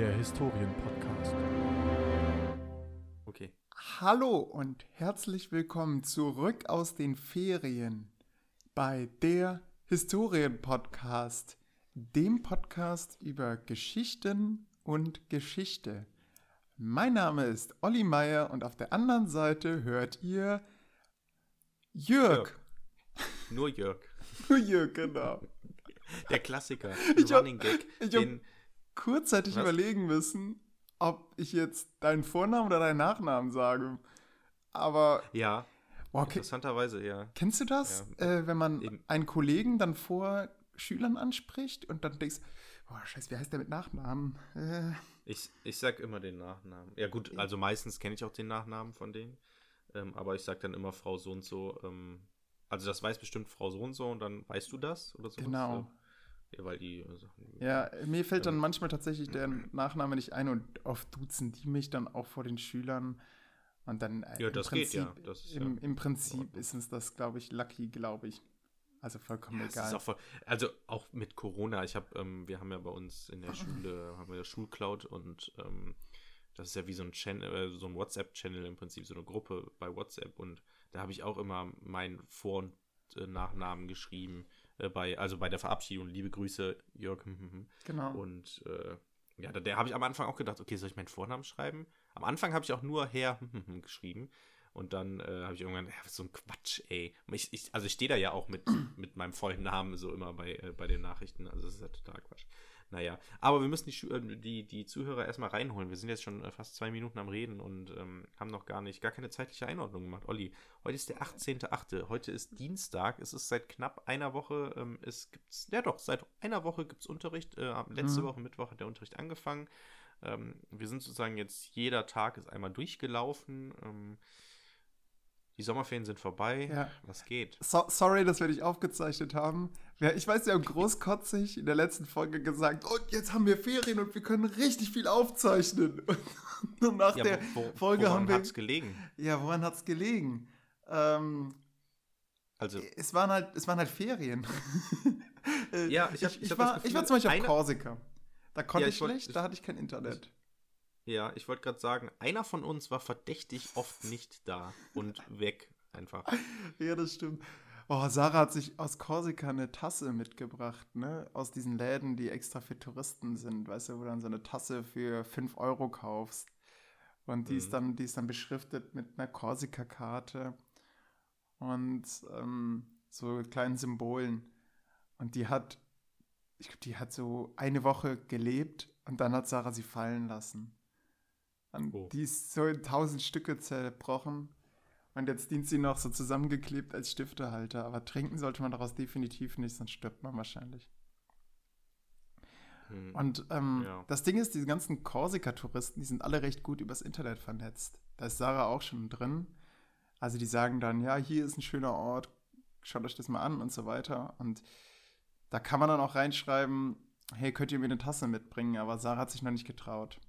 der Historien-Podcast. Okay. Hallo und herzlich willkommen zurück aus den Ferien bei der Historien-Podcast, dem Podcast über Geschichten und Geschichte. Mein Name ist Olli Meier und auf der anderen Seite hört ihr Jörg. Nur Jörg. Nur Jörg, genau. Der Klassiker. Ich hab- Running Gag. ich hab- den, Kurzzeitig Was? überlegen müssen, ob ich jetzt deinen Vornamen oder deinen Nachnamen sage. Aber, ja, boah, interessanterweise, ja. Kennst du das, Ja. äh, wenn man Eben. einen Kollegen dann vor Schülern anspricht und dann denkst, boah, scheiße, wie heißt der mit Nachnamen? Äh, Ich, ich sag immer den Nachnamen. Ja, gut, also meistens kenne ich auch den Nachnamen von denen. Ähm, aber ich sag dann immer Frau so und so. Ähm, also, das weiß bestimmt Frau so und so und dann weißt du das oder so. Genau. Ja, weil die äh, Sachen. ja, mir fällt dann manchmal tatsächlich der Nachname nicht ein und oft duzen die mich dann auch vor den Schülern. Und dann äh, Ja, im das geht, Prinzip, ja. Das ist im, ja im in Prinzip ist uns das, glaube ich, lucky, glaube ich. Also vollkommen Ja, egal. auch voll, also auch mit Corona, ich habe, ähm, wir haben ja bei uns in der Schule, haben wir ja Schulcloud und ähm, das ist ja wie so ein Channel, äh, so ein WhatsApp-Channel im Prinzip, so eine Gruppe bei WhatsApp und da habe ich auch immer meinen Vor- und äh, Nachnamen geschrieben, äh, bei, also bei der Verabschiedung, liebe Grüße, Jörg, hm, hm, hm. genau. und äh, ja, da, der habe ich am Anfang auch gedacht, okay, soll ich meinen Vornamen schreiben? Am Anfang habe ich auch nur Herr geschrieben. Und dann äh, habe ich irgendwann, ja, so ein Quatsch, ey. Ich, ich, also ich stehe da ja auch mit, mit meinem vollen Namen so immer bei, äh, bei den Nachrichten. Also das ist ja total Quatsch. Naja, aber wir müssen die, äh, die, die Zuhörer erstmal reinholen. Wir sind jetzt schon äh, fast zwei Minuten am Reden und ähm, haben noch gar nicht, gar keine zeitliche Einordnung gemacht. Olli, heute ist der 18.8. Heute ist Dienstag. Es ist seit knapp einer Woche, ähm, es gibt's, ja doch, seit einer Woche gibt es Unterricht. Äh, letzte Mhm. Woche Mittwoch hat der Unterricht angefangen. Ähm, wir sind sozusagen jetzt, jeder Tag ist einmal durchgelaufen. Ähm, die Sommerferien sind vorbei. Ja. Was geht? So, sorry, dass wir dich aufgezeichnet haben. Ja, ich weiß, wir haben großkotzig in der letzten Folge gesagt, und jetzt haben wir Ferien und wir können richtig viel aufzeichnen. Und nach Ja, der wo, Folge woran haben wir. hat's gelegen? Ja, woran hat's gelegen? Ähm, Also, es waren halt, es waren halt Ferien. Äh, Ja, ich hab- ich, ich hab war, das ich war Gefühl, zum Beispiel auf Korsika. Da konnte Ja, ich ich wollt- schlecht, da hatte ich kein Internet. ja, ich wollte gerade sagen, einer von uns war verdächtig oft nicht da und weg einfach. Ja, das stimmt. Oh, Sarah hat sich aus Korsika eine Tasse mitgebracht, ne? Aus diesen Läden, die extra für Touristen sind, weißt du, wo du dann so eine Tasse für 5 Euro kaufst. Und die, ist Mhm. dann, die ist dann beschriftet mit einer Korsika-Karte und ähm, so kleinen Symbolen. Und die hat, ich glaube, die hat so eine Woche gelebt und dann hat Sarah sie fallen lassen. Und Oh. die ist so in tausend Stücke zerbrochen. Und jetzt dient sie noch so zusammengeklebt als Stiftehalter. Aber trinken sollte man daraus definitiv nicht, sonst stirbt man wahrscheinlich. Hm. Und ähm, Ja. das Ding ist, diese ganzen Korsika-Touristen, die sind alle recht gut übers Internet vernetzt. Da ist Sarah auch schon drin. Also die sagen dann, ja, hier ist ein schöner Ort, schaut euch das mal an und so weiter. Und da kann man dann auch reinschreiben, hey, könnt ihr mir eine Tasse mitbringen? Aber Sarah hat sich noch nicht getraut.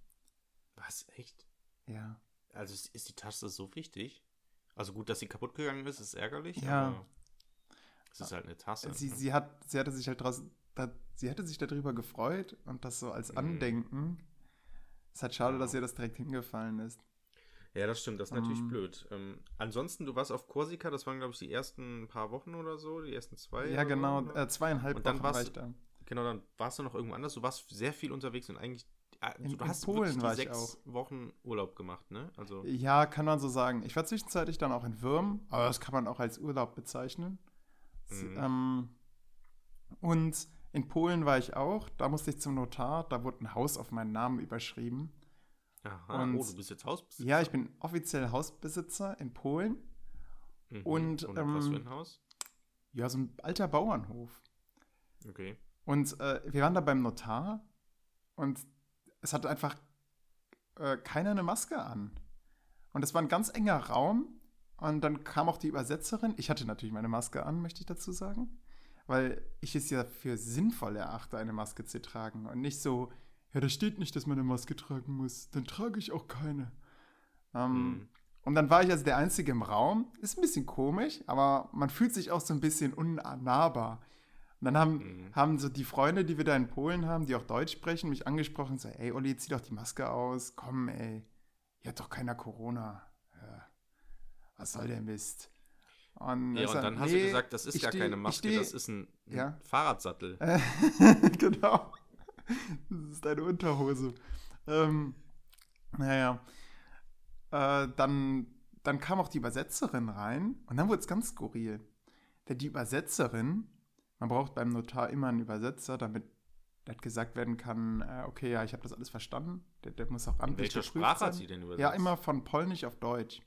Was, echt? Ja. Also ist, ist die Tasse so wichtig? Also gut, dass sie kaputt gegangen ist, ist ärgerlich, Ja. aber es ist halt eine Tasse. Sie, ne? sie, hat, sie hatte sich halt draus, da, sie hätte sich darüber gefreut und das so als Mhm. Andenken. Es ist halt schade, Ja. dass ihr das direkt hingefallen ist. Ja, das stimmt, das ist natürlich Ähm. blöd. Ähm, ansonsten, du warst auf Korsika, das waren, glaube ich, die ersten paar Wochen oder so, die ersten zwei. Ja, genau, So, äh, zweieinhalb Und dann Wochen warst war ich da. Genau, dann warst du noch irgendwo anders. Du warst sehr viel unterwegs und eigentlich. Äh, In- du in hast Polen war ich sechs Wochen Urlaub gemacht, ne? Also. Ja, kann man so sagen. Ich war zwischenzeitlich dann auch in Würm, aber das kann man auch als Urlaub bezeichnen. Mhm. Ähm, und in Polen war ich auch. Da musste ich zum Notar. Da wurde ein Haus auf meinen Namen überschrieben. Aha, und- oh, du bist jetzt Hausbesitzer. Ja, ich bin offiziell Hausbesitzer in Polen. Mhm. und, und was für ähm, ein Haus? Ja, so ein alter Bauernhof. Okay. Und äh, wir waren da beim Notar und es hatte einfach äh, keiner eine Maske an. Und es war ein ganz enger Raum und dann kam auch die Übersetzerin. Ich hatte natürlich meine Maske an, möchte ich dazu sagen, weil ich es ja für sinnvoll erachte, eine Maske zu tragen und nicht so, ja, da steht nicht, dass man eine Maske tragen muss, dann trage ich auch keine. Ähm, Mhm. Und dann war ich also der Einzige im Raum. Ist ein bisschen komisch, aber man fühlt sich auch so ein bisschen unnahbar. Und dann haben, mhm. haben so die Freunde, die wir da in Polen haben, die auch Deutsch sprechen, mich angesprochen und sagen, ey, Olli, zieh doch die Maske aus. Komm, ey. Hier hat doch keiner Corona. Ja. Was soll der Mist? Und ja, und dann hast nee, du gesagt, das ist gar keine Maske, steh, das ist ein, ein ja. Fahrradsattel. genau. Das ist deine Unterhose. Ähm, naja. Äh, dann, dann kam auch die Übersetzerin rein und dann wurde es ganz skurril. Denn die Übersetzerin, man braucht beim Notar immer einen Übersetzer, damit gesagt werden kann, äh, okay, ja, ich habe das alles verstanden. Der, der muss auch amtlich Welche Sprache sein. hat sie denn übersetzt? Ja, immer von Polnisch auf Deutsch.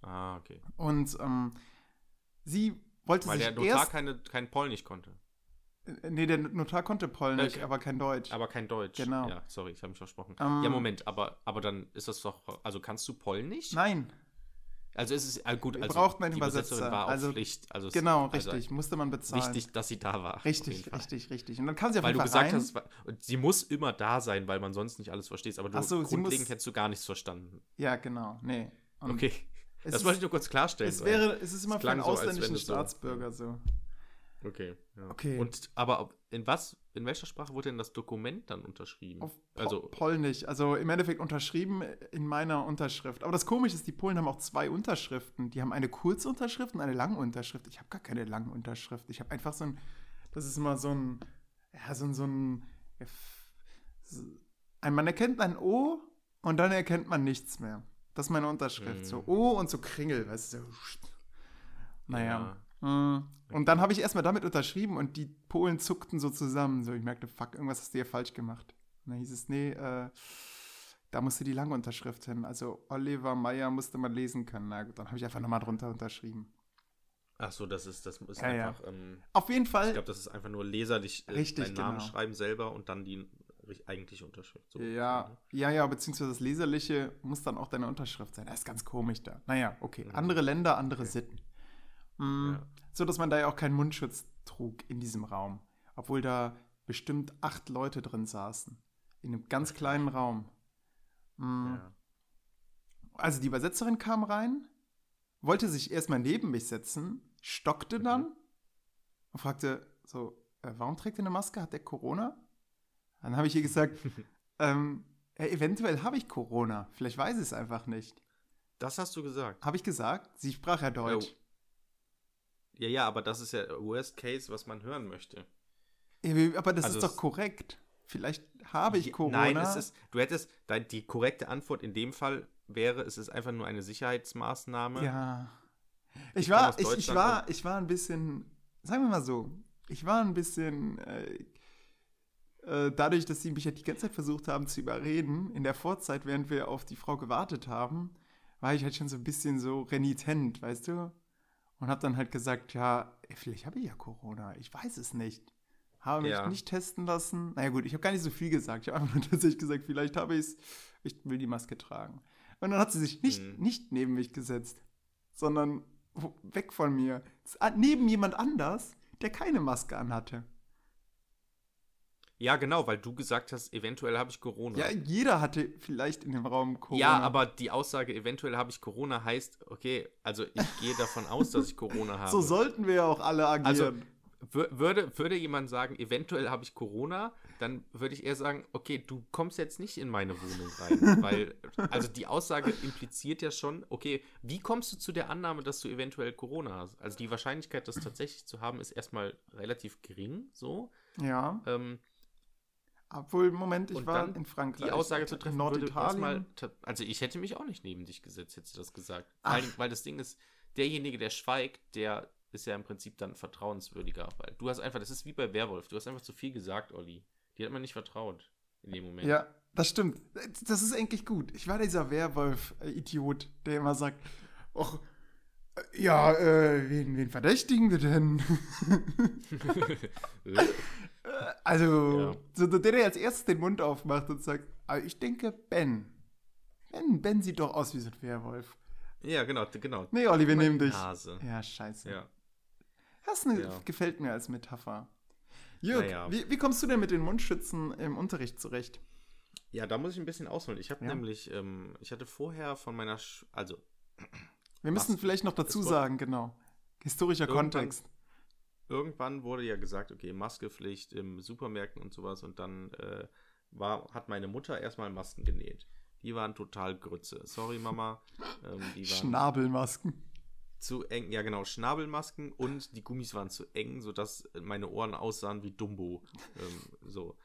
Ah, okay. Und ähm, sie wollte Weil sich der Notar erst, keine, kein Polnisch konnte. Äh, nee, der Notar konnte Polnisch, okay. aber kein Deutsch. Aber kein Deutsch. Genau. Ja, sorry, ich habe mich versprochen. Um, ja, Moment, aber, aber dann ist das doch. Also kannst du Polnisch? Nein. Also es ist äh, gut, also braucht man Übersetzer. war also, Pflicht. Also genau, also richtig, musste man bezahlen. Wichtig, dass sie da war. Richtig, richtig, richtig. Und dann kam sie auf weil jeden du Fall gesagt rein. hast, sie muss immer da sein, weil man sonst nicht alles versteht. Aber du, so, grundlegend muss, hättest du gar nichts verstanden. Ja, genau. Nee. Und okay. Das wollte ich nur kurz klarstellen. Es, wäre, es ist immer für einen ausländischen so, Staatsbürger so. Okay. Ja. okay. Und aber in was, in welcher Sprache wurde denn das Dokument dann unterschrieben? Auf po also Polnisch. Also im Endeffekt unterschrieben in meiner Unterschrift. Aber das Komische ist, die Polen haben auch zwei Unterschriften. Die haben eine Kurzunterschrift und eine Langunterschrift. Ich habe gar keine Langunterschrift. Ich habe einfach so ein, das ist immer so ein, ja, so ein, so ein, man erkennt ein O und dann erkennt man nichts mehr. Das ist meine Unterschrift. Mhm. So O und so Kringel, weißt du. Naja. Ja. Mhm. Und dann habe ich erstmal damit unterschrieben und die Polen zuckten so zusammen. So, ich merkte, fuck, irgendwas hast du hier falsch gemacht. Und dann hieß es, nee, äh, da musste die lange Unterschrift hin. Also Oliver Meyer musste man lesen können. Na gut, dann habe ich einfach nochmal drunter unterschrieben. Ach so, das ist, das ist ja, einfach. Ja. Ähm, Auf jeden Fall. Ich glaube, das ist einfach nur leserlich äh, Richtig, deinen Namen genau. schreiben selber und dann die eigentliche Unterschrift. So. Ja, ja, ja, beziehungsweise das Leserliche muss dann auch deine Unterschrift sein. Das ist ganz komisch da. Naja, okay. Mhm. Andere Länder, andere okay. Sitten. Mhm. Ja. So dass man da ja auch keinen Mundschutz trug in diesem Raum. Obwohl da bestimmt acht Leute drin saßen. In einem ganz kleinen Raum. Mhm. Ja. Also die Übersetzerin kam rein, wollte sich erstmal neben mich setzen, stockte mhm. dann und fragte so, äh, warum trägt er eine Maske? Hat der Corona? Dann habe ich ihr gesagt, ähm, ja, eventuell habe ich Corona. Vielleicht weiß ich es einfach nicht. Das hast du gesagt. Habe ich gesagt? Sie sprach ja Deutsch. Ja, ja, aber das ist ja Worst Case, was man hören möchte. aber das also ist doch korrekt. Vielleicht habe ich Corona. Nein, es ist, du hättest, die korrekte Antwort in dem Fall wäre, es ist einfach nur eine Sicherheitsmaßnahme. Ja. Ich, ich war, ich, ich, war, ich war ein bisschen, sagen wir mal so, ich war ein bisschen, äh, äh, dadurch, dass sie mich ja die ganze Zeit versucht haben zu überreden, in der Vorzeit, während wir auf die Frau gewartet haben, war ich halt schon so ein bisschen so renitent, weißt du? Und habe dann halt gesagt, ja, vielleicht habe ich ja Corona, ich weiß es nicht. Habe mich ja. nicht testen lassen. Naja gut, ich habe gar nicht so viel gesagt. Ich habe einfach nur tatsächlich gesagt, vielleicht habe ich es, ich will die Maske tragen. Und dann hat sie sich nicht, mhm. nicht neben mich gesetzt, sondern weg von mir. Neben jemand anders, der keine Maske anhatte. Ja, genau, weil du gesagt hast, eventuell habe ich Corona. Ja, jeder hatte vielleicht in dem Raum Corona. Ja, aber die Aussage, eventuell habe ich Corona, heißt, okay, also ich gehe davon aus, dass ich Corona habe. So sollten wir ja auch alle agieren. Also würde, würde jemand sagen, eventuell habe ich Corona, dann würde ich eher sagen, okay, du kommst jetzt nicht in meine Wohnung rein. weil, also die Aussage impliziert ja schon, okay, wie kommst du zu der Annahme, dass du eventuell Corona hast? Also die Wahrscheinlichkeit, das tatsächlich zu haben, ist erstmal relativ gering, so. Ja. Ähm, obwohl, Moment, ich war in Frankreich. Die Aussage zu treffen, Norditalien. also ich hätte mich auch nicht neben dich gesetzt, hättest du das gesagt. Weil, weil das Ding ist, derjenige, der schweigt, der ist ja im Prinzip dann vertrauenswürdiger. Weil du hast einfach, das ist wie bei Werwolf, du hast einfach zu viel gesagt, Olli. Die hat man nicht vertraut in dem Moment. Ja, das stimmt. Das ist eigentlich gut. Ich war dieser Werwolf-Idiot, der immer sagt, ach, ja, äh, wen, wen verdächtigen wir denn? also, ja. so, der, der als erstes den Mund aufmacht und sagt, aber ich denke, Ben. Ben, Ben sieht doch aus wie so ein Werwolf. Ja, genau, genau. Nee, Olli, wir nehmen dich. Nase. Ja, scheiße. Ja. Das eine, ja. gefällt mir als Metapher. Jürg, naja. wie, wie, kommst du denn mit den Mundschützen im Unterricht zurecht? Ja, da muss ich ein bisschen ausholen. Ich habe ja. nämlich, ähm, ich hatte vorher von meiner, Sch also wir müssen vielleicht noch dazu sagen, genau. Historischer Kontext. Irgendwann wurde ja gesagt, okay, Maskepflicht im Supermärkten und sowas und dann äh, war, hat meine Mutter erstmal Masken genäht. Die waren total Grütze. Sorry, Mama. Ähm, die waren Schnabelmasken. zu eng. Ja, genau, Schnabelmasken und die Gummis waren zu eng, sodass meine Ohren aussahen wie Dumbo. ähm, so.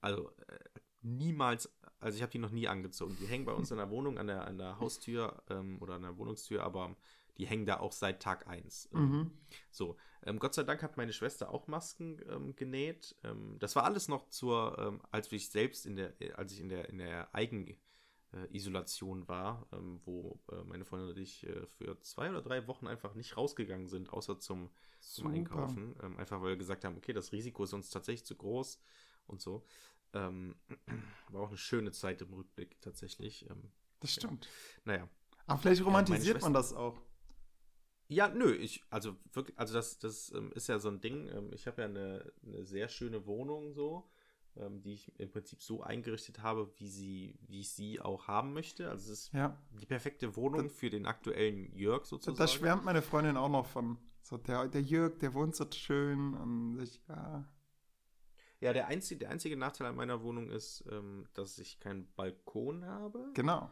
Also äh, niemals, also ich habe die noch nie angezogen. Die hängen bei uns in der Wohnung an der, an der Haustür ähm, oder an der Wohnungstür, aber die hängen da auch seit Tag 1. Mhm. So, ähm, Gott sei Dank hat meine Schwester auch Masken ähm, genäht. Ähm, das war alles noch zur, ähm, als ich selbst in der, äh, als ich in der, in der Eigenisolation war, ähm, wo äh, meine Freundin und ich äh, für zwei oder drei Wochen einfach nicht rausgegangen sind, außer zum, zum. Einkaufen. Ähm, einfach weil wir gesagt haben, okay, das Risiko ist uns tatsächlich zu groß und so. Ähm, war auch eine schöne Zeit im Rückblick tatsächlich. Ähm, Das stimmt. naja. Aber vielleicht romantisiert man das auch. Ja, nö, ich, also wirklich, also das, das ähm, ist ja so ein Ding. Ähm, ich habe ja eine, eine sehr schöne Wohnung so, ähm, die ich im Prinzip so eingerichtet habe, wie sie, wie ich sie auch haben möchte. Also es ist Ja. die perfekte Wohnung für den aktuellen Jörg sozusagen. Da schwärmt meine Freundin auch noch von. So, der, der Jörg, der wohnt so schön und ich, ja. Ja, der einzige, der einzige Nachteil an meiner Wohnung ist, ähm, dass ich keinen Balkon habe. Genau.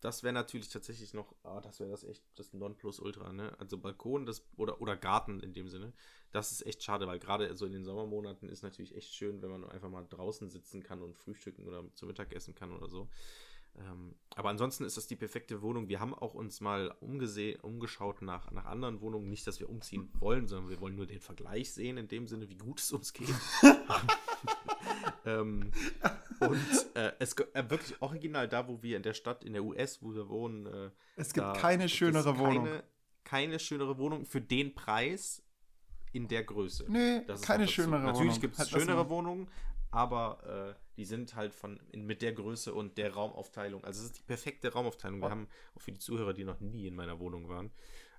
Das wäre natürlich tatsächlich noch, ah, das wäre das echt das Nonplusultra, ne? Also Balkon das, oder, oder Garten in dem Sinne. Das ist echt schade, weil gerade so in den Sommermonaten ist natürlich echt schön, wenn man einfach mal draußen sitzen kann und frühstücken oder zum Mittag essen kann oder so. Ähm, aber ansonsten ist das die perfekte Wohnung. Wir haben auch uns mal umgesehen, umgeschaut nach, nach anderen Wohnungen. Nicht, dass wir umziehen wollen, sondern wir wollen nur den Vergleich sehen, in dem Sinne, wie gut es uns geht. ähm, und äh, es äh, wirklich original da, wo wir in der Stadt, in der US, wo wir wohnen. Äh, Es gibt keine schönere Wohnung. Keine, keine schönere Wohnung für den Preis in der Größe. Nee, Das keine schönere Wohnung. Natürlich gibt es schönere. Wohnungen, aber äh, die sind halt von in, mit der Größe und der Raumaufteilung. Also es ist die perfekte Raumaufteilung. Wir haben auch für die Zuhörer, die noch nie in meiner Wohnung waren,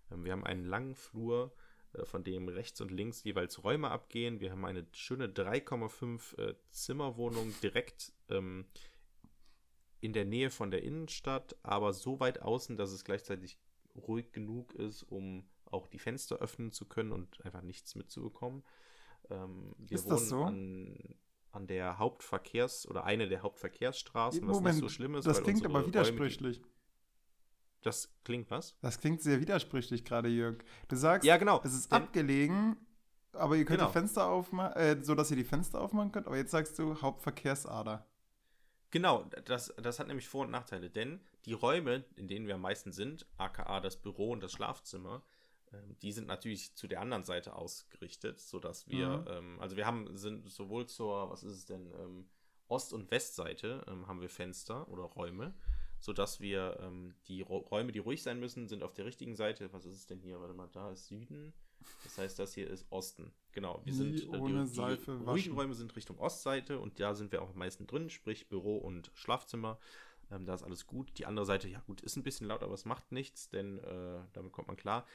ähm, wir haben einen langen Flur, äh, von dem rechts und links jeweils Räume abgehen. Wir haben eine schöne 3,5 äh, Zimmerwohnung direkt ähm, in der Nähe von der Innenstadt, aber so weit außen, dass es gleichzeitig ruhig genug ist, um auch die Fenster öffnen zu können und einfach nichts mitzubekommen. Ähm, wir Ist das wohnen so? an, an der Hauptverkehrs- oder eine der Hauptverkehrsstraßen, was Moment, nicht so schlimm ist. das klingt aber Räume, widersprüchlich. Die, das klingt was? Das klingt sehr widersprüchlich gerade, Jörg. Du sagst, Ja, genau. es ist abgelegen, aber ihr könnt Genau. die Fenster aufmachen, äh, so dass ihr die Fenster aufmachen könnt, aber jetzt sagst du Hauptverkehrsader. Genau, das, das hat nämlich Vor- und Nachteile, denn die Räume, in denen wir am meisten sind, aka das Büro und das Schlafzimmer, die sind natürlich zu der anderen Seite ausgerichtet, sodass wir, Mhm. ähm, also wir haben, sind sowohl zur, was ist es denn, ähm, Ost- und Westseite ähm, haben wir Fenster oder Räume, sodass wir ähm, die Ro Räume, die ruhig sein müssen, sind auf der richtigen Seite. Was ist es denn hier? Warte mal, da ist Süden. Das heißt, das hier ist Osten. Genau, wir Nie sind äh, ohne die, die waschen. ruhigen Räume sind Richtung Ostseite und da sind wir auch am meisten drin, sprich Büro und Schlafzimmer. Ähm, da ist alles gut. Die andere Seite, ja gut, ist ein bisschen laut, aber es macht nichts, denn äh, damit kommt man klar.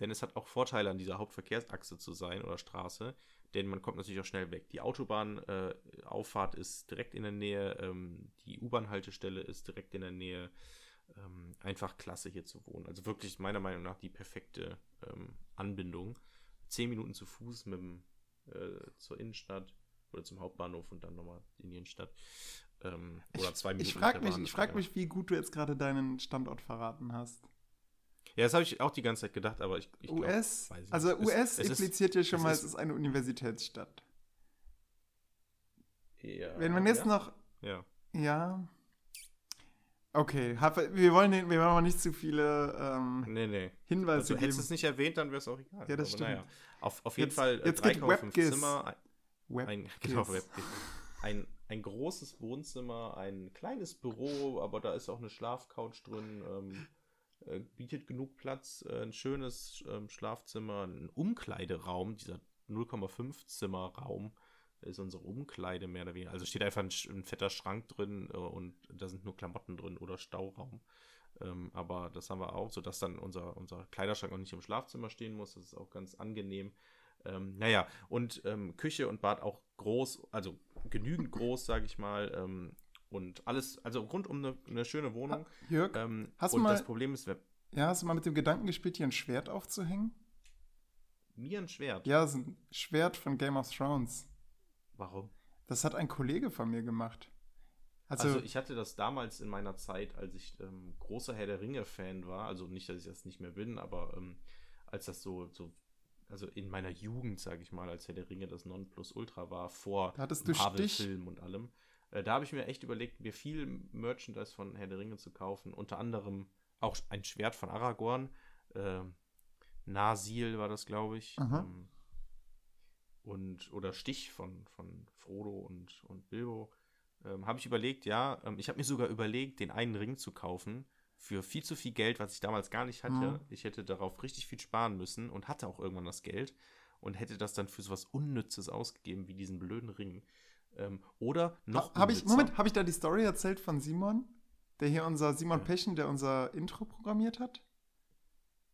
Denn es hat auch Vorteile, an dieser Hauptverkehrsachse zu sein oder Straße, denn man kommt natürlich auch schnell weg. Die Autobahnauffahrt ist direkt in der Nähe, ähm, die U-Bahn-Haltestelle ist direkt in der Nähe. Ähm, einfach klasse hier zu wohnen. Also wirklich meiner Meinung nach die perfekte ähm, Anbindung. Zehn Minuten zu Fuß mit dem, äh, zur Innenstadt oder zum Hauptbahnhof und dann nochmal in die Innenstadt. Ähm, oder zwei Minuten. Ich frage mich, ich frag mich, wie gut du jetzt gerade deinen Standort verraten hast. Ja, das habe ich auch die ganze Zeit gedacht, aber ich, ich glaub, US, weiß nicht. also US es impliziert ja schon es mal, ist- es ist eine Universitätsstadt. Ja, Wenn man jetzt ja, noch, Ja. ja, okay, wir wollen den, wir wollen mal nicht zu viele ähm, Nee, nee. Hinweise Also, hättest du geben. es nicht erwähnt, dann wäre es auch egal. Ja, das Aber stimmt. auf, auf jeden Jetzt- Fall äh, jetzt geht 3,5 Webgiz. Zimmer, ein, ein, genau, ein, ein großes Wohnzimmer, ein kleines Büro, aber da ist auch eine Schlafcouch drin, ähm, äh, bietet genug Platz, äh, ein schönes ähm, Schlafzimmer, ein Umkleideraum, dieser 0,5 Zimmerraum ist unsere Umkleide mehr oder weniger. Also steht einfach ein, ein fetter Schrank drin äh, und da sind nur Klamotten drin oder Stauraum. Ähm, aber das haben wir auch, sodass dann unser, unser Kleiderschrank auch nicht im Schlafzimmer stehen muss. Das ist auch ganz angenehm. Ähm, naja, und ähm, Küche und Bad auch groß, also genügend groß, sage ich mal. Ähm, und alles, also rundum eine, eine schöne Wohnung. Jörg, Ähm, hast du und mal- das Problem ist, wir- ja, hast du mal mit dem Gedanken gespielt, hier ein Schwert aufzuhängen? mir ein Schwert. Ja, ist ein Schwert von Game of Thrones. Warum? Das hat ein Kollege von mir gemacht. Also, also ich hatte das damals in meiner Zeit, als ich ähm, großer Herr der Ringe-Fan war, also nicht, dass ich das nicht mehr bin, aber ähm, als das so, so, also in meiner Jugend, sage ich mal, als Herr der Ringe das Nonplusultra war, vor Marvel-Film und allem, äh, da habe ich mir echt überlegt, mir viel Merchandise von Herr der Ringe zu kaufen, unter anderem auch ein Schwert von Aragorn, äh, Nasil war das, glaube ich, ähm, und, oder Stich von, von Frodo und, und Bilbo ähm, habe ich überlegt, ja, ähm, ich habe mir sogar überlegt, den einen Ring zu kaufen für viel zu viel Geld, was ich damals gar nicht hatte. Mhm. Ich hätte darauf richtig viel sparen müssen und hatte auch irgendwann das Geld und hätte das dann für sowas Unnützes ausgegeben wie diesen blöden Ring. Ähm, oder noch. Ha, hab ich, Moment, habe ich da die Story erzählt von Simon? Der hier unser Simon ja. Pechen, der unser Intro programmiert hat?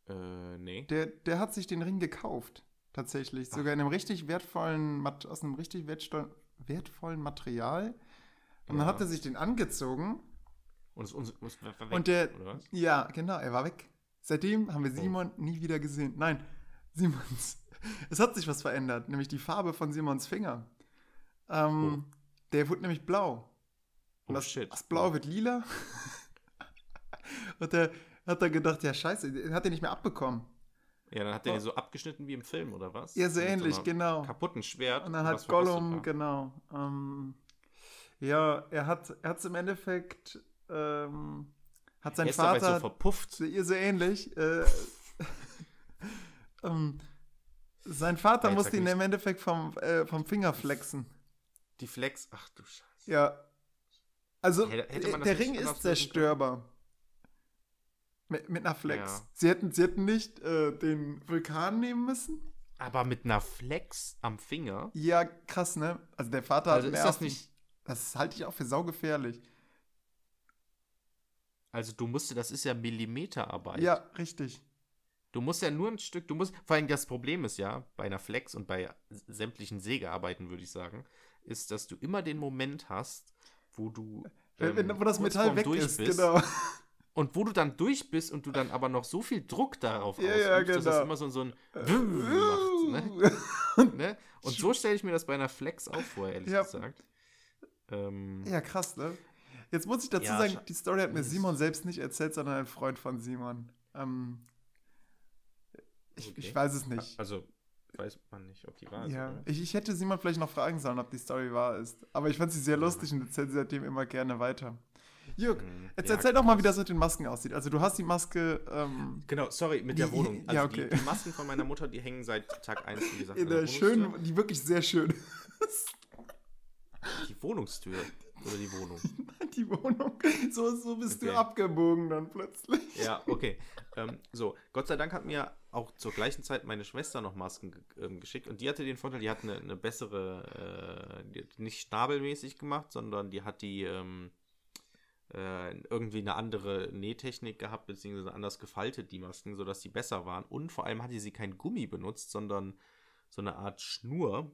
Äh, nee. Der, der hat sich den Ring gekauft. Tatsächlich. Ach. Sogar in einem richtig wertvollen, aus einem richtig wertvollen Material. Und ja. dann hat er sich den angezogen. Und, es, uns, uns weg, und der, ja, genau, er war weg. Seitdem haben wir oh. Simon oh. nie wieder gesehen. Nein, Simons. Es hat sich was verändert, nämlich die Farbe von Simons Finger. Ähm, oh. Der wurde nämlich blau. Und oh, das, shit. das Blau wird lila. und der hat dann gedacht, ja, scheiße, den hat er nicht mehr abbekommen. Ja, dann hat er oh. so abgeschnitten wie im Film, oder was? Ja, so ähnlich, so genau. Kaputten Schwert. Und dann hat Gollum, genau. Ähm, ja, er hat er im Endeffekt ähm, hat sein er ist Vater so verpufft. Ihr so ähnlich. Äh, ähm, sein Vater musste ihn im Endeffekt vom, äh, vom Finger flexen. Die Flex, ach du Scheiße. Ja. Also, hätte der Ring ist zerstörbar. Mit, mit einer Flex. Ja. Sie, hätten, sie hätten nicht äh, den Vulkan nehmen müssen. Aber mit einer Flex am Finger? Ja, krass, ne? Also der Vater also hat mehr ist das nicht das halte ich auch für saugefährlich. Also du musst, das ist ja Millimeterarbeit. Ja, richtig. Du musst ja nur ein Stück, du musst, vor allem das Problem ist ja, bei einer Flex und bei sämtlichen Sägearbeiten, würde ich sagen, ist, dass du immer den Moment hast, wo du. Ähm, Wenn, wo das Metall weg ist, bist, genau. Und wo du dann durch bist und du dann aber noch so viel Druck darauf ja, ja, genau. dass das genau. immer so, so ein macht. Ne? ne? Und so stelle ich mir das bei einer Flex auch vor, ehrlich ja. gesagt. Ähm, ja, krass, ne? Jetzt muss ich dazu ja, sagen, die Story hat mir Simon selbst nicht erzählt, sondern ein Freund von Simon. Ähm, ich, okay. ich, weiß es nicht. Also weiß man nicht, ob die wahr ist. Ja, ich, ich, hätte Simon vielleicht noch fragen sollen, ob die Story wahr ist. Aber ich fand sie sehr lustig und erzähle seitdem immer gerne weiter. Jörg, hm, jetzt ja, erzähl doch mal, wie das mit den Masken aussieht. Also du hast die Maske. Ähm, genau, sorry, mit der Wohnung. Also ja, okay. die, die, Masken von meiner Mutter, die hängen seit Tag 1, wie gesagt. In der schönen, die wirklich sehr schön ist. Die Wohnungstür oder die Wohnung? die Wohnung. So, so bist okay. du abgebogen dann plötzlich. Ja, okay. Ähm, so, Gott sei Dank hat mir auch zur gleichen Zeit meine Schwester noch Masken ähm, geschickt und die hatte den Vorteil, die hat eine, eine bessere, äh, nicht schnabelmäßig gemacht, sondern die hat die ähm, äh, irgendwie eine andere Nähtechnik gehabt, beziehungsweise anders gefaltet, die Masken, sodass die besser waren. Und vor allem hatte sie kein Gummi benutzt, sondern so eine Art Schnur,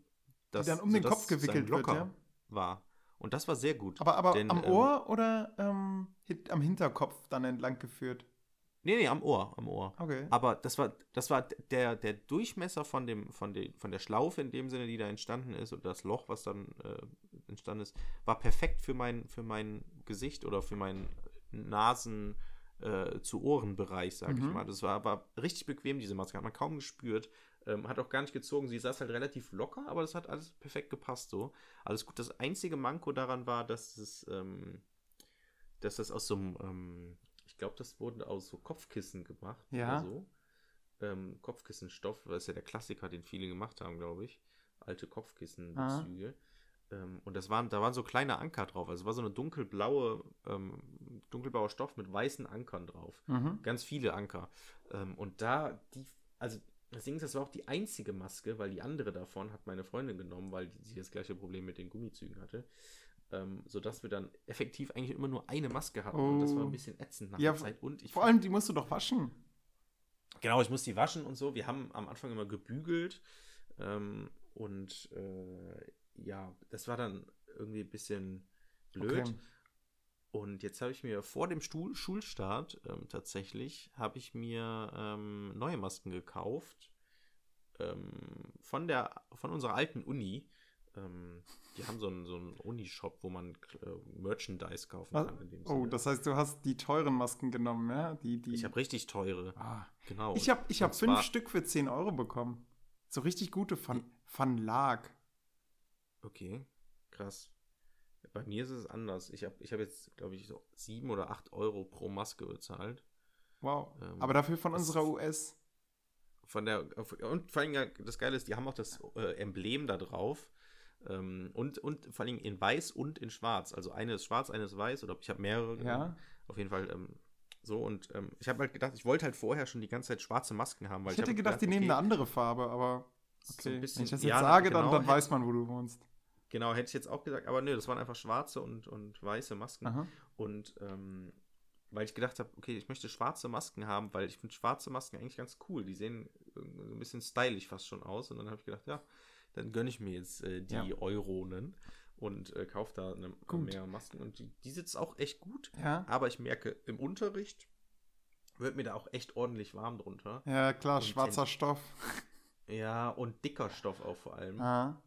das, die dann um den Kopf gewickelt wird, ja? war. Und das war sehr gut. Aber, aber denn, am ähm, Ohr oder ähm, am Hinterkopf dann entlang geführt? Nee, nee, am Ohr, am Ohr. Okay. Aber das war, das war der, der Durchmesser von, dem, von, den, von der Schlaufe in dem Sinne, die da entstanden ist, und das Loch, was dann äh, entstanden ist, war perfekt für mein, für mein Gesicht oder für meinen Nasen- äh, zu Ohrenbereich, sag mhm. ich mal. Das war aber richtig bequem, diese Maske. Hat man kaum gespürt. Ähm, hat auch gar nicht gezogen. Sie saß halt relativ locker, aber das hat alles perfekt gepasst so. Alles gut. Das einzige Manko daran war, dass es, ähm, dass das aus so einem, ähm, ich glaube, das wurde aus so Kopfkissen gemacht. Ja. Oder so. Ähm, Kopfkissenstoff, das ist ja der Klassiker, den viele gemacht haben, glaube ich. Alte Kopfkissenbezüge. Ähm, und das waren, da waren so kleine Anker drauf. Also es war so eine dunkelblaue, ähm, dunkelblauer Stoff mit weißen Ankern drauf. Mhm. Ganz viele Anker. Und da, die, also Ding ist, das war auch die einzige Maske, weil die andere davon hat meine Freundin genommen, weil sie das gleiche Problem mit den Gummizügen hatte. Ähm, sodass wir dann effektiv eigentlich immer nur eine Maske hatten. Oh. Und das war ein oh. bisschen ätzend nach ja, der Zeit. Und ich vor allem, die musst du doch waschen. Genau, ich muss die waschen und so. Wir haben am Anfang immer gebügelt. Ähm, und äh, ja, das war dann irgendwie ein bisschen blöd. Okay. Und jetzt habe ich mir vor dem Stuhl Schulstart ähm, tatsächlich, habe ich mir ähm, neue Masken gekauft. ähm, von der, von unserer alten Uni, ähm, die haben so einen, so einen Uni-Shop, wo man äh, Merchandise kaufen Was? kann. Oh, das heißt, du hast die teuren Masken genommen, ja? Die, die, ich habe richtig teure. ah. Genau. ich hab, ich hab fünf Stück für 10 Euro bekommen. So richtig gute von, von Lag. Okay, krass. Bei mir ist es anders. Ich habe ich hab jetzt, glaube ich, so sieben oder acht Euro pro Maske bezahlt. Wow. Ähm, Aber dafür von unserer US. Von der, und vor allem, das Geile ist, die haben auch das äh, Emblem da drauf. Ähm, und, und vor allem in weiß und in schwarz. Also eine ist schwarz, eine ist weiß. Oder ich habe mehrere. Ja. genommen. Auf jeden Fall ähm, so. Und ähm, ich habe halt gedacht, ich wollte halt vorher schon die ganze Zeit schwarze Masken haben. Weil Ich hätte hab gedacht, die nehmen eine okay, andere Farbe, aber so okay. ein bisschen- Wenn ich das jetzt ja, sage, dann, genau, dann hätte- weiß man, wo du wohnst. Genau, hätte ich jetzt auch gesagt. Aber nö, das waren einfach schwarze und, und weiße Masken. Aha. Und ähm, weil ich gedacht habe, okay, ich möchte schwarze Masken haben, weil ich finde schwarze Masken eigentlich ganz cool. Die sehen so ein bisschen stylisch fast schon aus. Und dann habe ich gedacht, ja, dann gönne ich mir jetzt äh, die Ja. Euronen und äh, kaufe da eine, mehr Masken. Und die, die sitzt auch echt gut. Ja. Aber ich merke, im Unterricht wird mir da auch echt ordentlich warm drunter. Ja, klar, Und schwarzer Stoff. Ja, und dicker Stoff auch vor allem. Ah.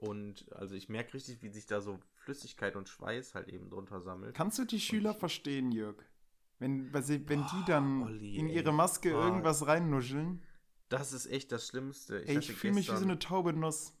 Und also ich merke richtig, wie sich da so Flüssigkeit und Schweiß halt eben drunter sammelt. Kannst du die Schüler verstehen, Jörg? Wenn, weil sie, wenn die dann Olli, in ey. ihre Maske Ah. irgendwas reinnuscheln. Das ist echt das Schlimmste. Ey, ich hatte fühle mich wie so eine taube Nuss.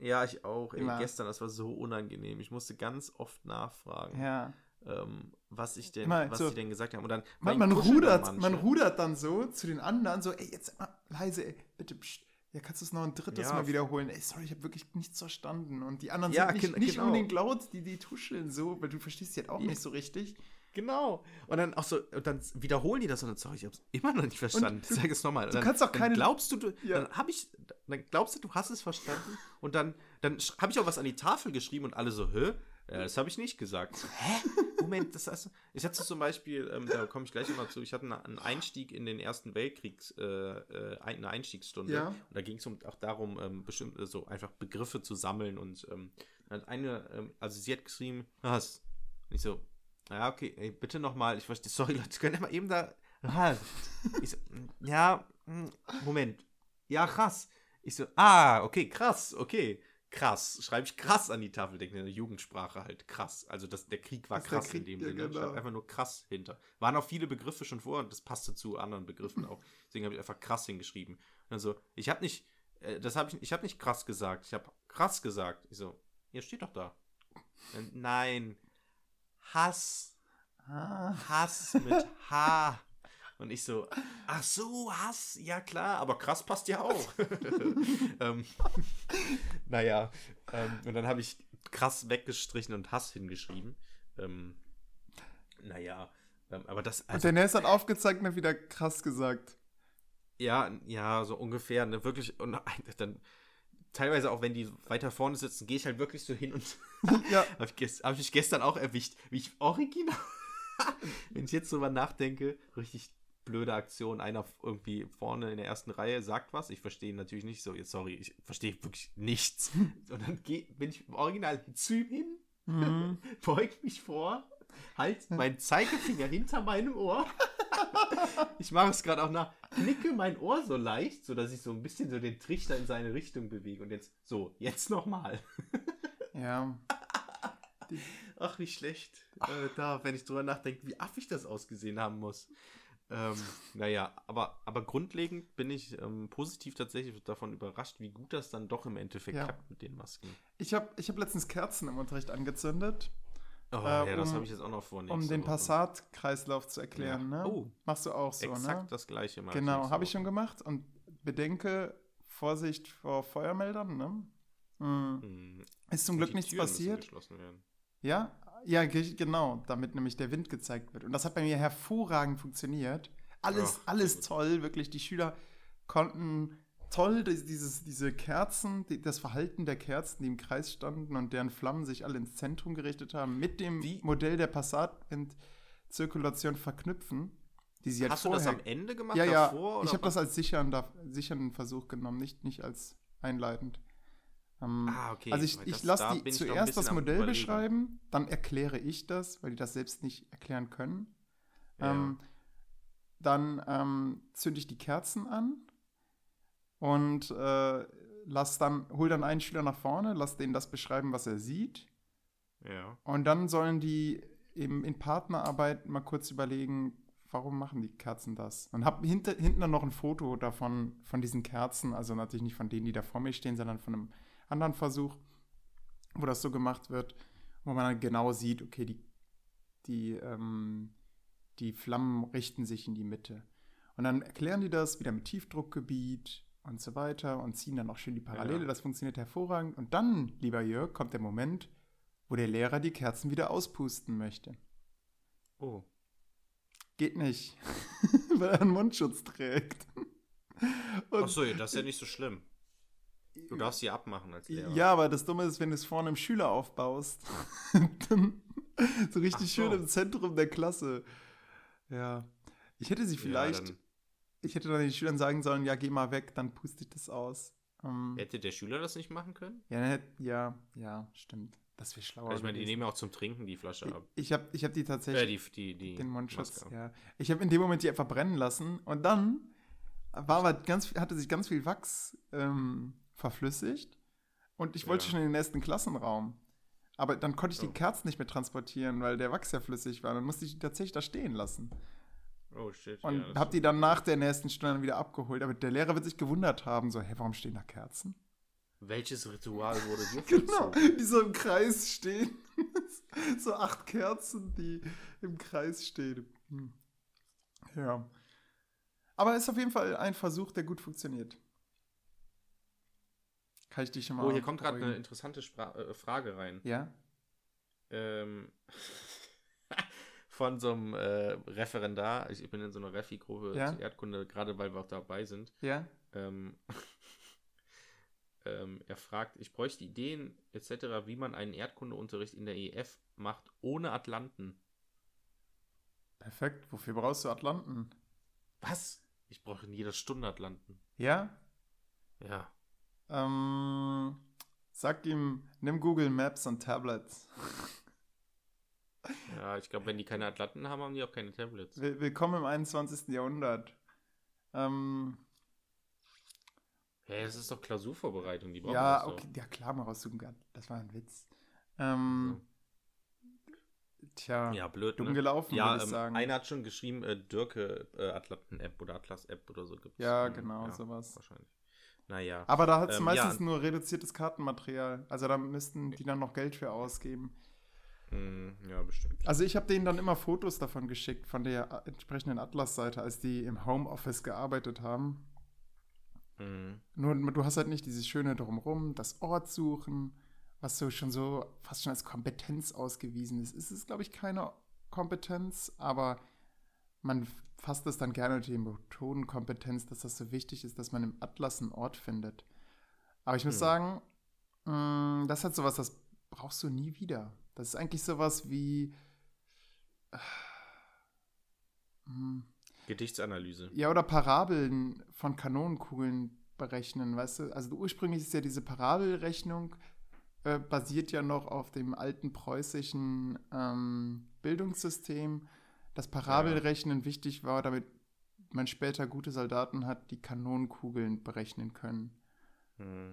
Ja, ich auch. Ey, gestern, das war so unangenehm. Ich musste ganz oft nachfragen, Ja. ähm, was ich denn, Immer was so- die denn gesagt haben. Und dann, Man, man, rudert, man rudert dann so zu den anderen, so, ey, jetzt mal leise, ey, bitte, pst. Ja, kannst du es noch ein drittes Ja. Mal wiederholen? Ey, sorry, ich habe wirklich nichts verstanden. Und die anderen Ja, sind nicht, nicht genau. unbedingt laut, die, die tuscheln so, weil du verstehst die halt auch Ja. nicht so richtig. Genau. Und dann auch so, und dann wiederholen die das und dann, sorry, ich hab's immer noch nicht verstanden. du- Sag es nochmal. du kannst auch keine- Dann glaubst du, du Ja. dann habe ich, dann glaubst du, du hast es verstanden und dann, dann habe ich auch was an die Tafel geschrieben und alle so, hä? Ja, das habe ich nicht gesagt. Hä? Moment, das heißt, ich hatte zum Beispiel, ähm, da komme ich gleich immer zu, ich hatte eine- einen Einstieg in den Ersten Weltkriegs, äh, äh, eine Einstiegsstunde. Ja. Und da ging es um, auch darum, ähm, bestimmt äh, so einfach Begriffe zu sammeln und ähm, dann hat eine, ähm, also sie hat geschrieben, was? Und ich so, ja, okay, ey, bitte nochmal, ich verstehe, sorry Leute, können wir mal eben da, was? Ich so, "Mm, ja, mm, Moment, ja, krass. Ich so, ah, okay, krass, okay. Krass, schreibe ich krass an die Tafel, denke in der Jugendsprache halt krass. Also das, der Krieg war Das krass Krieg, in dem ja, Sinne. genau. Stand einfach nur krass hinter. Waren auch viele Begriffe schon vor und das passte zu anderen Begriffen auch. Deswegen habe ich einfach krass hingeschrieben. Also ich habe nicht, äh, das habe ich, ich habe nicht krass gesagt. Ich habe krass gesagt. Ich so, ja steht doch da. Äh, Nein, Hass, Ah. Hass mit H. Und ich so, ach so, Hass, ja klar, aber krass passt ja auch. ähm, naja, ähm, und dann habe ich krass weggestrichen und Hass hingeschrieben. Ähm, naja, ähm, aber das, Und also, der Ness hat aufgezeigt und hat wieder krass gesagt. ja, ja, so ungefähr, ne, wirklich, und dann teilweise auch, wenn die weiter vorne sitzen, gehe ich halt wirklich so hin und Ja. habe ich, hab ich gestern auch erwischt, wie ich original, wenn ich jetzt drüber nachdenke, richtig blöde Aktion. Einer irgendwie vorne in der ersten Reihe sagt was, ich verstehe natürlich nicht so, jetzt sorry, ich verstehe wirklich nichts. Und dann geh, bin ich im Original zu ihm hin, Mhm. beug mich vor, halt meinen Zeigefinger hinter meinem Ohr. Ich mache es gerade auch nach, knicke mein Ohr so leicht, sodass ich so ein bisschen so den Trichter in seine Richtung bewege. Und jetzt, so, jetzt nochmal. Ja. Ach, wie schlecht. Äh, da, wenn ich drüber nachdenke, wie affig das ausgesehen haben muss. Ähm, naja, aber, aber grundlegend bin ich ähm, positiv tatsächlich davon überrascht, wie gut das dann doch im Endeffekt Ja. klappt mit den Masken. Ich habe ich hab letztens Kerzen im Unterricht angezündet, Oh, Äh, ja, das um- habe ich jetzt auch noch vor. um den. Passat-Kreislauf zu erklären. Ja. Ne? Oh. Machst du auch so, Exakt ne? das gleiche mal. Genau, habe ich schon gemacht. Und bedenke, Vorsicht vor Feuermeldern, ne? Mhm. Hm. Ist zum Glück nichts Türen passiert. Ja, ja, ge- genau, damit nämlich der Wind gezeigt wird. Und das hat bei mir hervorragend funktioniert. Alles, Ach, alles toll, wirklich. Die Schüler konnten toll dies- dieses, diese Kerzen, die, das Verhalten der Kerzen, die im Kreis standen und deren Flammen sich alle ins Zentrum gerichtet haben, mit dem Wie- Modell der Passat-Zirkulation verknüpfen, die sie Hast du das am Ende gemacht? ja, ja, davor, ich habe das als sichernder, sichernden Versuch genommen, nicht, nicht als einleitend. Ähm, Ah, okay. also ich, ich lasse da die zuerst das Modell beschreiben, dann erkläre ich das, weil die das selbst nicht erklären können. Ja. Ähm, dann ähm, zünde ich die Kerzen an und äh, lass dann, hol dann einen Schüler nach vorne, lass den das beschreiben, was er sieht. Ja. Und dann sollen die eben in Partnerarbeit mal kurz überlegen, warum machen die Kerzen das? Und hab hinter, hinten dann noch ein Foto davon, von diesen Kerzen, also natürlich nicht von denen, die da vor mir stehen, sondern von einem anderen Versuch, wo das so gemacht wird, wo man dann genau sieht, okay, die, die, ähm, die Flammen richten sich in die Mitte. Und dann erklären die das wieder mit Tiefdruckgebiet und so weiter und ziehen dann auch schön die Parallele. Ja. Das funktioniert hervorragend. Und dann, lieber Jörg, kommt der Moment, wo der Lehrer die Kerzen wieder auspusten möchte. Oh. Geht nicht, weil er einen Mundschutz trägt. Und- Achso, das ist ja nicht so schlimm. Du darfst sie abmachen als Lehrer. Ja, aber das Dumme ist, wenn du es vorne im Schüler aufbaust, dann so richtig so. schön im Zentrum der Klasse. Ja. Ich hätte sie Ja, vielleicht, dann ich hätte dann den Schülern sagen sollen, ja, geh mal weg, dann puste ich das aus. Ähm, hätte der Schüler das nicht machen können? ja, ja, ja, stimmt. Das wäre schlauer. Also ich meine, die nehmen ja auch zum Trinken die Flasche ab. ich habe ich hab die Äh, tatsächlich, die, die, die den Mundschutz, ja. Ich habe in dem Moment die einfach brennen lassen und dann war aber ganz, hatte sich ganz viel Wachs ähm, verflüssigt und ich wollte Ja. schon in den nächsten Klassenraum. Aber dann konnte ich Oh. die Kerzen nicht mehr transportieren, weil der Wachs ja flüssig war. Dann musste ich die tatsächlich da stehen lassen. Oh shit. Und ja, habe die dann nach der nächsten Stunde wieder abgeholt. Aber der Lehrer wird sich gewundert haben, so, hä, warum stehen da Kerzen? Welches Ritual wurde dir Genau, die so im Kreis stehen. so acht Kerzen, die im Kreis stehen. Hm. Ja. Aber ist auf jeden Fall ein Versuch, der gut funktioniert. Kann ich dich schon mal Oh, hier kommt gerade eine interessante Spra äh, Frage rein. Ja? Ähm, von so einem äh, Referendar. Ich bin in so einer Refi-Gruppe Ja. zur Erdkunde, gerade weil wir auch dabei sind. Ja? Ähm, ähm, er fragt, ich bräuchte Ideen etc., wie man einen Erdkundeunterricht in der EF macht, ohne Atlanten. Perfekt. Wofür brauchst du Atlanten? Was? Ich brauche in jeder Stunde Atlanten. Ja? Ja. Ähm, sag ihm, nimm Google Maps und Tablets. Ja, ich glaube, wenn die keine Atlanten haben, haben die auch keine Tablets. Will- Willkommen im 21. Jahrhundert. Ähm, Hä, das ist doch Klausurvorbereitung, die brauchen ja, das doch. okay, ja klar, mal raussuchen. Das war ein Witz. Ähm, Tja, Ja, blöd, dumm ne? gelaufen, Ja, würde ich ähm, sagen. einer hat schon geschrieben, äh, Dürke äh, Atlanten-App oder Atlas-App oder so gibt Ja, genau, sowas. Wahrscheinlich. Naja. Aber da hat es Ähm, meistens ja. nur reduziertes Kartenmaterial. Also da müssten die dann noch Geld für ausgeben. Hm, ja, bestimmt. Also ich habe denen dann immer Fotos davon geschickt, von der entsprechenden Atlas-Seite, als die im Homeoffice gearbeitet haben. Hm. Nur du hast halt nicht dieses schöne Drumrum, das Ort suchen, was so schon so fast schon als Kompetenz ausgewiesen ist. Es ist, glaube ich, keine Kompetenz, aber man fasst es dann gerne unter die Methodenkompetenz, dass das so wichtig ist, dass man im Atlas einen Ort findet. Aber ich muss Hm. sagen, mh, das hat sowas, das brauchst du nie wieder. Das ist eigentlich sowas wie. äh, mh, Gedichtsanalyse. ja, oder Parabeln von Kanonenkugeln berechnen, weißt du? Also ursprünglich ist ja diese Parabelrechnung äh, basiert ja noch auf dem alten preußischen ähm, Bildungssystem. Das Parabelrechnen wichtig war, damit man später gute Soldaten hat, die Kanonenkugeln berechnen können. Hm.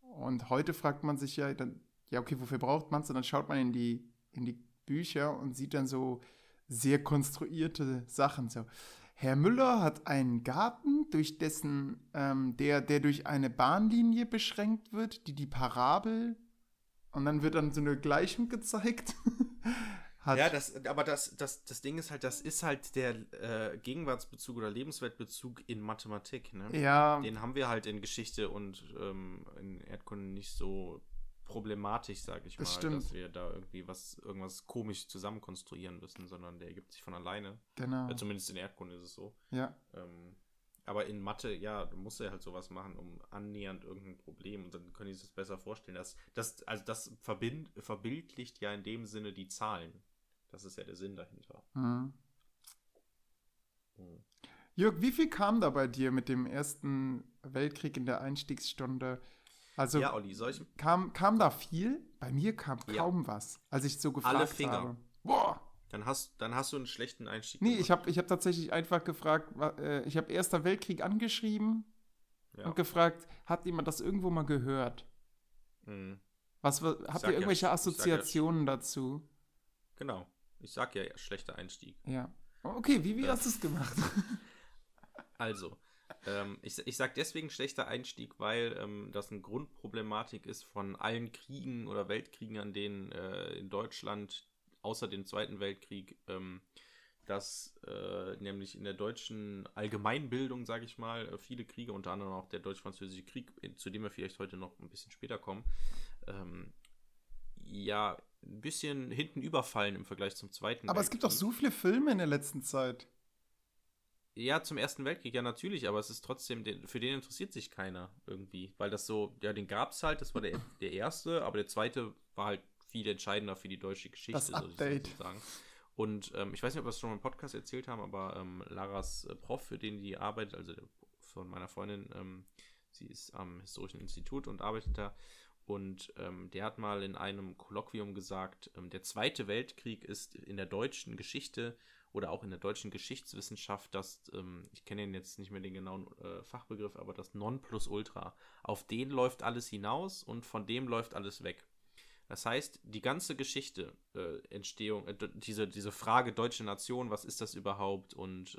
Und heute fragt man sich ja, dann, ja, okay, wofür braucht man es? Und dann schaut man in die, in die Bücher und sieht dann so sehr konstruierte Sachen. So, Herr Müller hat einen Garten, durch dessen, ähm, der, der durch eine Bahnlinie beschränkt wird, die die Parabel, und dann wird dann so eine Gleichung gezeigt. hat. Ja, das, aber das, das, das Ding ist halt, das ist halt der äh, Gegenwartsbezug oder Lebensweltbezug in Mathematik, ne? ja, Den haben wir halt in Geschichte und ähm, in Erdkunde nicht so problematisch, sag ich mal, stimmt. dass wir da irgendwie was, irgendwas komisch zusammenkonstruieren müssen, sondern der ergibt sich von alleine. genau. Äh, zumindest in Erdkunde ist es so. Ja, Ähm, aber in Mathe, ja, du musst ja halt sowas machen, um annähernd irgendein Problem und dann können die sich das besser vorstellen. Das, das, also das verbind, verbildlicht ja in dem Sinne die Zahlen. Das ist ja der Sinn dahinter. mhm. Mhm. Jörg, wie viel kam da bei dir mit dem Ersten Weltkrieg in der Einstiegsstunde? Also ja, Olli, soll ich, kam, kam da viel? Bei mir kam Ja. kaum was, als ich so gefragt Alle Finger. habe. Boah. dann hast, dann hast du einen schlechten Einstieg. Nee, gemacht. ich habe ich hab tatsächlich einfach gefragt, äh, ich habe Erster Weltkrieg angeschrieben Ja. und gefragt, hat jemand das irgendwo mal gehört? Mhm. Was, wa- habt ihr ja, irgendwelche ja- Assoziationen dazu? Genau. Ich sag ja, schlechter Einstieg. Ja. Okay, wie, wie Ja. hast du es gemacht? Also, ähm, ich, ich sage deswegen schlechter Einstieg, weil ähm, das eine Grundproblematik ist von allen Kriegen oder Weltkriegen, an denen äh, in Deutschland außer dem Zweiten Weltkrieg, ähm, dass äh, nämlich in der deutschen Allgemeinbildung, sage ich mal, äh, viele Kriege, unter anderem auch der deutsch-französische Krieg, zu dem wir vielleicht heute noch ein bisschen später kommen, ähm, ja, ein bisschen hinten überfallen im Vergleich zum Zweiten Aber es gibt doch Weltkrieg. so viele Filme in der letzten Zeit. Ja, zum Ersten Weltkrieg, ja, natürlich, aber es ist trotzdem, den, für den interessiert sich keiner irgendwie. Weil das so, ja, den gab es halt, das war der, der erste, aber der zweite war halt viel entscheidender für die deutsche Geschichte, Das Update. so sagen. Und ähm, ich weiß nicht, ob wir es schon mal im Podcast erzählt haben, aber ähm, Laras äh, Prof, für den die arbeitet, also der, von meiner Freundin, ähm, sie ist am Historischen Institut und arbeitet da. Und ähm, der hat mal in einem Kolloquium gesagt, ähm, der Zweite Weltkrieg ist in der deutschen Geschichte oder auch in der deutschen Geschichtswissenschaft das, ähm, ich kenne ihn jetzt nicht mehr den genauen äh, Fachbegriff, aber das Nonplusultra. Auf den läuft alles hinaus und von dem läuft alles weg. Das heißt, die ganze Geschichte, äh, Entstehung, äh, diese, diese Frage deutsche Nation, was ist das überhaupt und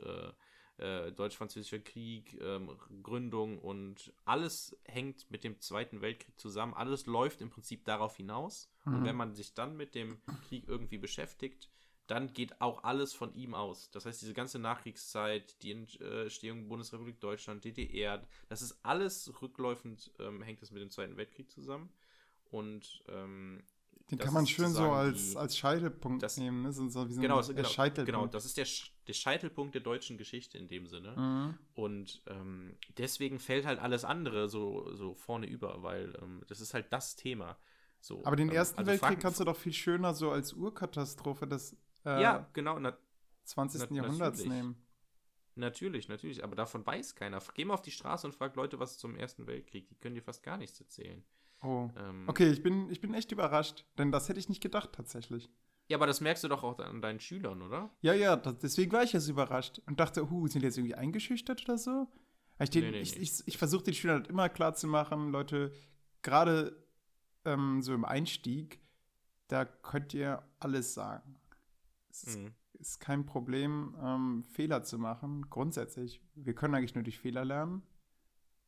äh, deutsch-französischer Krieg, ähm, Gründung und alles hängt mit dem Zweiten Weltkrieg zusammen. Alles läuft im Prinzip darauf hinaus. Und Mhm. wenn man sich dann mit dem Krieg irgendwie beschäftigt, dann geht auch alles von ihm aus. Das heißt, diese ganze Nachkriegszeit, die Entstehung Bundesrepublik Deutschland, DDR, das ist alles rückläufend, ähm, hängt das mit dem Zweiten Weltkrieg zusammen. Und ähm, Den kann man schön so als, als Scheitelpunkt das- nehmen. Ne? So, so wie so genau, ein genau, Scheitelpunkt. genau, das ist der, Sch- der Scheitelpunkt der deutschen Geschichte in dem Sinne. Mhm. Und ähm, deswegen fällt halt alles andere so, so vorne über, weil ähm, das ist halt das Thema. So, Aber den ähm, Ersten also Weltkrieg kannst du doch viel schöner so als Urkatastrophe des äh, Ja, genau, na, 20. na- Jahrhunderts natürlich. nehmen. natürlich, natürlich, aber davon weiß keiner. Geh mal auf die Straße und frag Leute was zum Ersten Weltkrieg. Die können dir fast gar nichts erzählen. Oh. Ähm, Okay, ich bin, ich bin echt überrascht, denn das hätte ich nicht gedacht tatsächlich. Ja, aber das merkst du doch auch an deinen Schülern, oder? Ja, ja, das, deswegen war ich jetzt überrascht und dachte, huh, sind die jetzt irgendwie eingeschüchtert oder so? Ich, den, Nee, nee, ich, nee. ich, ich versuche den Schülern halt immer klar zu machen, Leute, gerade ähm, so im Einstieg, da könnt ihr alles sagen. Es ist, Mhm. ist kein Problem, ähm, Fehler zu machen, grundsätzlich. Wir können eigentlich nur durch Fehler lernen.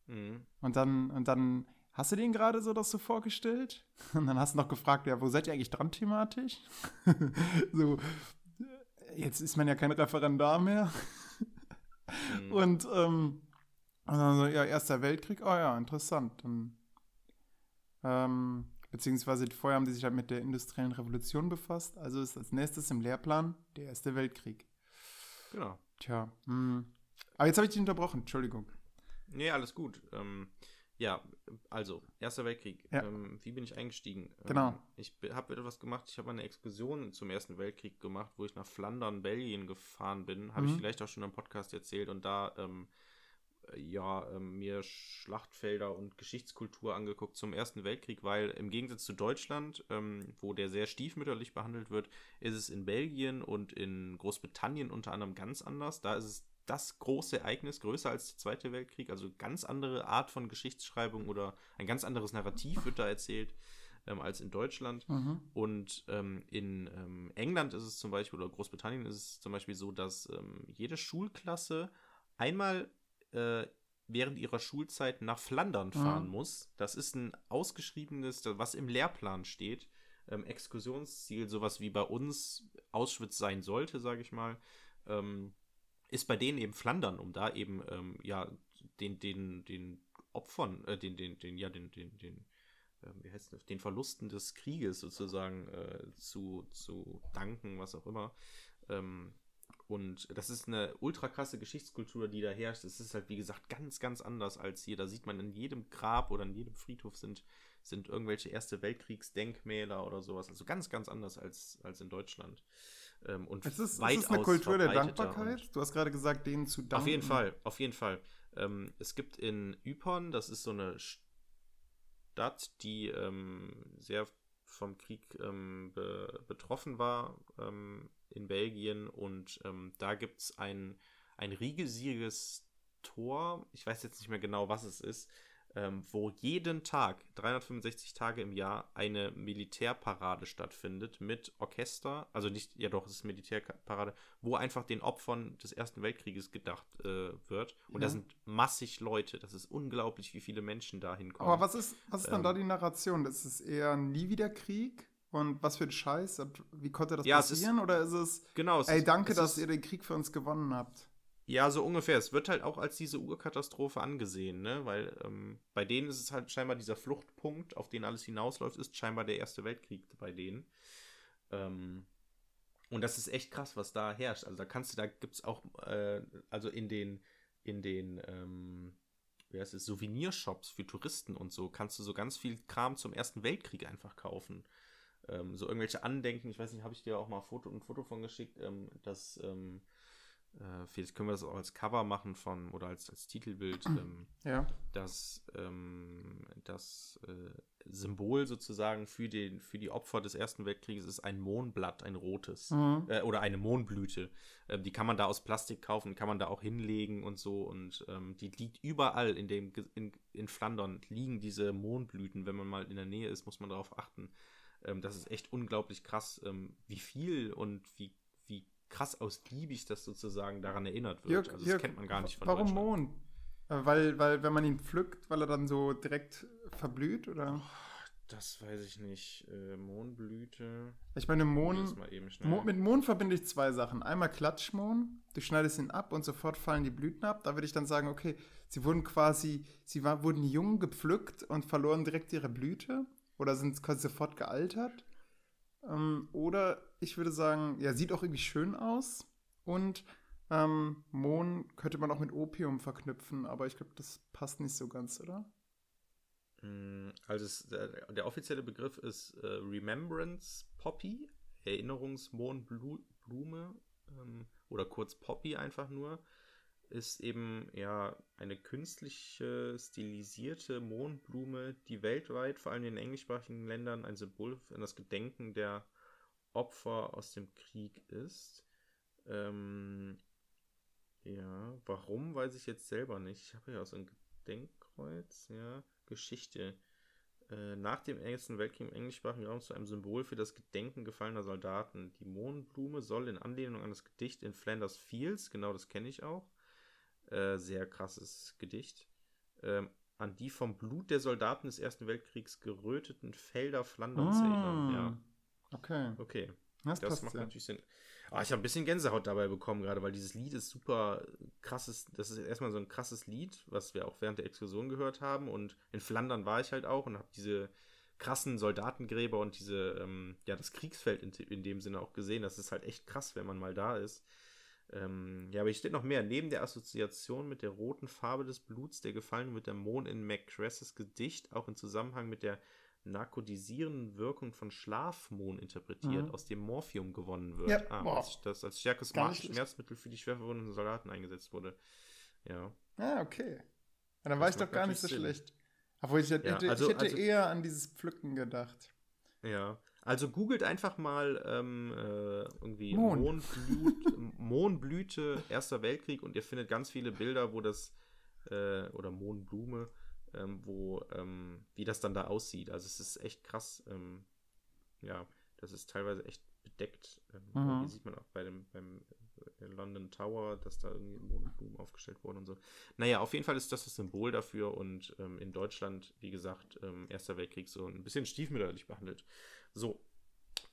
Mhm. Und dann, und dann hast du den gerade so das so vorgestellt? Und dann hast du noch gefragt, ja, wo seid ihr eigentlich dran thematisch? so, jetzt ist man ja kein Referendar mehr. Mhm. Und, ähm, und dann so, ja, Erster Weltkrieg, oh ja, interessant. Dann, ähm, beziehungsweise vorher haben die sich halt mit der industriellen Revolution befasst. Also ist als nächstes im Lehrplan der Erste Weltkrieg. Genau. Tja, hm. Aber jetzt habe ich dich unterbrochen, Entschuldigung. Nee, alles gut. Ähm, ja, also, Erster Weltkrieg. Ja. Ähm, wie bin ich eingestiegen? Ähm, Genau. Ich habe etwas gemacht. Ich habe eine Exkursion zum Ersten Weltkrieg gemacht, wo ich nach Flandern, Belgien gefahren bin. Habe ich Mhm. vielleicht auch schon im Podcast erzählt und da ähm, äh, ja ähm, mir Schlachtfelder und Geschichtskultur angeguckt zum Ersten Weltkrieg, weil im Gegensatz zu Deutschland, ähm, wo der sehr stiefmütterlich behandelt wird, ist es in Belgien und in Großbritannien unter anderem ganz anders. Da ist es das große Ereignis, größer als der Zweite Weltkrieg, also ganz andere Art von Geschichtsschreibung oder ein ganz anderes Narrativ wird da erzählt ähm, als in Deutschland. Mhm. Und ähm, in ähm, England ist es zum Beispiel, oder Großbritannien ist es zum Beispiel so, dass ähm, jede Schulklasse einmal äh, während ihrer Schulzeit nach Flandern fahren Mhm. muss. Das ist ein ausgeschriebenes, was im Lehrplan steht, ähm, Exkursionsziel, sowas wie bei uns Auschwitz sein sollte, sage ich mal, ähm, ist bei denen eben Flandern, um da eben ähm, ja den den den Opfern, äh, den den den ja den den den ähm, wie heißt das, den Verlusten des Krieges sozusagen äh, zu, zu danken, was auch immer. Ähm, und das ist eine ultra krasse Geschichtskultur, die da herrscht. Es ist halt, wie gesagt, ganz, ganz anders als hier. Da sieht man in jedem Grab oder in jedem Friedhof sind, sind irgendwelche Erste Weltkriegsdenkmäler oder sowas. Also ganz, ganz anders als, als in Deutschland. Ähm, und Es ist, es weitaus ist eine Kultur der Dankbarkeit. Du hast gerade gesagt, denen zu danken. auf jeden Fall, auf jeden Fall. Ähm, es gibt in Ypern, das ist so eine Stadt, die ähm, sehr vom Krieg ähm, be betroffen war ähm, in Belgien und ähm, da gibt es ein, ein riesiges Tor, ich weiß jetzt nicht mehr genau, was es ist, ähm, wo jeden Tag, 365 Tage im Jahr, eine Militärparade stattfindet mit Orchester, also nicht, ja doch, es ist Militärparade, wo einfach den Opfern des Ersten Weltkrieges gedacht äh, wird. Und ja. da sind massig Leute, das ist unglaublich, wie viele Menschen da hinkommen. Aber was ist, was ist dann ähm, da die Narration? Das ist eher nie wieder Krieg? Und was für ein Scheiß? Wie konnte das ja, passieren? Ist, Oder ist es, genau, es ey, danke, ist, dass ihr den Krieg für uns gewonnen habt? Ja, so ungefähr. Es wird halt auch als diese Urkatastrophe angesehen, ne? Weil ähm, bei denen ist es halt scheinbar dieser Fluchtpunkt, auf den alles hinausläuft, ist scheinbar der Erste Weltkrieg bei denen. Ähm, und das ist echt krass, was da herrscht. Also da kannst du, da gibt es auch, äh, also in den, in den, ähm, wie heißt es, Souvenirshops für Touristen und so, kannst du so ganz viel Kram zum Ersten Weltkrieg einfach kaufen. Ähm, so irgendwelche Andenken, ich weiß nicht, habe ich dir auch mal ein Foto, ein Foto von geschickt, ähm, dass ähm, äh, vielleicht können wir das auch als Cover machen von oder als, als Titelbild. Ähm, ja. Das, ähm, das äh, Symbol sozusagen für, den, für die Opfer des Ersten Weltkrieges ist ein Mohnblatt, ein rotes. Mhm. Äh, oder eine Mohnblüte. Äh, die kann man da aus Plastik kaufen, kann man da auch hinlegen und so. Und ähm, die liegt überall in, dem, in, in Flandern, liegen diese Mohnblüten. Wenn man mal in der Nähe ist, muss man darauf achten. Ähm, das ist echt unglaublich krass, ähm, wie viel und wie krass ausgiebig das sozusagen daran erinnert wird. Jörg, also das Jörg, kennt man gar nicht von Warum Mohn? Äh, weil, weil, wenn man ihn pflückt, weil er dann so direkt verblüht, oder? Das weiß ich nicht. Äh, Mohnblüte. Ich meine, Mohn. Mo mit Mohn verbinde ich zwei Sachen. Einmal Klatschmohn. Du schneidest ihn ab und sofort fallen die Blüten ab. Da würde ich dann sagen, okay, sie wurden quasi, sie war, wurden jung gepflückt und verloren direkt ihre Blüte. Oder sind quasi sofort gealtert. Ähm, oder ich würde sagen, ja, sieht auch irgendwie schön aus. Und ähm, Mohn könnte man auch mit Opium verknüpfen, aber ich glaube, das passt nicht so ganz, oder? Mm, also es, der, der, offizielle Begriff ist äh, Remembrance Poppy, Erinnerungsmohnblume ähm, oder kurz Poppy einfach nur ist eben ja eine künstliche, stilisierte Mohnblume, die weltweit, vor allem in englischsprachigen Ländern, ein Symbol für das Gedenken der Opfer aus dem Krieg ist. Ähm, ja, warum, weiß ich jetzt selber nicht. Ich habe ja auch so ein Gedenkkreuz, ja, Geschichte. Äh, nach dem Ersten Weltkrieg im englischsprachigen Raum zu einem Symbol für das Gedenken gefallener Soldaten. Die Mohnblume soll in Anlehnung an das Gedicht in Flanders Fields, genau das kenne ich auch, äh, sehr krasses Gedicht. Ähm, an die vom Blut der Soldaten des Ersten Weltkriegs geröteten Felder Flanderns ah, erinnern. Ja. Okay. Okay. Das, das macht ja. natürlich Sinn. Ah, ich habe ein bisschen Gänsehaut dabei bekommen gerade, weil dieses Lied ist super krasses. Das ist erstmal so ein krasses Lied, was wir auch während der Exkursion gehört haben. Und in Flandern war ich halt auch und habe diese krassen Soldatengräber und diese, ähm, ja, das Kriegsfeld in, in, dem Sinne auch gesehen. Das ist halt echt krass, wenn man mal da ist. Ähm, ja, aber hier steht noch mehr. Neben der Assoziation mit der roten Farbe des Bluts der Gefallenen wird der Mond in Macresses Gedicht auch in Zusammenhang mit der narkotisierenden Wirkung von Schlafmohn interpretiert, mhm. aus dem Morphium gewonnen wird. Ja. Ah, als, das als stärkes Schmerzmittel für die schwer verwundeten Soldaten eingesetzt wurde. Ja. Ah, okay. Ja, dann war ich doch gar nicht so Sinn. schlecht. Obwohl ich hätte, ja, also, ich hätte also, eher an dieses Pflücken gedacht. Ja, also googelt einfach mal ähm, äh, irgendwie Mohn. Mohnblut, Mohnblüte, Erster Weltkrieg und ihr findet ganz viele Bilder, wo das, äh, oder Mohnblume, ähm, wo, ähm, wie das dann da aussieht. Also es ist echt krass. Ähm, ja, das ist teilweise echt bedeckt. Ähm, mhm. Hier sieht man auch bei dem, beim äh, London Tower, dass da irgendwie Mohnblumen aufgestellt wurden und so. Naja, auf jeden Fall ist das das Symbol dafür und ähm, in Deutschland, wie gesagt, Erster Weltkrieg so ein bisschen stiefmütterlich behandelt. So,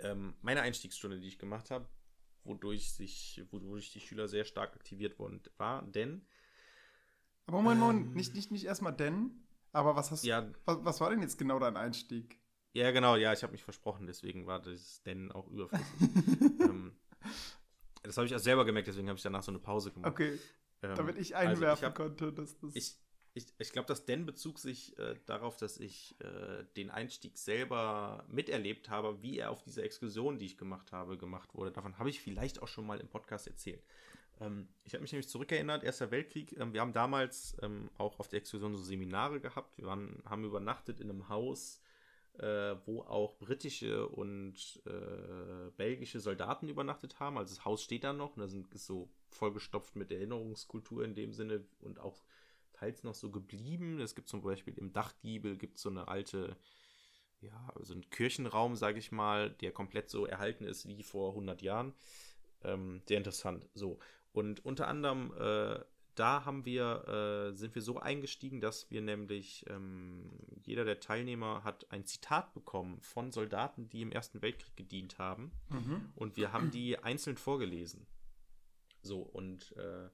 ähm, meine Einstiegsstunde, die ich gemacht habe, wodurch sich, wodurch die Schüler sehr stark aktiviert wurden, war, denn. Aber Moment, Moment, ähm, nicht, nicht, nicht erstmal denn, aber was hast ja, was, was war denn jetzt genau dein Einstieg? Ja, genau, ja, ich habe mich versprochen, deswegen war das denn auch überflüssig. ähm, das habe ich auch selber gemerkt, deswegen habe ich danach so eine Pause gemacht. Okay. Ähm, damit ich einwerfen also ich hab, konnte, dass das. Ich, ich, ich glaube, das denn bezog sich äh, darauf, dass ich äh, den Einstieg selber miterlebt habe, wie er auf dieser Exkursion, die ich gemacht habe, gemacht wurde. Davon habe ich vielleicht auch schon mal im Podcast erzählt. Ähm, ich habe mich nämlich zurückerinnert, Erster Weltkrieg. Ähm, wir haben damals ähm, auch auf der Exkursion so Seminare gehabt. Wir waren, haben übernachtet in einem Haus, äh, wo auch britische und äh, belgische Soldaten übernachtet haben. Also das Haus steht da noch und da sind so vollgestopft mit Erinnerungskultur in dem Sinne und auch teils noch so geblieben. Es gibt zum Beispiel im Dachgiebel gibt so eine alte, ja, so ein Kirchenraum, sage ich mal, der komplett so erhalten ist wie vor 100 Jahren. Ähm, sehr interessant. So. Und unter anderem, äh, da haben wir, äh, sind wir so eingestiegen, dass wir nämlich, ähm, jeder der Teilnehmer hat ein Zitat bekommen von Soldaten, die im Ersten Weltkrieg gedient haben. Mhm. Und wir haben die einzeln vorgelesen. So, und äh,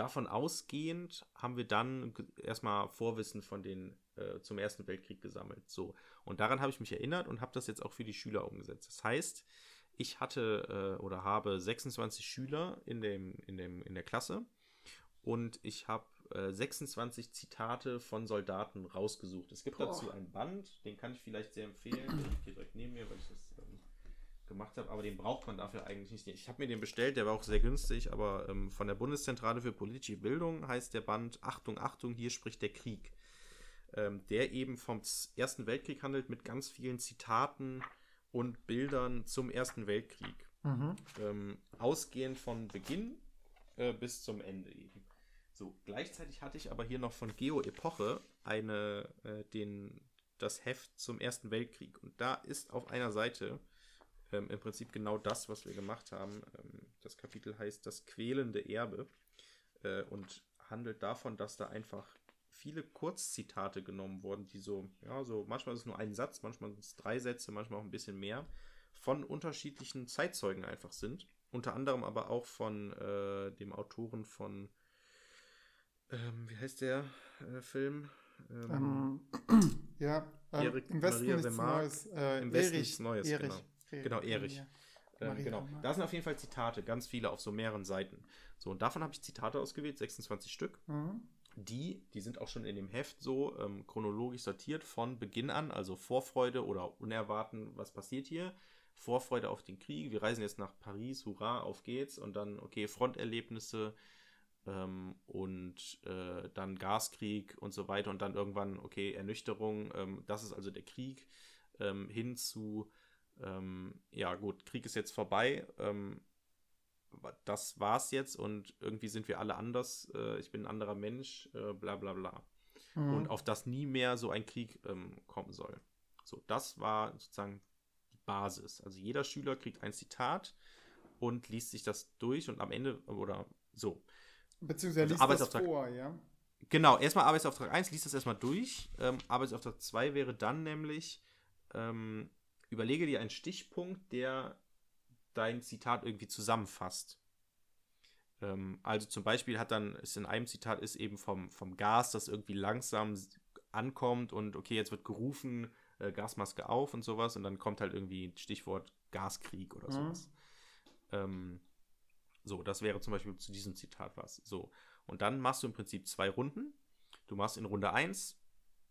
davon ausgehend haben wir dann erstmal Vorwissen von den äh, zum Ersten Weltkrieg gesammelt. So, und daran habe ich mich erinnert und habe das jetzt auch für die Schüler umgesetzt. Das heißt, ich hatte äh, oder habe 26 Schüler in, dem, in, dem, in der Klasse und ich habe äh, 26 Zitate von Soldaten rausgesucht. Es gibt Boah. dazu ein Band, den kann ich vielleicht sehr empfehlen. Der liegt hier direkt neben mir, weil ich das ähm, gemacht habe, aber den braucht man dafür eigentlich nicht. Ich habe mir den bestellt, der war auch sehr günstig, aber ähm, von der Bundeszentrale für politische Bildung heißt der Band Achtung, Achtung, hier spricht der Krieg. Ähm, der eben vom Ersten Weltkrieg handelt mit ganz vielen Zitaten und Bildern zum Ersten Weltkrieg. Mhm. Ähm, ausgehend von Beginn äh, bis zum Ende eben. So, gleichzeitig hatte ich aber hier noch von Geo Epoche eine, äh, den, das Heft zum Ersten Weltkrieg. Und da ist auf einer Seite ähm, im Prinzip genau das, was wir gemacht haben. Ähm, das Kapitel heißt Das quälende Erbe äh, und handelt davon, dass da einfach viele Kurzzitate genommen worden, die so, ja, so, manchmal ist es nur ein Satz, manchmal sind es drei Sätze, manchmal auch ein bisschen mehr, von unterschiedlichen Zeitzeugen einfach sind. Unter anderem aber auch von äh, dem Autoren von, ähm, wie heißt der äh, Film? Ähm, ja, ähm, Erik im Westen Maria nichts Neues. Äh, Im Westen Erich, nichts Neues, Erich. genau. Genau, Erich. Ähm, genau. Da sind auf jeden Fall Zitate, ganz viele auf so mehreren Seiten. So, und davon habe ich Zitate ausgewählt, 26 Stück. Mhm die, die sind auch schon in dem Heft so ähm, chronologisch sortiert von Beginn an, also Vorfreude oder Unerwarten, was passiert hier. Vorfreude auf den Krieg, wir reisen jetzt nach Paris, hurra, auf geht's. Und dann, okay, Fronterlebnisse ähm, und äh, dann Gaskrieg und so weiter. Und dann irgendwann, okay, Ernüchterung, ähm, das ist also der Krieg, ähm, hin zu, ähm, ja gut, Krieg ist jetzt vorbei, ähm, das war's jetzt und irgendwie sind wir alle anders, äh, ich bin ein anderer Mensch, äh, bla bla bla. Mhm. Und auf das nie mehr so ein Krieg ähm, kommen soll. So, das war sozusagen die Basis. Also jeder Schüler kriegt ein Zitat und liest sich das durch und am Ende, oder so. Beziehungsweise also liest das vor, ja? Genau, erstmal Arbeitsauftrag 1, liest das erstmal durch. Ähm, Arbeitsauftrag 2 wäre dann nämlich, ähm, überlege dir einen Stichpunkt, der dein Zitat irgendwie zusammenfasst. Ähm, also zum Beispiel hat dann, ist in einem Zitat ist eben vom, vom Gas, das irgendwie langsam ankommt und okay, jetzt wird gerufen, äh, Gasmaske auf und sowas und dann kommt halt irgendwie Stichwort Gaskrieg oder mhm. sowas. Ähm, so, das wäre zum Beispiel zu diesem Zitat was. So. Und dann machst du im Prinzip zwei Runden. Du machst in Runde 1,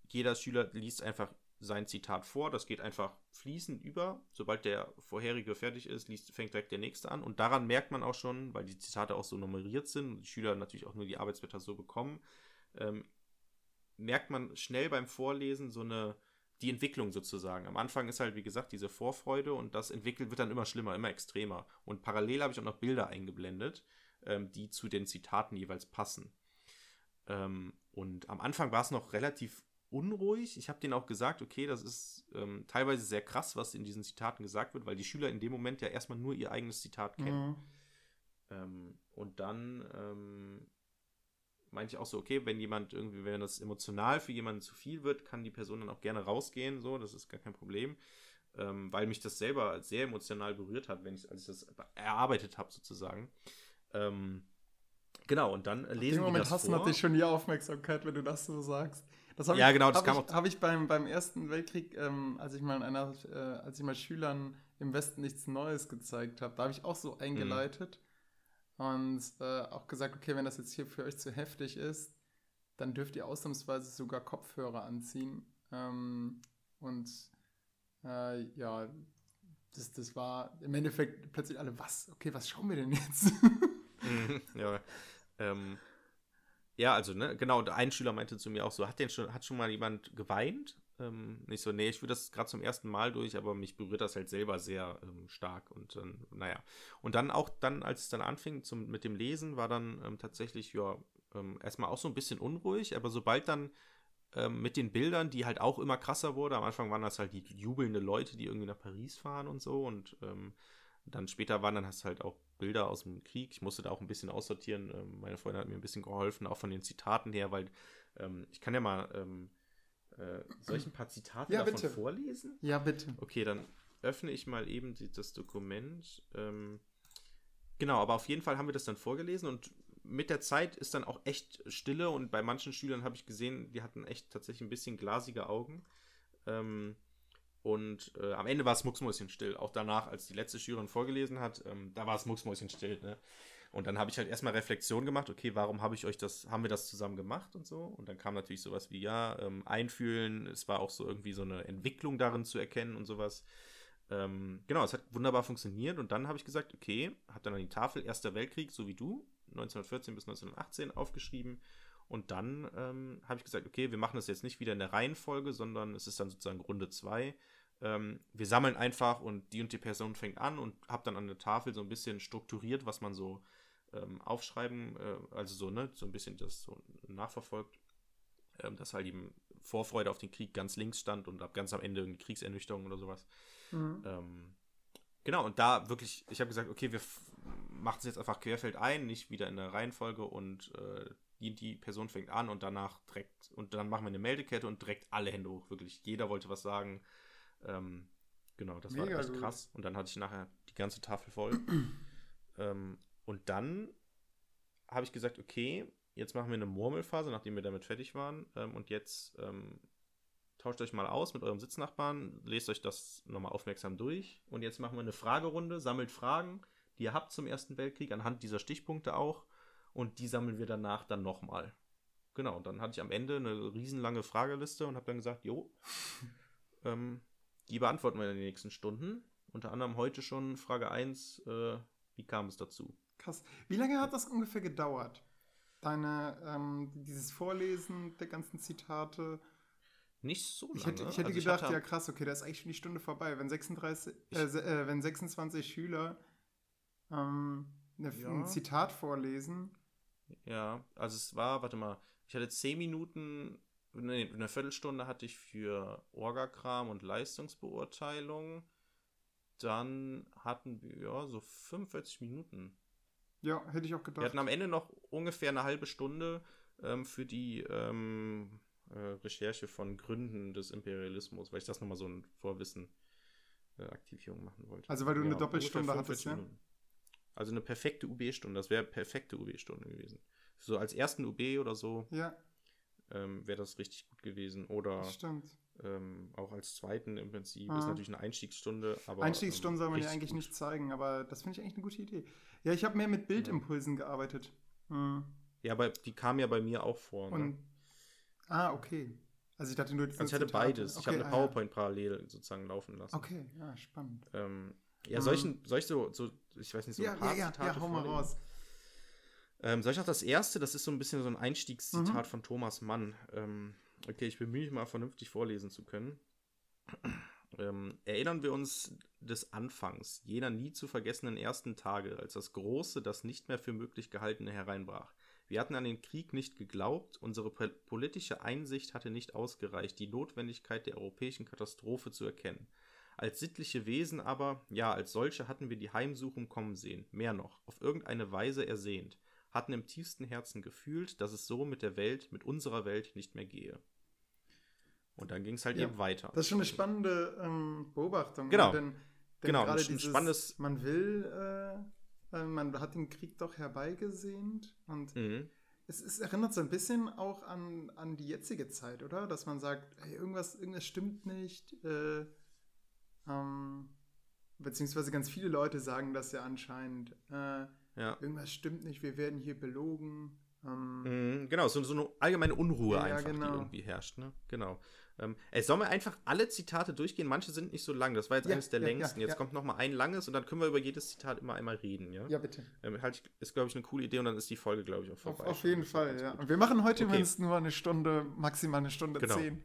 jeder Schüler liest einfach sein Zitat vor. Das geht einfach fließend über. Sobald der vorherige fertig ist, liest, fängt direkt der nächste an. Und daran merkt man auch schon, weil die Zitate auch so nummeriert sind und die Schüler natürlich auch nur die Arbeitsblätter so bekommen, ähm, merkt man schnell beim Vorlesen so eine die Entwicklung sozusagen. Am Anfang ist halt, wie gesagt, diese Vorfreude und das entwickelt wird dann immer schlimmer, immer extremer. Und parallel habe ich auch noch Bilder eingeblendet, ähm, die zu den Zitaten jeweils passen. Ähm, und am Anfang war es noch relativ unruhig. Ich habe denen auch gesagt, okay, das ist ähm, teilweise sehr krass, was in diesen Zitaten gesagt wird, weil die Schüler in dem Moment ja erstmal nur ihr eigenes Zitat kennen. Mhm. Ähm, und dann ähm, meinte ich auch so, okay, wenn jemand irgendwie, wenn das emotional für jemanden zu viel wird, kann die Person dann auch gerne rausgehen, so, das ist gar kein Problem. Ähm, weil mich das selber sehr emotional berührt hat, wenn ich, als ich das erarbeitet habe, sozusagen. Ähm, genau, und dann lesen wir das Im Moment hast du natürlich schon die Aufmerksamkeit, wenn du das so sagst ja, ich, genau, das kam ich, auch. Habe ich beim, beim Ersten Weltkrieg, ähm, als ich mal einer, äh, als ich mal Schülern im Westen nichts Neues gezeigt habe, da habe ich auch so eingeleitet mhm. und äh, auch gesagt, okay, wenn das jetzt hier für euch zu heftig ist, dann dürft ihr ausnahmsweise sogar Kopfhörer anziehen. Ähm, und äh, ja, das, das war im Endeffekt plötzlich alle, was? Okay, was schauen wir denn jetzt? Mhm, ja, ähm, ja, also, ne, genau, ein Schüler meinte zu mir auch so, hat denn schon, hat schon mal jemand geweint? Ähm, nicht so, nee, ich würde das gerade zum ersten Mal durch, aber mich berührt das halt selber sehr ähm, stark. Und dann, naja. Und dann auch dann, als es dann anfing zum, mit dem Lesen, war dann ähm, tatsächlich, ja, ähm, erstmal auch so ein bisschen unruhig, aber sobald dann ähm, mit den Bildern, die halt auch immer krasser wurde, am Anfang waren das halt die jubelnde Leute, die irgendwie nach Paris fahren und so und ähm, dann später waren dann hast du halt auch Bilder aus dem Krieg. Ich musste da auch ein bisschen aussortieren. Ähm, meine Freundin hat mir ein bisschen geholfen, auch von den Zitaten her, weil ähm, ich kann ja mal ähm, äh, soll ich ein paar Zitate Ja, davon bitte. vorlesen? Ja, bitte. Okay, dann öffne ich mal eben die, das Dokument. Ähm, genau, aber auf jeden Fall haben wir das dann vorgelesen und mit der Zeit ist dann auch echt Stille und bei manchen Schülern habe ich gesehen, die hatten echt tatsächlich ein bisschen glasige Augen. Ähm, und äh, am Ende war es mucksmäuschen still. Auch danach, als die letzte Schülerin vorgelesen hat, ähm, da war es mucksmäuschen still. Ne? Und dann habe ich halt erstmal Reflexion gemacht, okay, warum habe ich euch das, haben wir das zusammen gemacht und so? Und dann kam natürlich sowas wie, ja, ähm, einfühlen, es war auch so irgendwie so eine Entwicklung darin zu erkennen und sowas. Ähm, genau, es hat wunderbar funktioniert und dann habe ich gesagt, okay, habe dann an die Tafel Erster Weltkrieg, so wie du, 1914 bis 1918 aufgeschrieben. Und dann ähm, habe ich gesagt, okay, wir machen das jetzt nicht wieder in der Reihenfolge, sondern es ist dann sozusagen Runde 2. Ähm, wir sammeln einfach und die und die Person fängt an und habe dann an der Tafel so ein bisschen strukturiert, was man so ähm, aufschreiben, äh, also so, ne, so ein bisschen das so nachverfolgt, ähm, dass halt eben Vorfreude auf den Krieg ganz links stand und ab ganz am Ende irgendwie Kriegsernüchterung oder sowas. Mhm. Ähm, genau, und da wirklich, ich habe gesagt, okay, wir machen es jetzt einfach querfeld ein, nicht wieder in der Reihenfolge und äh, die, die Person fängt an und danach direkt, und dann machen wir eine Meldekette und direkt alle Hände hoch, wirklich. Jeder wollte was sagen. Ähm, genau, das Mega war echt gut. krass. Und dann hatte ich nachher die ganze Tafel voll. ähm, und dann habe ich gesagt, okay, jetzt machen wir eine Murmelphase, nachdem wir damit fertig waren. Ähm, und jetzt ähm, tauscht euch mal aus mit eurem Sitznachbarn, lest euch das nochmal aufmerksam durch. Und jetzt machen wir eine Fragerunde, sammelt Fragen, die ihr habt zum Ersten Weltkrieg, anhand dieser Stichpunkte auch. Und die sammeln wir danach dann nochmal. Genau, und dann hatte ich am Ende eine riesenlange Frageliste und habe dann gesagt, jo, ähm, die beantworten wir in den nächsten Stunden. Unter anderem heute schon Frage 1, äh, wie kam es dazu? Krass. Wie lange hat das ungefähr gedauert? Deine, ähm, dieses Vorlesen der ganzen Zitate. Nicht so lange. Ich hätte, ich hätte Also gedacht, hatte- ja krass, okay, da ist eigentlich schon die Stunde vorbei. Wenn 36, äh, äh, wenn 26 Schüler ähm, eine, Ja. ein Zitat vorlesen, Ja, also es war, warte mal, ich hatte zehn Minuten, nee, eine Viertelstunde hatte ich für Orgakram und Leistungsbeurteilung. Dann hatten wir, ja, so 45 Minuten. ja, hätte ich auch Wir gedacht. hatten am Ende noch ungefähr eine halbe Stunde ähm, für die ähm, äh, Recherche von Gründen des Imperialismus, weil ich das nochmal so ein Vorwissen äh, Aktivierung machen wollte. Also weil du eine ungefähr Doppelstunde hattest, 45 ja? Minuten. Also eine perfekte UB-Stunde, das wäre perfekte UB-Stunde gewesen. So als ersten UB oder so Ja, ähm, wäre das richtig gut gewesen. Oder ähm, auch als zweiten im Prinzip. Ah. Ist natürlich eine Einstiegsstunde, aber. Einstiegsstunden ähm, soll man ja eigentlich gut. nicht zeigen, aber das finde ich eigentlich eine gute Idee. Ja, ich habe mehr mit Bildimpulsen gearbeitet. Hm. Ja, aber die kam ja bei mir auch vor. Ne? Und, ah, okay. Also ich dachte nur, also ich hatte Zitate. beides. ich Okay, habe eine ah, ja. PowerPoint parallel sozusagen laufen lassen. Okay, ja, spannend. Ähm, ja, Mhm. soll ich, ein- soll ich so, so, ich weiß nicht, so ja, ein paar ja, ja, Zitate ja, hau mal raus. Ähm, soll ich noch das erste? Das ist so ein bisschen so ein Einstiegszitat Mhm. von Thomas Mann. Ähm, okay, ich bemühe mich mal vernünftig vorlesen zu können. Ähm, erinnern wir uns des Anfangs, jener nie zu vergessenen ersten Tage, als das Große, das nicht mehr für möglich gehaltene hereinbrach. Wir hatten an den Krieg nicht geglaubt, unsere po- politische Einsicht hatte nicht ausgereicht, die Notwendigkeit der europäischen Katastrophe zu erkennen. Als sittliche Wesen aber, ja, als solche hatten wir die Heimsuchung kommen sehen, mehr noch, auf irgendeine Weise ersehnt, hatten im tiefsten Herzen gefühlt, dass es so mit der Welt, mit unserer Welt nicht mehr gehe. Und dann ging es halt Ja, eben weiter. Das ist schon eine spannende ähm, Beobachtung. Genau. ne? Denn, denn Genau, gerade ein dieses, spannendes- man will, äh, äh, man hat den Krieg doch herbeigesehnt und Mhm. es, es erinnert so ein bisschen auch an, an die jetzige Zeit, oder? Dass man sagt, hey, irgendwas, irgendwas stimmt nicht. Äh, ähm, beziehungsweise ganz viele Leute sagen das ja anscheinend. Äh, Ja. irgendwas stimmt nicht, wir werden hier belogen. Ähm, Mhm, genau, so, so eine allgemeine Unruhe Ja, einfach, genau. die irgendwie herrscht. Ne? Genau. Ähm, es sollen wir einfach alle Zitate durchgehen. Manche sind nicht so lang. Das war jetzt Ja, eines der ja, längsten. Jetzt kommt noch mal ein langes und dann können wir über jedes Zitat immer einmal reden. Ja, ja, bitte. ähm, halt, ist, glaube ich, eine coole Idee und dann ist die Folge, glaube ich, auch Auf, vorbei. auf schon. jeden Fall, ja. Und wir machen heute Okay. übrigens nur eine Stunde, maximal eine Stunde Genau. zehn.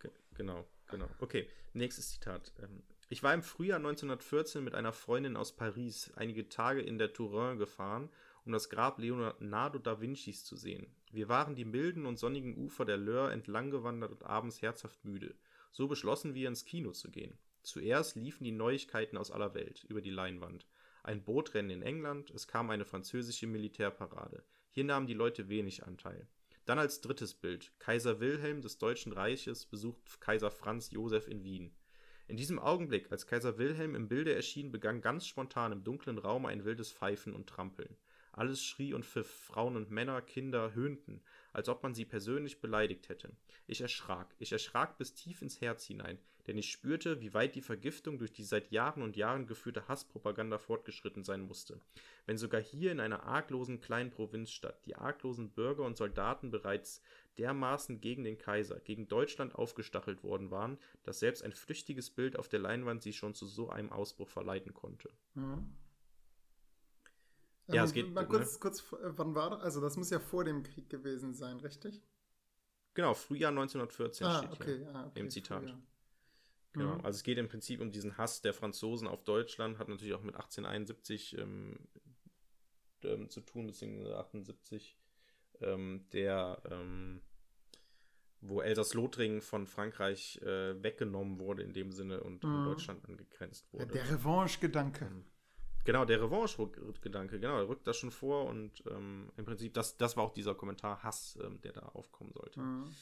Ge- genau, genau. Okay, nächstes Zitat. Ähm, ich war im Frühjahr 1914 mit einer Freundin aus Paris einige Tage in der Touraine gefahren, um das Grab Leonardo da Vincis zu sehen. Wir waren die milden und sonnigen Ufer der Loire entlang gewandert und abends herzhaft müde. So beschlossen wir, ins Kino zu gehen. Zuerst liefen die Neuigkeiten aus aller Welt über die Leinwand. Ein Bootrennen in England, es kam eine französische Militärparade. Hier nahmen die Leute wenig Anteil. Dann als drittes Bild. Kaiser Wilhelm des Deutschen Reiches besucht Kaiser Franz Josef in Wien. In diesem Augenblick, als Kaiser Wilhelm im Bilde erschien, begann ganz spontan im dunklen Raum ein wildes Pfeifen und Trampeln. Alles schrie und pfiff, Frauen und Männer, Kinder höhnten, als ob man sie persönlich beleidigt hätte. Ich erschrak, ich erschrak bis tief ins Herz hinein, denn ich spürte, wie weit die Vergiftung durch die seit Jahren und Jahren geführte Hasspropaganda fortgeschritten sein musste. Wenn sogar hier in einer arglosen kleinen Provinzstadt die arglosen Bürger und Soldaten bereits dermaßen gegen den Kaiser, gegen Deutschland aufgestachelt worden waren, dass selbst ein flüchtiges Bild auf der Leinwand sie schon zu so einem Ausbruch verleiten konnte. Mhm. Ja, Ähm, es geht, Mal ne? kurz, kurz, äh, wann war das? Also, das muss ja vor dem Krieg gewesen sein, richtig? Genau, Frühjahr 1914 ah, steht hier. okay, ah, okay. im Zitat. früher. Genau. Mhm. Also es geht im Prinzip um diesen Hass der Franzosen auf Deutschland, hat natürlich auch mit 1871 ähm, ähm, zu tun, beziehungsweise 78, ähm, der, ähm, wo Elsass-Lothringen von Frankreich äh, weggenommen wurde in dem Sinne und Mhm. Deutschland angegrenzt wurde. der Revanche-Gedanke. Ähm, Genau, der Revanche-Gedanke, genau, er rückt das schon vor und ähm, im Prinzip, das, das war auch dieser Kommentar Hass, ähm, der da aufkommen sollte. Mhm.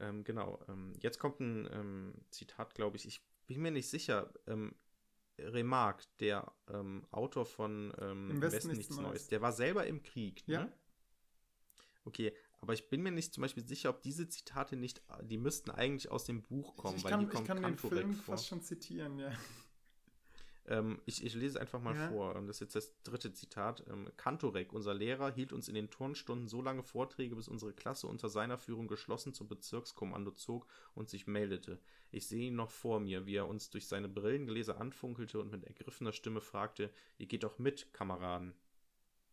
Ähm, genau. Ähm, jetzt kommt ein ähm, Zitat, glaube ich. Ich bin mir nicht sicher. Ähm, Remarque, der ähm, Autor von ähm, Im Westen nichts Neues. der war selber im Krieg. Ja. Ne? Okay, aber ich bin mir nicht zum Beispiel sicher, ob diese Zitate nicht, die müssten eigentlich aus dem Buch kommen, ich weil kann, die ich kommt kann den Film fast schon zitieren, ja. Ähm, ich, ich lese einfach mal Ja. vor. Ähm, Das ist jetzt das dritte Zitat. Ähm, Kantorek, unser Lehrer, hielt uns in den Turnstunden so lange Vorträge, bis unsere Klasse unter seiner Führung geschlossen zum Bezirkskommando zog und sich meldete. Ich sehe ihn noch vor mir, wie er uns durch seine Brillengläser anfunkelte und mit ergriffener Stimme fragte: Ihr geht doch mit, Kameraden.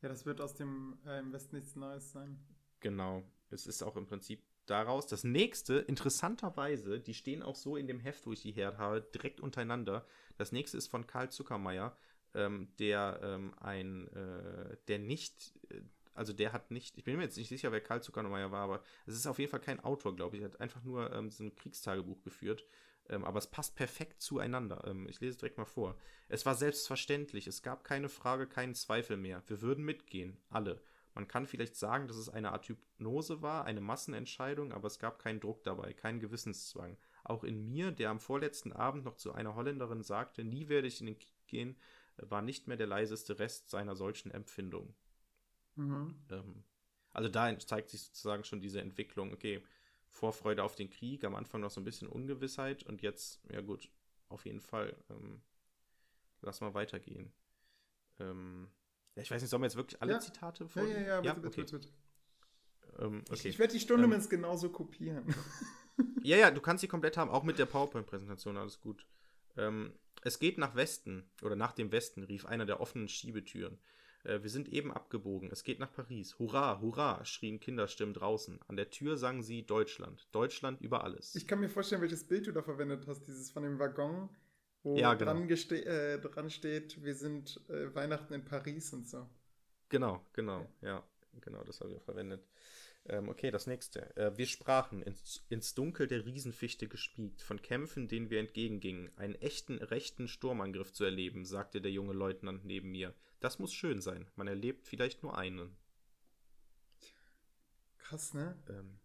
Ja, das wird aus dem äh, Im Westen nichts Neues sein. Genau. Es ist auch im Prinzip daraus. Das nächste, interessanterweise, die stehen auch so in dem Heft, wo ich die her habe, direkt untereinander. Das nächste ist von Karl Zuckermeier, ähm, der ähm, ein, äh, der nicht, äh, also der hat nicht, ich bin mir jetzt nicht sicher, wer Karl Zuckermeier war, aber es ist auf jeden Fall kein Autor, glaube ich. Er hat einfach nur ähm, so ein Kriegstagebuch geführt. Ähm, aber es passt perfekt zueinander. Ähm, ich lese es direkt mal vor. Es war selbstverständlich. Es gab keine Frage, keinen Zweifel mehr. Wir würden mitgehen. Alle. Man kann vielleicht sagen, dass es eine Art Hypnose war, eine Massenentscheidung, aber es gab keinen Druck dabei, keinen Gewissenszwang. Auch in mir, der am vorletzten Abend noch zu einer Holländerin sagte, nie werde ich in den Krieg gehen, war nicht mehr der leiseste Rest seiner solchen Empfindung. Mhm. Ähm, also da zeigt sich sozusagen schon diese Entwicklung, okay, Vorfreude auf den Krieg, am Anfang noch so ein bisschen Ungewissheit und jetzt, ja gut, auf jeden Fall, ähm, lass mal weitergehen. Ähm, ja, ich weiß nicht, sollen wir jetzt wirklich alle Ja. Zitate Ja, vorlesen? ja, ja, bitte, bitte, okay. bitte, bitte. Ähm, Ich, okay. ich werde die Stunde Ähm, genauso kopieren. Ja, ja, du kannst sie komplett haben, auch mit der PowerPoint-Präsentation, alles gut. Ähm, es geht nach Westen oder nach dem Westen, rief einer der offenen Schiebetüren. Äh, wir sind eben abgebogen. Es geht nach Paris. Hurra, hurra, schrien Kinderstimmen draußen. An der Tür sangen sie Deutschland. Deutschland über alles. Ich kann mir vorstellen, welches Bild du da verwendet hast, dieses von dem Waggon, wo Ja, genau. dran, äh, dran steht, wir sind äh, Weihnachten in Paris und so. Genau, genau, ja, genau, das haben wir verwendet. Ähm, okay, das nächste. Äh, wir sprachen, ins, ins Dunkel der Riesenfichte gespiegt, von Kämpfen, denen wir entgegengingen, einen echten, rechten Sturmangriff zu erleben, sagte der junge Leutnant neben mir. Das muss schön sein. Man erlebt vielleicht nur einen. Krass, ne? Ähm,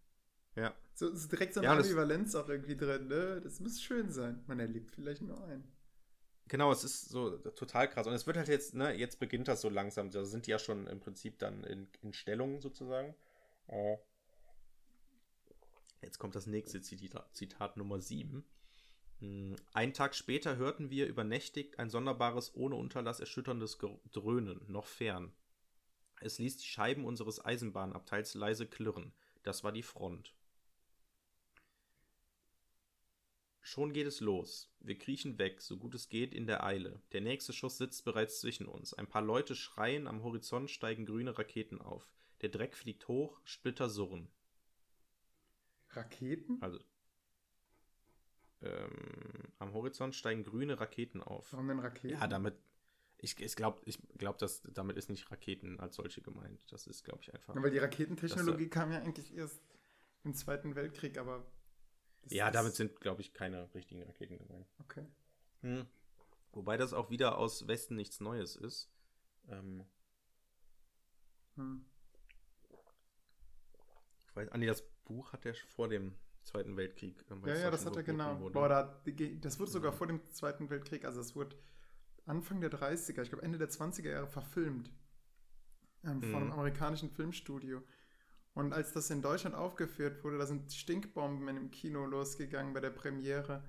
ja, So ist direkt so eine Ja, Ambivalenz auch irgendwie drin, ne? Das muss schön sein. Man erlebt vielleicht nur einen. genau, es ist so total krass. Und es wird halt jetzt, ne, jetzt beginnt das so langsam. Da sind die ja schon im Prinzip dann in, in Stellung sozusagen. Äh, Jetzt kommt das nächste Zitat, Zitat Nummer 7. Einen Tag später hörten wir übernächtigt ein sonderbares, ohne Unterlass erschütterndes Dröhnen, noch fern. Es ließ die Scheiben unseres Eisenbahnabteils leise klirren. Das war die Front. Schon geht es los. Wir kriechen weg, so gut es geht, in der Eile. Der nächste Schuss sitzt bereits zwischen uns. Ein paar Leute schreien, am Horizont steigen grüne Raketen auf. Der Dreck fliegt hoch, Splitter surren. Raketen? Also. ähm, am Horizont steigen grüne Raketen auf. Warum denn Raketen? Ja, damit. Ich, ich glaube, ich glaub, dass damit ist nicht Raketen als solche gemeint. Das ist, glaube ich, einfach. Ja, weil die Raketentechnologie kam ja eigentlich erst im Zweiten Weltkrieg, aber. Ja, damit sind, glaube ich, keine richtigen Raketen gemeint. Okay. Hm. Wobei das auch wieder aus Westen nichts Neues ist. Ähm, Hm. ich weiß, Andi, das Buch hat er vor dem Zweiten Weltkrieg. weil Ja, ja, da das hat er genau. Boah, da, das wurde sogar Ja. vor dem Zweiten Weltkrieg, also es wurde Anfang der 30er, ich glaube Ende der 20er Jahre verfilmt. Ähm, von Mhm. einem amerikanischen Filmstudio. Und als das in Deutschland aufgeführt wurde, da sind Stinkbomben in dem Kino losgegangen bei der Premiere.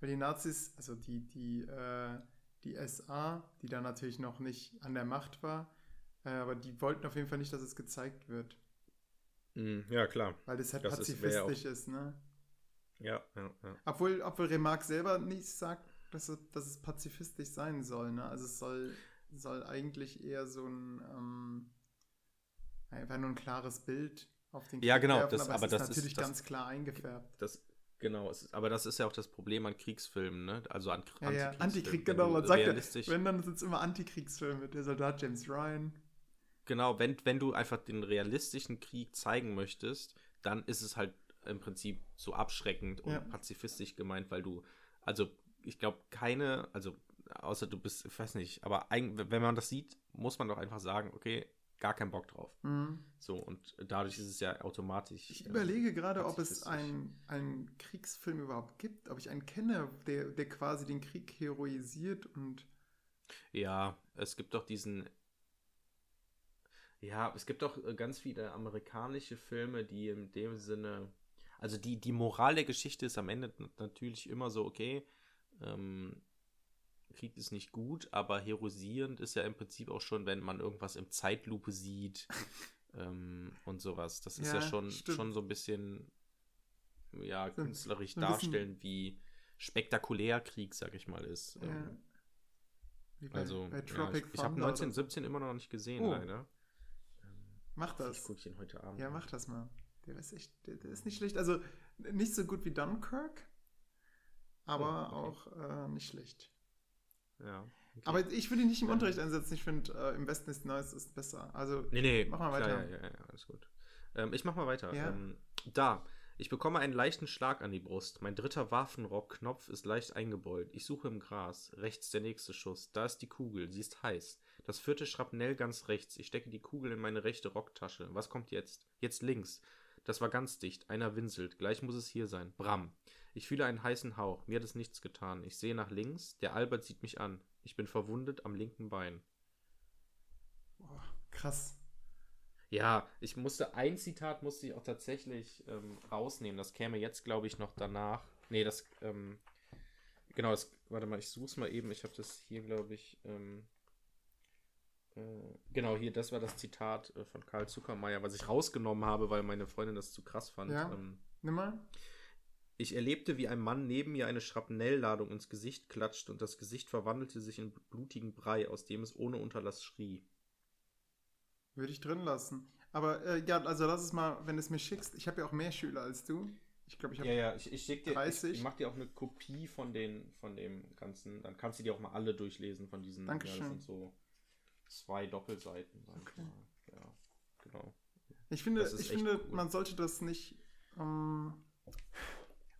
Weil die Nazis, also die, die, äh, die SA, die da natürlich noch nicht an der Macht war, äh, aber die wollten auf jeden Fall nicht, dass es gezeigt wird. Hm, ja, klar. Weil das halt Das ist- pazifistisch ist, ne? Ja, ja, ja. Obwohl, obwohl Remarque selber nicht sagt, dass es, dass es pazifistisch sein soll. Ne? Also es soll, soll eigentlich eher so ein ähm, einfach nur ein klares Bild auf den Ja, Krieg genau, werfen, das- aber, aber es das ist ist- natürlich ganz klar eingefärbt. Das, genau, ist, aber das ist ja auch das Problem an Kriegsfilmen, ne? Also an Ja, ja. Antikrieg, genau, man sagt ja, wenn dann sind es immer Antikriegsfilme, der Soldat James Ryan. Genau, wenn, wenn du einfach den realistischen Krieg zeigen möchtest, dann ist es halt im Prinzip so abschreckend und Ja. pazifistisch gemeint, weil du, also ich glaube, keine, also außer du bist, ich weiß nicht, aber wenn man das sieht, muss man doch einfach sagen, okay, gar keinen Bock drauf. Mhm. So, und dadurch ist es ja automatisch. Ich äh, überlege gerade, ob es einen, einen Kriegsfilm überhaupt gibt, ob ich einen kenne, der, der quasi den Krieg heroisiert und Ja, es gibt doch diesen. Ja, es gibt doch äh, ganz viele amerikanische Filme, die in dem Sinne. Also die, die Moral der Geschichte ist am Ende natürlich immer so, okay, ähm, Krieg ist nicht gut, aber heroisierend ist ja im Prinzip auch schon, wenn man irgendwas im Zeitlupe sieht ähm, und sowas. Das ist ja, Ja, schon, stimmt. schon so ein bisschen, ja, künstlerisch ein bisschen- darstellen, wie spektakulär Krieg, sag ich mal, ist. Ja. Ähm, bei, also, bei ja, ich, ich habe Thunder oder so. 1917 immer noch nicht gesehen, Oh. leider. Mach Ich das. gucke ich ihn heute Abend. Ja, an. mach das mal. Der ist echt, der, der ist nicht schlecht. Also nicht so gut wie Dunkirk, aber Oh, okay. auch äh, nicht schlecht. Ja. okay. Aber ich will ihn nicht im. Unterricht einsetzen. Ich finde, äh, im Westen ist Neues ist besser. Also Nee, nee, Mach mal klar, weiter. Ja, ja, ja, alles gut. Ähm, ich mach mal weiter. Ja. Ähm, da. Ich bekomme einen leichten Schlag an die Brust. Mein dritter Waffenrockknopf ist leicht eingebeult. Ich suche im Gras. Rechts der nächste Schuss. Da ist die Kugel. Sie ist heiß. Das vierte Schrapnell ganz rechts. Ich stecke die Kugel in meine rechte Rocktasche. Was kommt jetzt? Jetzt links. Das war ganz dicht. Einer winselt. Gleich muss es hier sein. Bram. Ich fühle einen heißen Hauch. Mir hat es nichts getan. Ich sehe nach links. Der Albert sieht mich an. Ich bin verwundet am linken Bein. boah, krass. Ja, ich musste, ein Zitat musste ich auch tatsächlich ähm, rausnehmen. Das käme jetzt, glaube ich, noch danach. Nee, das, ähm, genau, das, warte mal, ich suche es mal eben. Ich habe das hier, glaube ich, ähm, äh, genau, hier, das war das Zitat äh, von Karl Zuckermeier, was ich rausgenommen habe, weil meine Freundin das zu krass fand. Ja. Ähm, Nimm mal. Ich erlebte, wie ein Mann neben mir eine Schrapnellladung ins Gesicht klatscht und das Gesicht verwandelte sich in blutigen Brei, aus dem es ohne Unterlass schrie. Würde ich drin lassen. Aber äh, ja, also lass es mal, wenn du es mir schickst. Ich habe ja auch mehr Schüler als du. Ich glaube, ich habe. Ja, ja, ich, ich schicke dir, 30. ich, ich mach dir auch eine Kopie von den, von dem ganzen, dann kannst du dir auch mal alle durchlesen von diesen, Dankeschön. ja, das sind so zwei Doppelseiten, sag ich Okay. mal. Ja, genau. Ich finde, ich finde cool. man sollte das nicht. Ähm,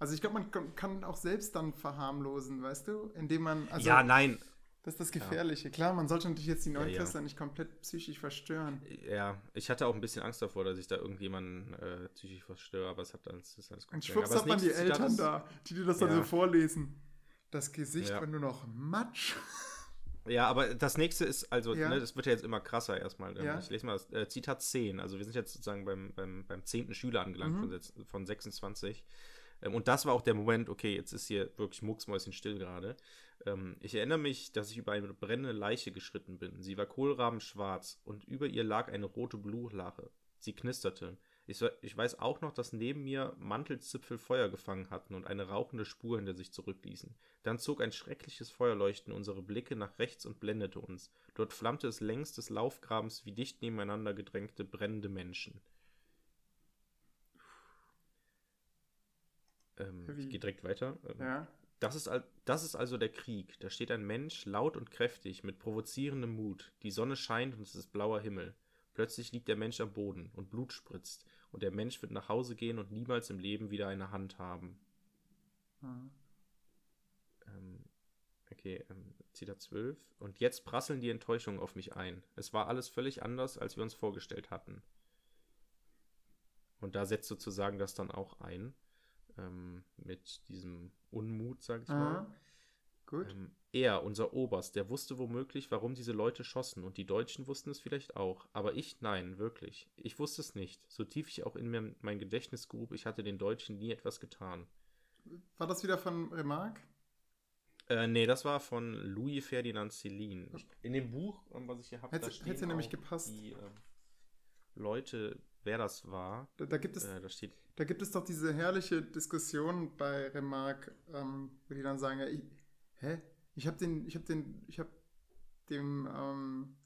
also ich glaube, man kann- auch selbst dann verharmlosen, weißt du? Indem man. Also, ja, nein, Das ist das Gefährliche. Klar, man sollte natürlich jetzt die Ja, Neunklässler ja. nicht komplett psychisch verstören. ja, ich hatte auch ein bisschen Angst davor, dass ich da irgendjemanden äh, psychisch verstöre, aber es hat dann, es ist alles gut. Und schwupps hat man das die Eltern da, die dir das dann Ja. so vorlesen. Das Gesicht Ja. war nur noch Matsch. Ja, aber das nächste ist, also, Ja. ne, das wird ja jetzt immer krasser erstmal. Ähm, Ja. Ich lese mal das äh, Zitat 10. Also wir sind jetzt sozusagen beim, beim, beim 10. Schüler angelangt Mhm. von, von 26. Ähm, und das war auch der Moment, okay, jetzt ist hier wirklich mucksmäuschenstill gerade. Ähm, ich erinnere mich, dass ich über eine brennende Leiche geschritten bin. Sie war kohlrabenschwarz und über ihr lag eine rote Blutlache. Sie knisterte. Ich, ich weiß auch noch, dass neben mir Mantelzipfel Feuer gefangen hatten und eine rauchende Spur hinter sich zurückließen. Dann zog ein schreckliches Feuerleuchten unsere Blicke nach rechts und blendete uns. Dort flammte es längs des Laufgrabens wie dicht nebeneinander gedrängte brennende Menschen. Ähm, ich gehe direkt weiter. Ähm, Ja. Das ist, al- das ist also der Krieg. Da steht ein Mensch, laut und kräftig, mit provozierendem Mut. Die Sonne scheint und es ist blauer Himmel. Plötzlich liegt der Mensch am Boden und Blut spritzt. Und der Mensch wird nach Hause gehen und niemals im Leben wieder eine Hand haben. Mhm. Ähm, okay, ähm, Zitat 12. Und jetzt prasseln die Enttäuschungen auf mich ein. Es war alles völlig anders, als wir uns vorgestellt hatten. Und da setzt sozusagen das dann auch ein. Ähm, mit diesem Unmut, sag ich mal. Aha. Gut. Ähm, er, unser Oberst, der wusste womöglich, warum diese Leute schossen, und die Deutschen wussten es vielleicht auch. Aber ich, nein, wirklich. Ich wusste es nicht. So tief ich auch in mir mein Gedächtnis grub, ich hatte den Deutschen nie etwas getan. War das wieder von Remarque? Äh, nee, das war von Louis Ferdinand Céline. Ich- In dem Buch, ähm, was ich hier habe, Hätte- hätte nämlich gepasst. die ähm, Leute, wer das war. Da, da, gibt es, Äh, da steht, da gibt es doch diese herrliche Diskussion bei Remarque, ähm, wo die dann sagen, ja, ich, hä? Ich habe den, ich habe den, ich habe dem, ähm,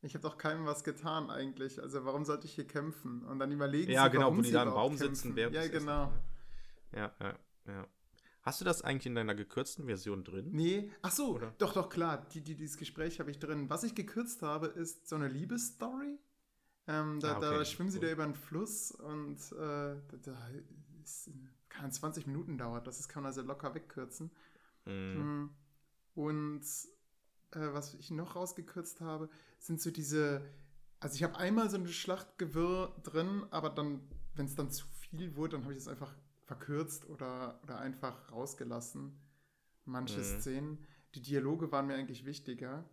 ich habe doch keinem was getan eigentlich. Also warum sollte ich hier kämpfen? Und dann überlegen ja, sie, genau, warum wo die da im Baum sitzen, kämpfen. während Ja, genau. Ja, ja, ja. Hast du das eigentlich in deiner gekürzten Version drin? Nee, ach so, Oder? doch, doch, klar, die, die, dieses Gespräch habe ich drin. Was ich gekürzt habe, ist so eine Liebesstory. Ähm, da, Ah, okay, da schwimmen sie cool. da über einen Fluss und äh, da, da ist, kann 20 Minuten dauert, das kann man also locker wegkürzen. Mhm. Mm. Und äh, was ich noch rausgekürzt habe, sind so diese, also ich habe einmal so ein Schlachtgewirr drin, aber dann, wenn es dann zu viel wurde, dann habe ich es einfach verkürzt oder, oder einfach rausgelassen. Manche Mhm. Szenen. Die Dialoge waren mir eigentlich wichtiger.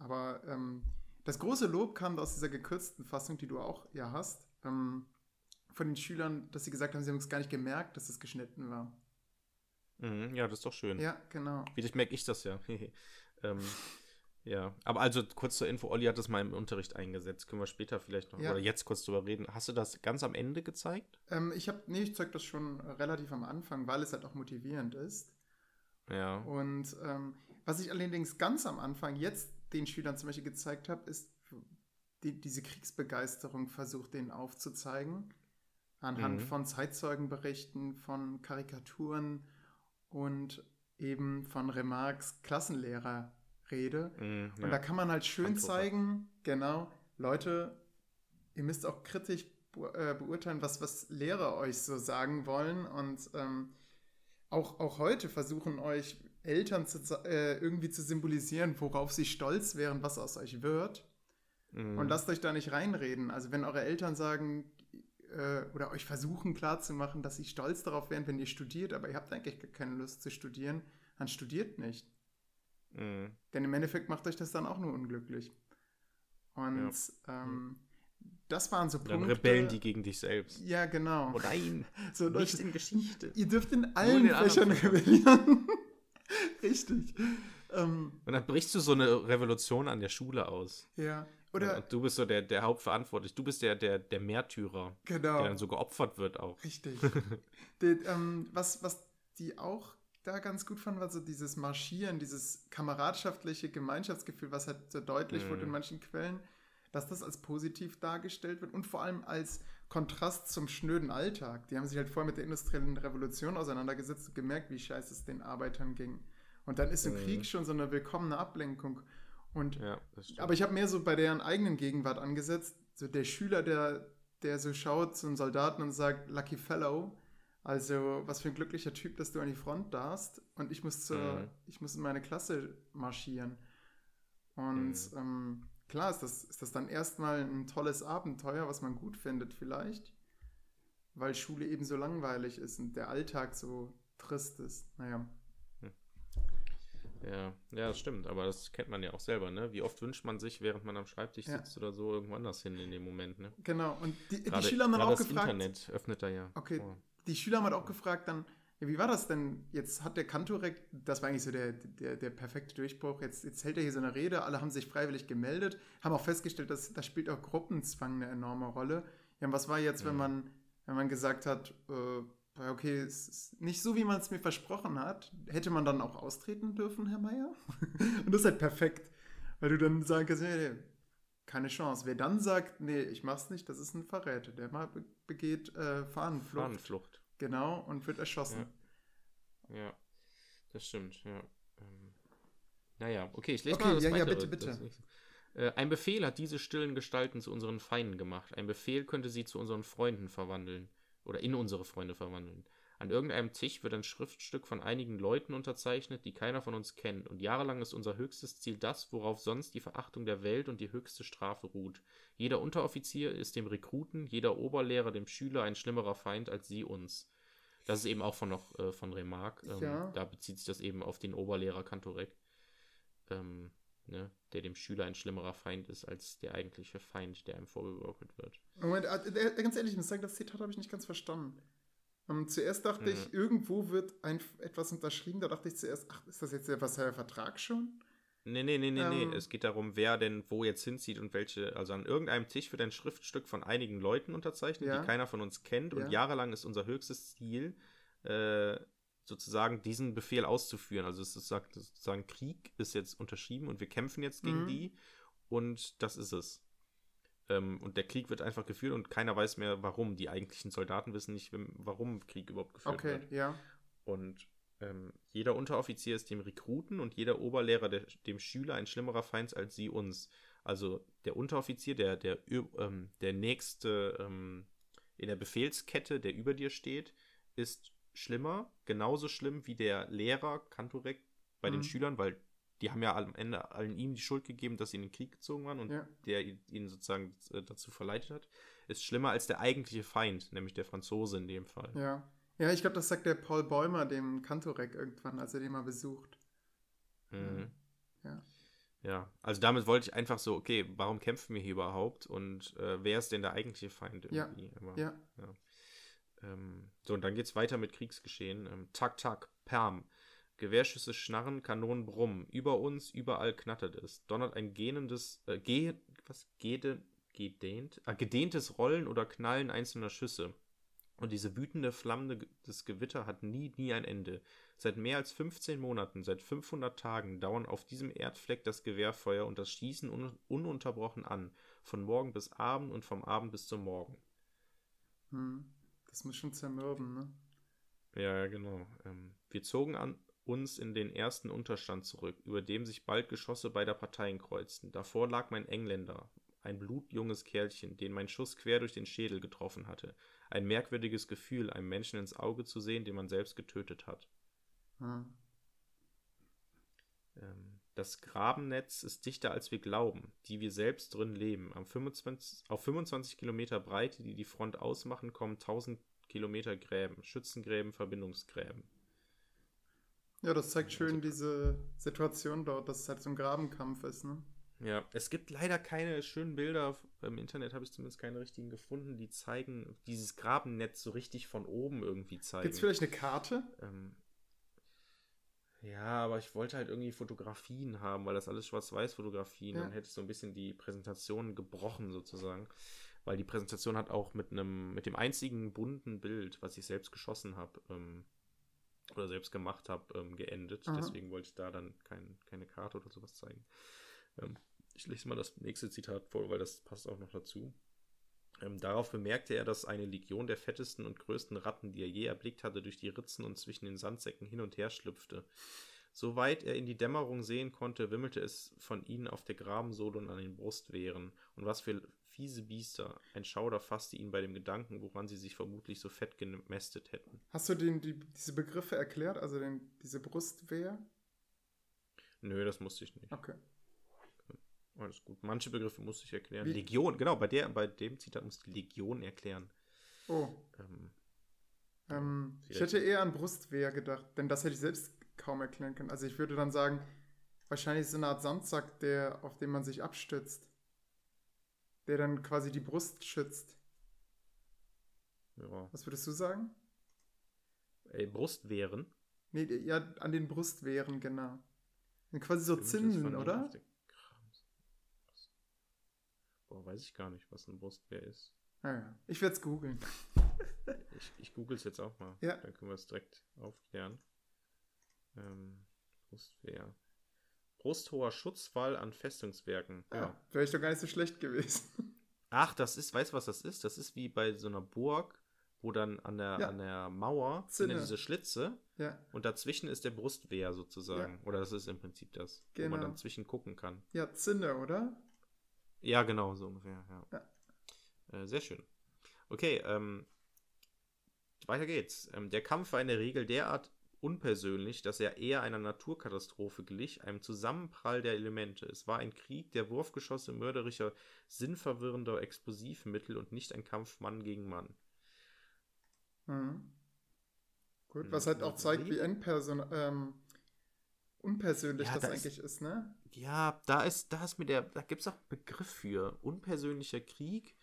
Aber ähm, das große Lob kam aus dieser gekürzten Fassung, die du auch ja hast, ähm, von den Schülern, dass sie gesagt haben, sie haben es gar nicht gemerkt, dass es geschnitten war. Mhm. Ja, das ist doch schön. Ja, genau. Vielleicht merke ich das ja. ähm, ja, aber also kurz zur Info, Olli hat das mal im Unterricht eingesetzt. Können wir später vielleicht noch, Ja. oder jetzt kurz drüber reden. Hast du das ganz am Ende gezeigt? Ähm, ich habe, nee, ich zeige das schon relativ am Anfang, weil es halt auch motivierend ist. Ja. Und ähm, was ich allerdings ganz am Anfang jetzt den Schülern zum Beispiel gezeigt habe, ist die, diese Kriegsbegeisterung versucht, denen aufzuzeigen. Anhand Mhm. von Zeitzeugenberichten, von Karikaturen und eben von Remarques Klassenlehrerrede. Mhm, Und ja. da kann man halt schön Frankfurter. zeigen, genau, Leute, ihr müsst auch kritisch äh, beurteilen, was, was Lehrer euch so sagen wollen. Und ähm, auch, auch heute versuchen euch Eltern zu, äh, irgendwie zu symbolisieren, worauf sie stolz wären, was aus euch wird. Mhm. Und lasst euch da nicht reinreden. Also wenn eure Eltern sagen äh, oder euch versuchen klarzumachen, dass sie stolz darauf wären, wenn ihr studiert, aber ihr habt eigentlich keine Lust zu studieren, dann studiert nicht. Mhm. Denn im Endeffekt macht euch das dann auch nur unglücklich. Und ähm, das waren so Dann Punkte. rebellen die gegen dich selbst. Ja, genau. Oh nein, So, nicht Leute, in Geschichte. ihr dürft in allen Fächern. rebellieren. Richtig. Ähm, Und dann brichst du so eine Revolution an der Schule aus. ja. Oder, und du bist so der, der Hauptverantwortliche. Du bist der, der, der Märtyrer, genau. der dann so geopfert wird auch. Richtig. Die, ähm, was, was die auch da ganz gut fanden, war so dieses Marschieren, dieses kameradschaftliche Gemeinschaftsgefühl, was halt so deutlich Mhm. wurde in manchen Quellen, dass das als positiv dargestellt wird und vor allem als Kontrast zum schnöden Alltag. Die haben sich halt vorher mit der industriellen Revolution auseinandergesetzt und gemerkt, wie scheiße es den Arbeitern ging. Und dann ist im Mhm. Krieg schon so eine willkommene Ablenkung. Und Ja, aber ich habe mehr so bei deren eigenen Gegenwart angesetzt. So der Schüler, der, der so schaut zum Soldaten und sagt, Lucky Fellow, also was für ein glücklicher Typ, dass du an die Front darfst und ich muss, zur, Mhm. ich muss in meine Klasse marschieren. Und Mhm. ähm, klar ist das, ist das dann erstmal ein tolles Abenteuer, was man gut findet vielleicht, weil Schule eben so langweilig ist und der Alltag so trist ist. Naja. Ja, ja, das stimmt, aber das kennt man ja auch selber, ne? Wie oft wünscht man sich, während man am Schreibtisch Ja. sitzt oder so, irgendwo anders hin in dem Moment, ne? Genau. Und die, die Gerade- Schüler haben dann auch das gefragt. Internet öffnet da ja. Okay, vor. die Schüler haben halt auch gefragt dann, ja, wie war das denn? Jetzt hat der Kantorek, das war eigentlich so der, der, der perfekte Durchbruch, jetzt, jetzt hält er hier so eine Rede, alle haben sich freiwillig gemeldet, haben auch festgestellt, dass da spielt auch Gruppenzwang eine enorme Rolle. Ja, und was war jetzt, wenn Mhm. man, wenn man gesagt hat, äh, ja, okay, es ist nicht so, wie man es mir versprochen hat, hätte man dann auch austreten dürfen, Herr Meier? und das ist halt perfekt, weil du dann sagen kannst, nee, nee, keine Chance. Wer dann sagt, nee, ich mach's nicht, das ist ein Verräter, der mal be begeht äh, Fahnenflucht. Fahnenflucht. Genau, und wird erschossen. Ja, ja das stimmt, ja. Ähm, naja, okay, ich lese okay, mal das ja, weitere, ja, bitte, bitte. das- Äh, Ein Befehl hat diese stillen Gestalten zu unseren Feinden gemacht. Ein Befehl könnte sie zu unseren Freunden verwandeln. Oder in unsere Freunde verwandeln. An irgendeinem Tisch wird ein Schriftstück von einigen Leuten unterzeichnet, die keiner von uns kennt. Und jahrelang ist unser höchstes Ziel das, worauf sonst die Verachtung der Welt und die höchste Strafe ruht. Jeder Unteroffizier ist dem Rekruten, jeder Oberlehrer dem Schüler ein schlimmerer Feind als sie uns. Das ist eben auch von noch äh, von Remarque. Ähm, Ja. Da bezieht sich das eben auf den Oberlehrer Kantorek. Ähm, ne, der dem Schüler ein schlimmerer Feind ist als der eigentliche Feind, der einem vorgegaukelt wird. Moment, äh, äh, ganz ehrlich, ich muss sagen, das Zitat habe ich nicht ganz verstanden. Ähm, zuerst dachte Mhm. ich, irgendwo wird ein, etwas unterschrieben. Da dachte ich zuerst, ach, ist das jetzt der Versailler Vertrag schon? Nee, nee, nee, nee, Ähm. nee. Es geht darum, wer denn wo jetzt hinzieht und welche. Also an irgendeinem Tisch wird ein Schriftstück von einigen Leuten unterzeichnet, Ja. die keiner von uns kennt. Ja. Und jahrelang ist unser höchstes Ziel, äh, sozusagen diesen Befehl auszuführen. Also es ist sagt- sozusagen, Krieg ist jetzt unterschrieben und wir kämpfen jetzt gegen Mhm. die. Und das ist es. Ähm, und der Krieg wird einfach geführt und keiner weiß mehr, warum. Die eigentlichen Soldaten wissen nicht, warum Krieg überhaupt geführt Okay, wird. ja. Und ähm, jeder Unteroffizier ist dem Rekruten und jeder Oberlehrer der, dem Schüler ein schlimmerer Feind als sie uns. Also der Unteroffizier, der, der, ähm, der nächste ähm, in der Befehlskette, der über dir steht, ist schlimmer, genauso schlimm wie der Lehrer Kantorek bei den Mhm. Schülern, weil die haben ja am Ende allen ihm die Schuld gegeben, dass sie in den Krieg gezogen waren und Ja. der ihn sozusagen äh, dazu verleitet hat, ist schlimmer als der eigentliche Feind, nämlich der Franzose in dem Fall. Ja. Ja, ich glaube, das sagt der Paul Bäumer dem Kantorek irgendwann, als er den mal besucht. Mhm. Ja. Ja, also damit wollte ich einfach so, okay, warum kämpfen wir hier überhaupt und äh, wer ist denn der eigentliche Feind Ja, irgendwie? Aber, Ja. Ähm, so, und dann geht's weiter mit Kriegsgeschehen. Ähm, tak, tak, Perm. Gewehrschüsse schnarren, Kanonen brummen. Über uns, überall knattert es. Donnert ein gähnendes, äh, geh, was, gede, gedehnt? Ah, gedehntes Rollen oder Knallen einzelner Schüsse. Und diese wütende, flammende Ge- das Gewitter hat nie, nie ein Ende. Seit mehr als 15 Monaten, seit 500 Tagen dauern auf diesem Erdfleck das Gewehrfeuer und das Schießen un ununterbrochen an. Von Morgen bis Abend und vom Abend bis zum Morgen. Hm. Das muss schon zermürben, ne? Ja, ja, genau. Ähm, wir zogen an uns in den ersten Unterstand zurück, über dem sich bald Geschosse beider Parteien kreuzten. Davor lag mein Engländer, ein blutjunges Kerlchen, den mein Schuss quer durch den Schädel getroffen hatte. Ein merkwürdiges Gefühl, einem Menschen ins Auge zu sehen, den man selbst getötet hat. Hm. Ähm, das Grabennetz ist dichter als wir glauben, die wir selbst drin leben. Am 25, auf 25 Kilometer Breite, die die Front ausmachen, kommen 1000 Kilometer Gräben, Schützengräben, Verbindungsgräben. Ja, das zeigt schön diese Situation dort, dass es halt so ein Grabenkampf ist, ne? Ja, es gibt leider keine schönen Bilder. Im Internet habe ich zumindest keine richtigen gefunden, die zeigen, dieses Grabennetz so richtig von oben irgendwie zeigen. Gibt es vielleicht eine Karte? ähm, ja, aber ich wollte halt irgendwie Fotografien haben, weil das alles Schwarz-Weiß-Fotografien. Ja. Dann hätte ich so ein bisschen die Präsentation gebrochen sozusagen. Weil die Präsentation hat auch mit einem, mit dem einzigen bunten Bild, was ich selbst geschossen habe, ähm, oder selbst gemacht habe, ähm, geendet. Aha. Deswegen wollte ich da dann kein, keine Karte oder sowas zeigen. Ähm, ich lese mal das nächste Zitat vor, weil das passt auch noch dazu. Ähm, darauf bemerkte er, dass eine Legion der fettesten und größten Ratten, die er je erblickt hatte, durch die Ritzen und zwischen den Sandsäcken hin und her schlüpfte. Soweit er in die Dämmerung sehen konnte, wimmelte es von ihnen auf der Grabensohle und an den Brustwehren. Und was für fiese Biester. Ein Schauder fasste ihn bei dem Gedanken, woran sie sich vermutlich so fett gemästet hätten. Hast du den, die, diese Begriffe erklärt? Also den, diese Brustwehr? Nö, das musste ich nicht. Okay. Alles gut. Manche Begriffe musste ich erklären. Wie- Legion, genau, bei, der, bei dem Zitat musste ich Legion erklären. Oh, Ähm, ähm, ich hätte eher an Brustwehr gedacht, denn das hätte ich selbst kaum erklären können. Also ich würde dann sagen, wahrscheinlich so eine Art Sandsack, der, auf den man sich abstützt. Der dann quasi die Brust schützt. ja. Was würdest du sagen? Ey, Brustwehren. Nee, ja, an den Brustwehren, genau. Und quasi so Zinnen, oder? Boah, weiß ich gar nicht, was ein Brustwehr ist. Naja, ich werde es googeln. Ich, ich google es jetzt auch mal. Ja. Dann können wir es direkt aufklären. Ähm, Brustwehr. Brusthoher Schutzwall an Festungswerken. Ja. Ja, wäre ich doch gar nicht so schlecht gewesen. Ach, das ist, weißt du, was das ist? Das ist wie bei so einer Burg, wo dann an der, Ja. an der Mauer sind ja diese Schlitze Ja, und dazwischen ist der Brustwehr sozusagen. Oder das ist im Prinzip das, wo man Genau. dann zwischen gucken kann. ja, Zinne, oder? Ja, genau, so ungefähr, ja. Äh, sehr schön. Okay, ähm, weiter geht's. Ähm, der Kampf war in der Regel derart unpersönlich, dass er eher einer Naturkatastrophe glich, einem Zusammenprall der Elemente. Es war ein Krieg der Wurfgeschosse mörderischer, sinnverwirrender Explosivmittel und nicht ein Kampf Mann gegen Mann. Mhm. Gut, was halt auch zeigt, wie ähm, unpersönlich Ja, das da ist- eigentlich ist, ne? Ja, da ist, da ist mir der, da gibt es auch einen Begriff für. Unpersönlicher Krieg.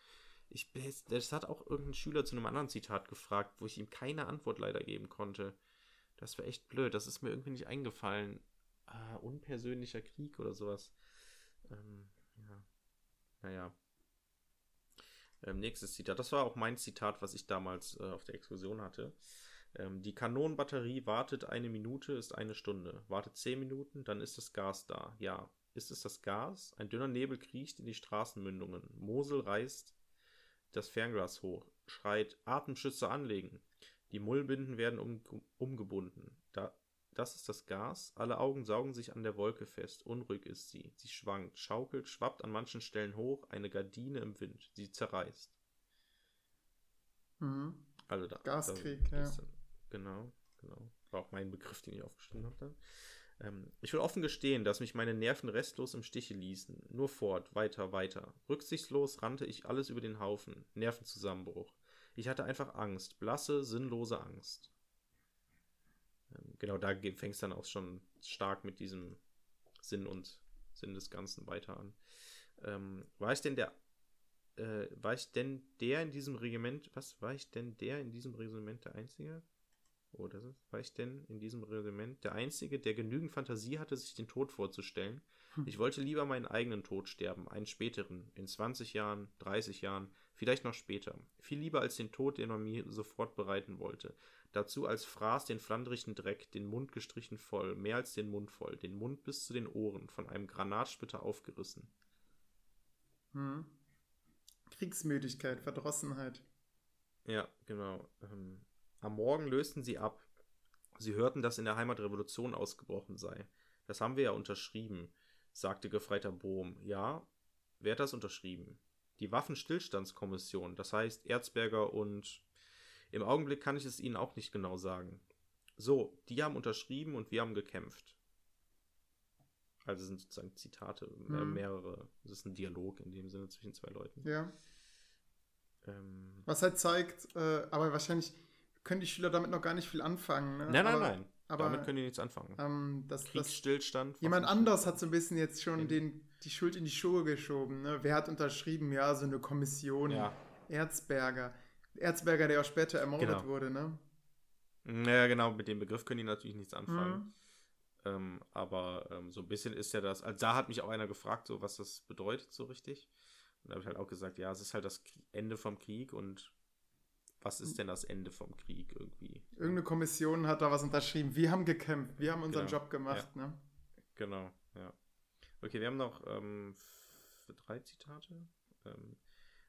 Ich, das, das hat auch irgendein Schüler zu einem anderen Zitat gefragt, wo ich ihm keine Antwort leider geben konnte. Das war echt blöd. Das ist mir irgendwie nicht eingefallen. Ah, unpersönlicher Krieg oder sowas. Ähm, ja. Naja. Ähm, nächstes Zitat. Das war auch mein Zitat, was ich damals äh, auf der Exkursion hatte. Ähm, die Kanonenbatterie wartet eine Minute, ist eine Stunde. Wartet zehn Minuten, dann ist das Gas da. Ja. Ist es das Gas? Ein dünner Nebel kriecht in die Straßenmündungen. Mosel reißt das Fernglas hoch, schreit Atemschützer anlegen. Die Mullbinden werden um, umgebunden. Da, das ist das Gas. Alle Augen saugen sich an der Wolke fest. Unruhig ist sie. Sie schwankt, schaukelt, schwappt an manchen Stellen hoch. Eine Gardine im Wind. Sie zerreißt. Mhm. Also da. Gaskrieg, da ja. Genau, genau. War auch mein Begriff, den ich aufgeschrieben habe. Ähm, ich will offen gestehen, dass mich meine Nerven restlos im Stiche ließen. Nur fort, weiter, weiter. Rücksichtslos rannte ich alles über den Haufen. Nervenzusammenbruch. Ich hatte einfach Angst. Blasse, sinnlose Angst. Ähm, genau, da fängt es dann auch schon stark mit diesem Sinn und Sinn des Ganzen weiter an. Ähm, war ich denn der äh, war ich denn der in diesem Regiment, was, war ich denn der in diesem Regiment der Einzige? Oh, das ist, war ich denn in diesem Regiment der Einzige, der genügend Fantasie hatte, sich den Tod vorzustellen? Hm. Ich wollte lieber meinen eigenen Tod sterben, einen späteren, in 20 Jahren, 30 Jahren, vielleicht noch später. Viel lieber als den Tod, den man mir sofort bereiten wollte. Dazu als Fraß den flandrigen Dreck, den Mund gestrichen voll, mehr als den Mund voll, den Mund bis zu den Ohren, von einem Granatsplitter aufgerissen. Mhm. Kriegsmüdigkeit, Verdrossenheit. Ja, genau. Ähm, am Morgen lösten sie ab. Sie hörten, dass in der Heimat Revolution ausgebrochen sei. Das haben wir ja unterschrieben, sagte Gefreiter Bohm. Ja, wer hat das unterschrieben? Die Waffenstillstandskommission, das heißt Erzberger und im Augenblick kann ich es Ihnen auch nicht genau sagen. So, die haben unterschrieben und wir haben gekämpft. Also sind sozusagen Zitate, äh, Mhm. mehrere. Es ist ein Dialog in dem Sinne zwischen zwei Leuten. Ja. Ähm, Was halt zeigt, äh, aber wahrscheinlich können die Schüler damit noch gar nicht viel anfangen. Ne? nein, nein, aber, nein. Aber Damit können die nichts anfangen. ähm, das, das, Kriegsstillstand. jemand Waffen- anders hat so ein bisschen jetzt schon den, die Schuld in die Schuhe geschoben. Ne? Wer hat unterschrieben? Ja, so eine Kommission. Ja. Erzberger. Erzberger, der auch später ermordet Genau. wurde, ne? Naja, genau, mit dem Begriff können die natürlich nichts anfangen. Mhm. Ähm, aber ähm, so ein bisschen ist ja das. Also da hat mich auch einer gefragt, so was das bedeutet, so richtig. Und da habe ich halt auch gesagt, ja, es ist halt das Ende vom Krieg und was ist denn das Ende vom Krieg irgendwie? Irgendeine Kommission hat da was unterschrieben. Wir haben gekämpft, wir haben unseren Genau. Job gemacht, ne? Genau, ja. Okay, wir haben noch ähm, drei Zitate. Ähm,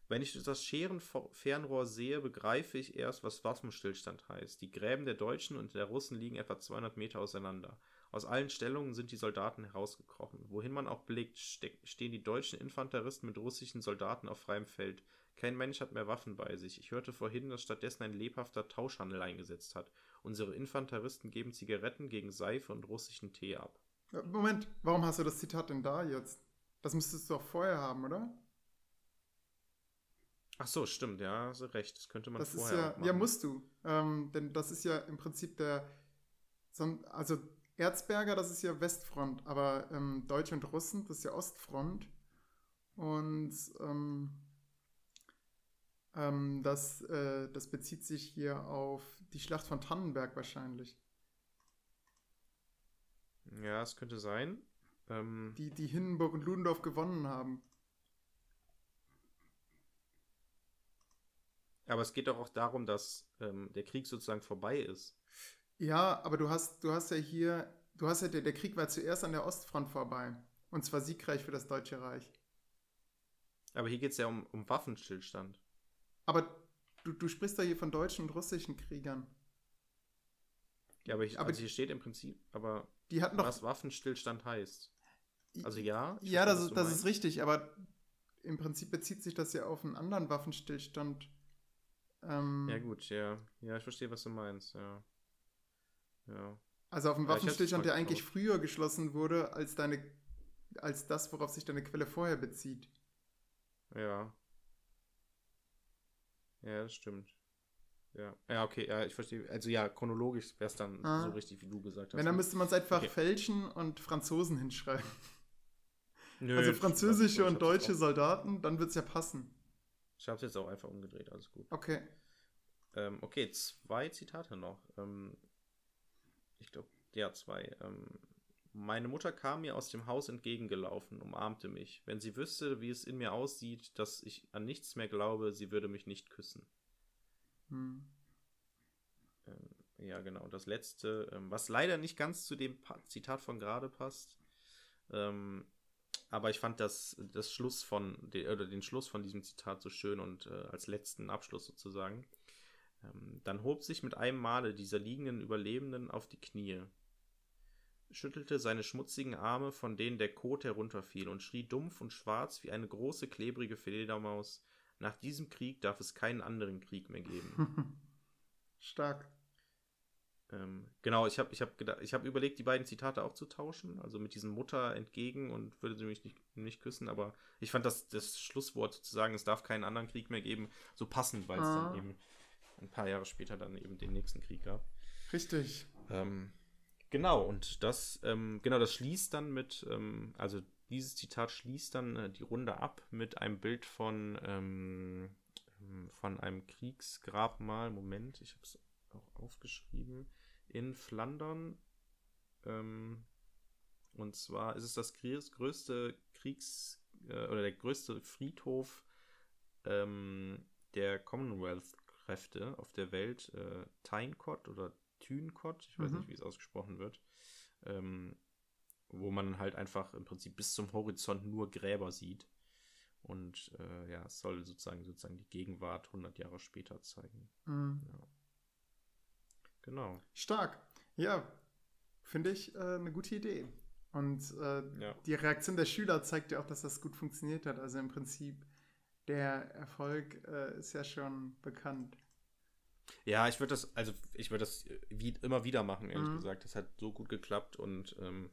wenn ich das Scherenfernrohr sehe, begreife ich erst, was Waffenstillstand heißt. Die Gräben der Deutschen und der Russen liegen etwa 200 Meter auseinander. Aus allen Stellungen sind die Soldaten herausgekrochen. Wohin man auch blickt, ste stehen die deutschen Infanteristen mit russischen Soldaten auf freiem Feld. Kein Mensch hat mehr Waffen bei sich. Ich hörte vorhin, dass stattdessen ein lebhafter Tauschhandel eingesetzt hat. Unsere Infanteristen geben Zigaretten gegen Seife und russischen Tee ab. Moment, warum hast du das Zitat denn da jetzt? Das müsstest du auch vorher haben, oder? Ach so, stimmt, ja, hast du recht. Das könnte man das ist vorher ja, machen. ja, musst du. Ähm, denn das ist ja im Prinzip der, also Erzberger, das ist ja Westfront, aber ähm, Deutsche und Russen, das ist ja Ostfront. Und ähm, ähm, das, äh, das bezieht sich hier auf die Schlacht von Tannenberg wahrscheinlich, Ja, es könnte sein. Ähm, die, die Hindenburg und Ludendorff gewonnen haben. aber es geht doch auch darum, dass ähm, der Krieg sozusagen vorbei ist. Ja, aber du hast, du hast ja hier, du hast ja, der, der Krieg war zuerst an der Ostfront vorbei. Und zwar siegreich für das Deutsche Reich. Aber hier geht es ja um, um Waffenstillstand. Aber du, du sprichst da hier von deutschen und russischen Kriegern. Ja, aber, ich, Aber also hier steht im Prinzip, aber Die hatten doch. was Waffenstillstand heißt. Also ja. ja, verstehe, das, das ist richtig, aber im Prinzip bezieht sich das ja auf einen anderen Waffenstillstand. Ähm, Ja, gut, ja. Ja, ich verstehe, was du meinst, ja. Ja. Also auf einen Ja, Waffenstillstand, der eigentlich früher geschlossen wurde, als deine als das, worauf sich deine Quelle vorher bezieht. Ja. Ja, das stimmt. Ja. Ja, okay, ja, ich verstehe. Also ja, chronologisch wäre es dann Ah. so richtig, wie du gesagt hast. Wenn, dann ne? müsste man es einfach Okay. fälschen und Franzosen hinschreiben. Nö, also französische ich und deutsche Soldaten, dann wird es ja passen. ich habe es jetzt auch einfach umgedreht, alles gut. Okay. Ähm, okay, zwei Zitate noch. Ähm, ich glaube, ja, zwei. Ähm, meine Mutter kam mir aus dem Haus entgegengelaufen, umarmte mich. Wenn sie wüsste, wie es in mir aussieht, dass ich an nichts mehr glaube, sie würde mich nicht küssen. Hm. Ähm, ja, genau. Das letzte, ähm, was leider nicht ganz zu dem pa Zitat von gerade passt. Ähm, aber ich fand das, das Schluss von, de, oder den Schluss von diesem Zitat so schön und äh, als letzten Abschluss sozusagen. Ähm, dann hob sich mit einem Male dieser liegenden Überlebenden auf die Knie, schüttelte seine schmutzigen Arme, von denen der Kot herunterfiel, und schrie dumpf und schwarz wie eine große, klebrige Fledermaus: Nach diesem Krieg darf es keinen anderen Krieg mehr geben. Stark. Ähm, genau, ich habe ich hab gedacht, ich habe überlegt, die beiden Zitate auch zu tauschen, also mit diesem Mutter entgegen und würde sie mich nicht, nicht küssen, aber ich fand das, das Schlusswort sozusagen, es darf keinen anderen Krieg mehr geben, so passend, weil es Ah. dann eben ein paar Jahre später dann eben den nächsten Krieg gab. Richtig. Ähm, genau, und das, ähm, genau, das schließt dann mit, ähm, also dieses Zitat schließt dann äh, die Runde ab mit einem Bild von, ähm, von einem Kriegsgrabmal. Moment, ich habe es auch aufgeschrieben. In Flandern. Ähm, und zwar ist es das größte Kriegs- äh, oder der größte Friedhof ähm, der Commonwealth-Kräfte auf der Welt. Äh, Tyncott oder Tyncott, ich weiß Mhm. nicht, wie es ausgesprochen wird. Ähm, wo man halt einfach im Prinzip bis zum Horizont nur Gräber sieht. Und äh, ja, es soll sozusagen, sozusagen die Gegenwart 100 Jahre später zeigen. Hm. Genau. Stark. Ja, finde ich äh, eine gute Idee. Und äh, Ja. die Reaktion der Schüler zeigt ja auch, dass das gut funktioniert hat. Also im Prinzip, der Erfolg äh, ist ja schon bekannt. Ja, ich würde das, also ich würde das äh, wie, immer wieder machen, ehrlich Mhm. gesagt. Das hat so gut geklappt und ähm,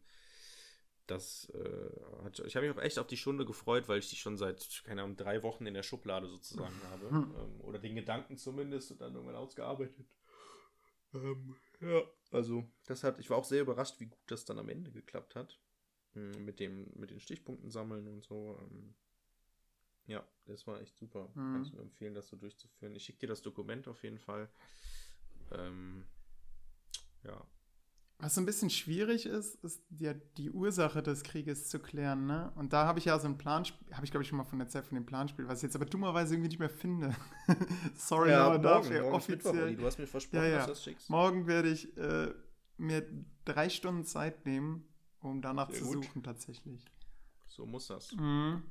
das äh, hat, ich habe mich auch echt auf die Stunde gefreut, weil ich die schon seit, keine Ahnung, drei Wochen in der Schublade sozusagen habe. Mhm. Ähm, oder den Gedanken zumindest und dann irgendwann ausgearbeitet. Ähm, ja, also das hat, ich war auch sehr überrascht, wie gut das dann am Ende geklappt hat. Mm, Mit dem, mit den Stichpunkten sammeln und so. Ähm, ja, das war echt super. Mhm. Kann ich nur empfehlen, das so durchzuführen. Ich schicke dir das Dokument auf jeden Fall. Ähm, ja. Was so ein bisschen schwierig ist, ist ja die Ursache des Krieges zu klären, ne? Und da habe ich ja so ein Planspiel, habe ich glaube ich schon mal von erzählt von dem Planspiel, was ich jetzt aber dummerweise irgendwie nicht mehr finde. Sorry, aber dafür offiziell. Du hast mir versprochen, Ja, ja. dass du das schickst. Morgen werde ich äh, mir drei Stunden Zeit nehmen, um danach Sehr zu gut. suchen tatsächlich. So muss das. Mhm.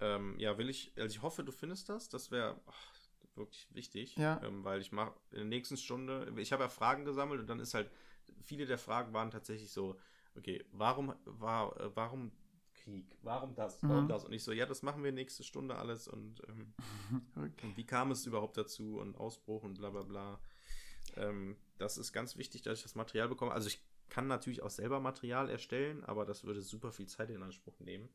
Ähm, ja, will ich, also ich hoffe, du findest das. Das wäre wirklich wichtig. Ja. Ähm, weil ich mache in der nächsten Stunde, ich habe ja Fragen gesammelt und dann ist halt, viele der Fragen waren tatsächlich so, okay, warum war, äh, warum Krieg? Warum das? Warum Mhm. das? Und ich so, ja, das machen wir nächste Stunde alles und, ähm, Okay. und wie kam es überhaupt dazu und Ausbruch und bla bla bla. Ähm, das ist ganz wichtig, dass ich das Material bekomme. Also ich kann natürlich auch selber Material erstellen, aber das würde super viel Zeit in Anspruch nehmen.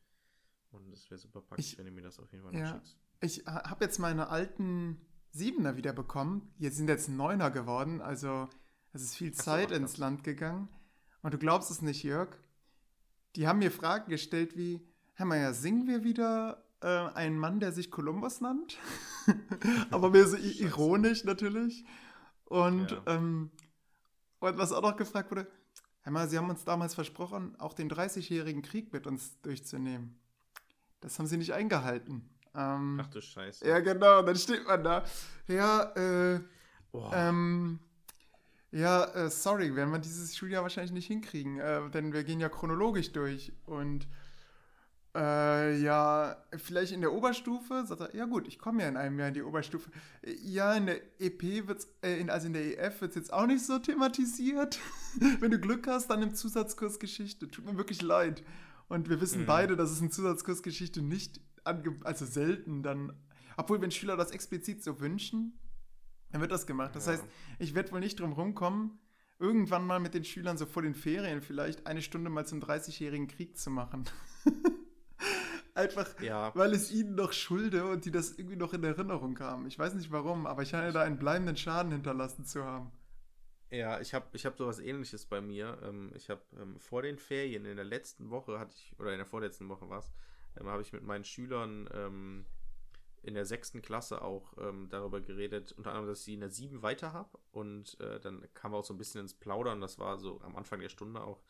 Und es wäre super praktisch, Ich- wenn du mir das auf jeden Fall Ja. schickst. Ich habe jetzt meine alten Siebener wieder bekommen. Jetzt sind jetzt Neuner geworden. Also es ist viel so, Zeit ins. Land gegangen. Und du glaubst es nicht, Jörg. Die haben mir Fragen gestellt wie, Herr Meier, singen wir wieder äh, einen Mann, der sich Kolumbus nannt? Aber mehr so ironisch natürlich. Und, Ja. ähm, und was auch noch gefragt wurde, Herr Meier, Sie haben uns damals versprochen, auch den 30-jährigen Krieg mit uns durchzunehmen. Das haben Sie nicht eingehalten. Ähm, Ach du Scheiße. ja, genau, dann steht man da. Ja, äh, Oh, ähm, ja, äh, sorry, werden wir dieses Schuljahr wahrscheinlich nicht hinkriegen, äh, denn wir gehen ja chronologisch durch. Und Äh, ja, vielleicht in der Oberstufe, sagt er, ja gut, ich komme ja in einem Jahr in die Oberstufe. Ja, in der EP wird's, äh, in, also in der EF wird es jetzt auch nicht so thematisiert. Wenn du Glück hast, dann im Zusatzkurs Geschichte. Tut mir wirklich leid. Und wir wissen mhm. beide, dass es im Zusatzkurs Geschichte nicht, also selten dann, obwohl wenn Schüler das explizit so wünschen, dann wird das gemacht. Das ja. heißt, ich werde wohl nicht drum rumkommen, irgendwann mal mit den Schülern so vor den Ferien vielleicht eine Stunde mal zum 30-jährigen Krieg zu machen. Einfach, ja. weil es ihnen noch schulde und die das irgendwie noch in Erinnerung haben. Ich weiß nicht warum, aber ich scheine da einen bleibenden Schaden hinterlassen zu haben. Ja, ich habe ich hab sowas ähnliches bei mir. Ähm, ich habe ähm, vor den Ferien, in der letzten Woche hatte ich, oder in der vorletzten Woche war es, ähm, habe ich mit meinen Schülern in der sechsten Klasse auch ähm, darüber geredet, unter anderem, dass ich sie in der sieben weiter habe. Und äh, dann kam auch so ein bisschen ins Plaudern. Das war so am Anfang der Stunde auch,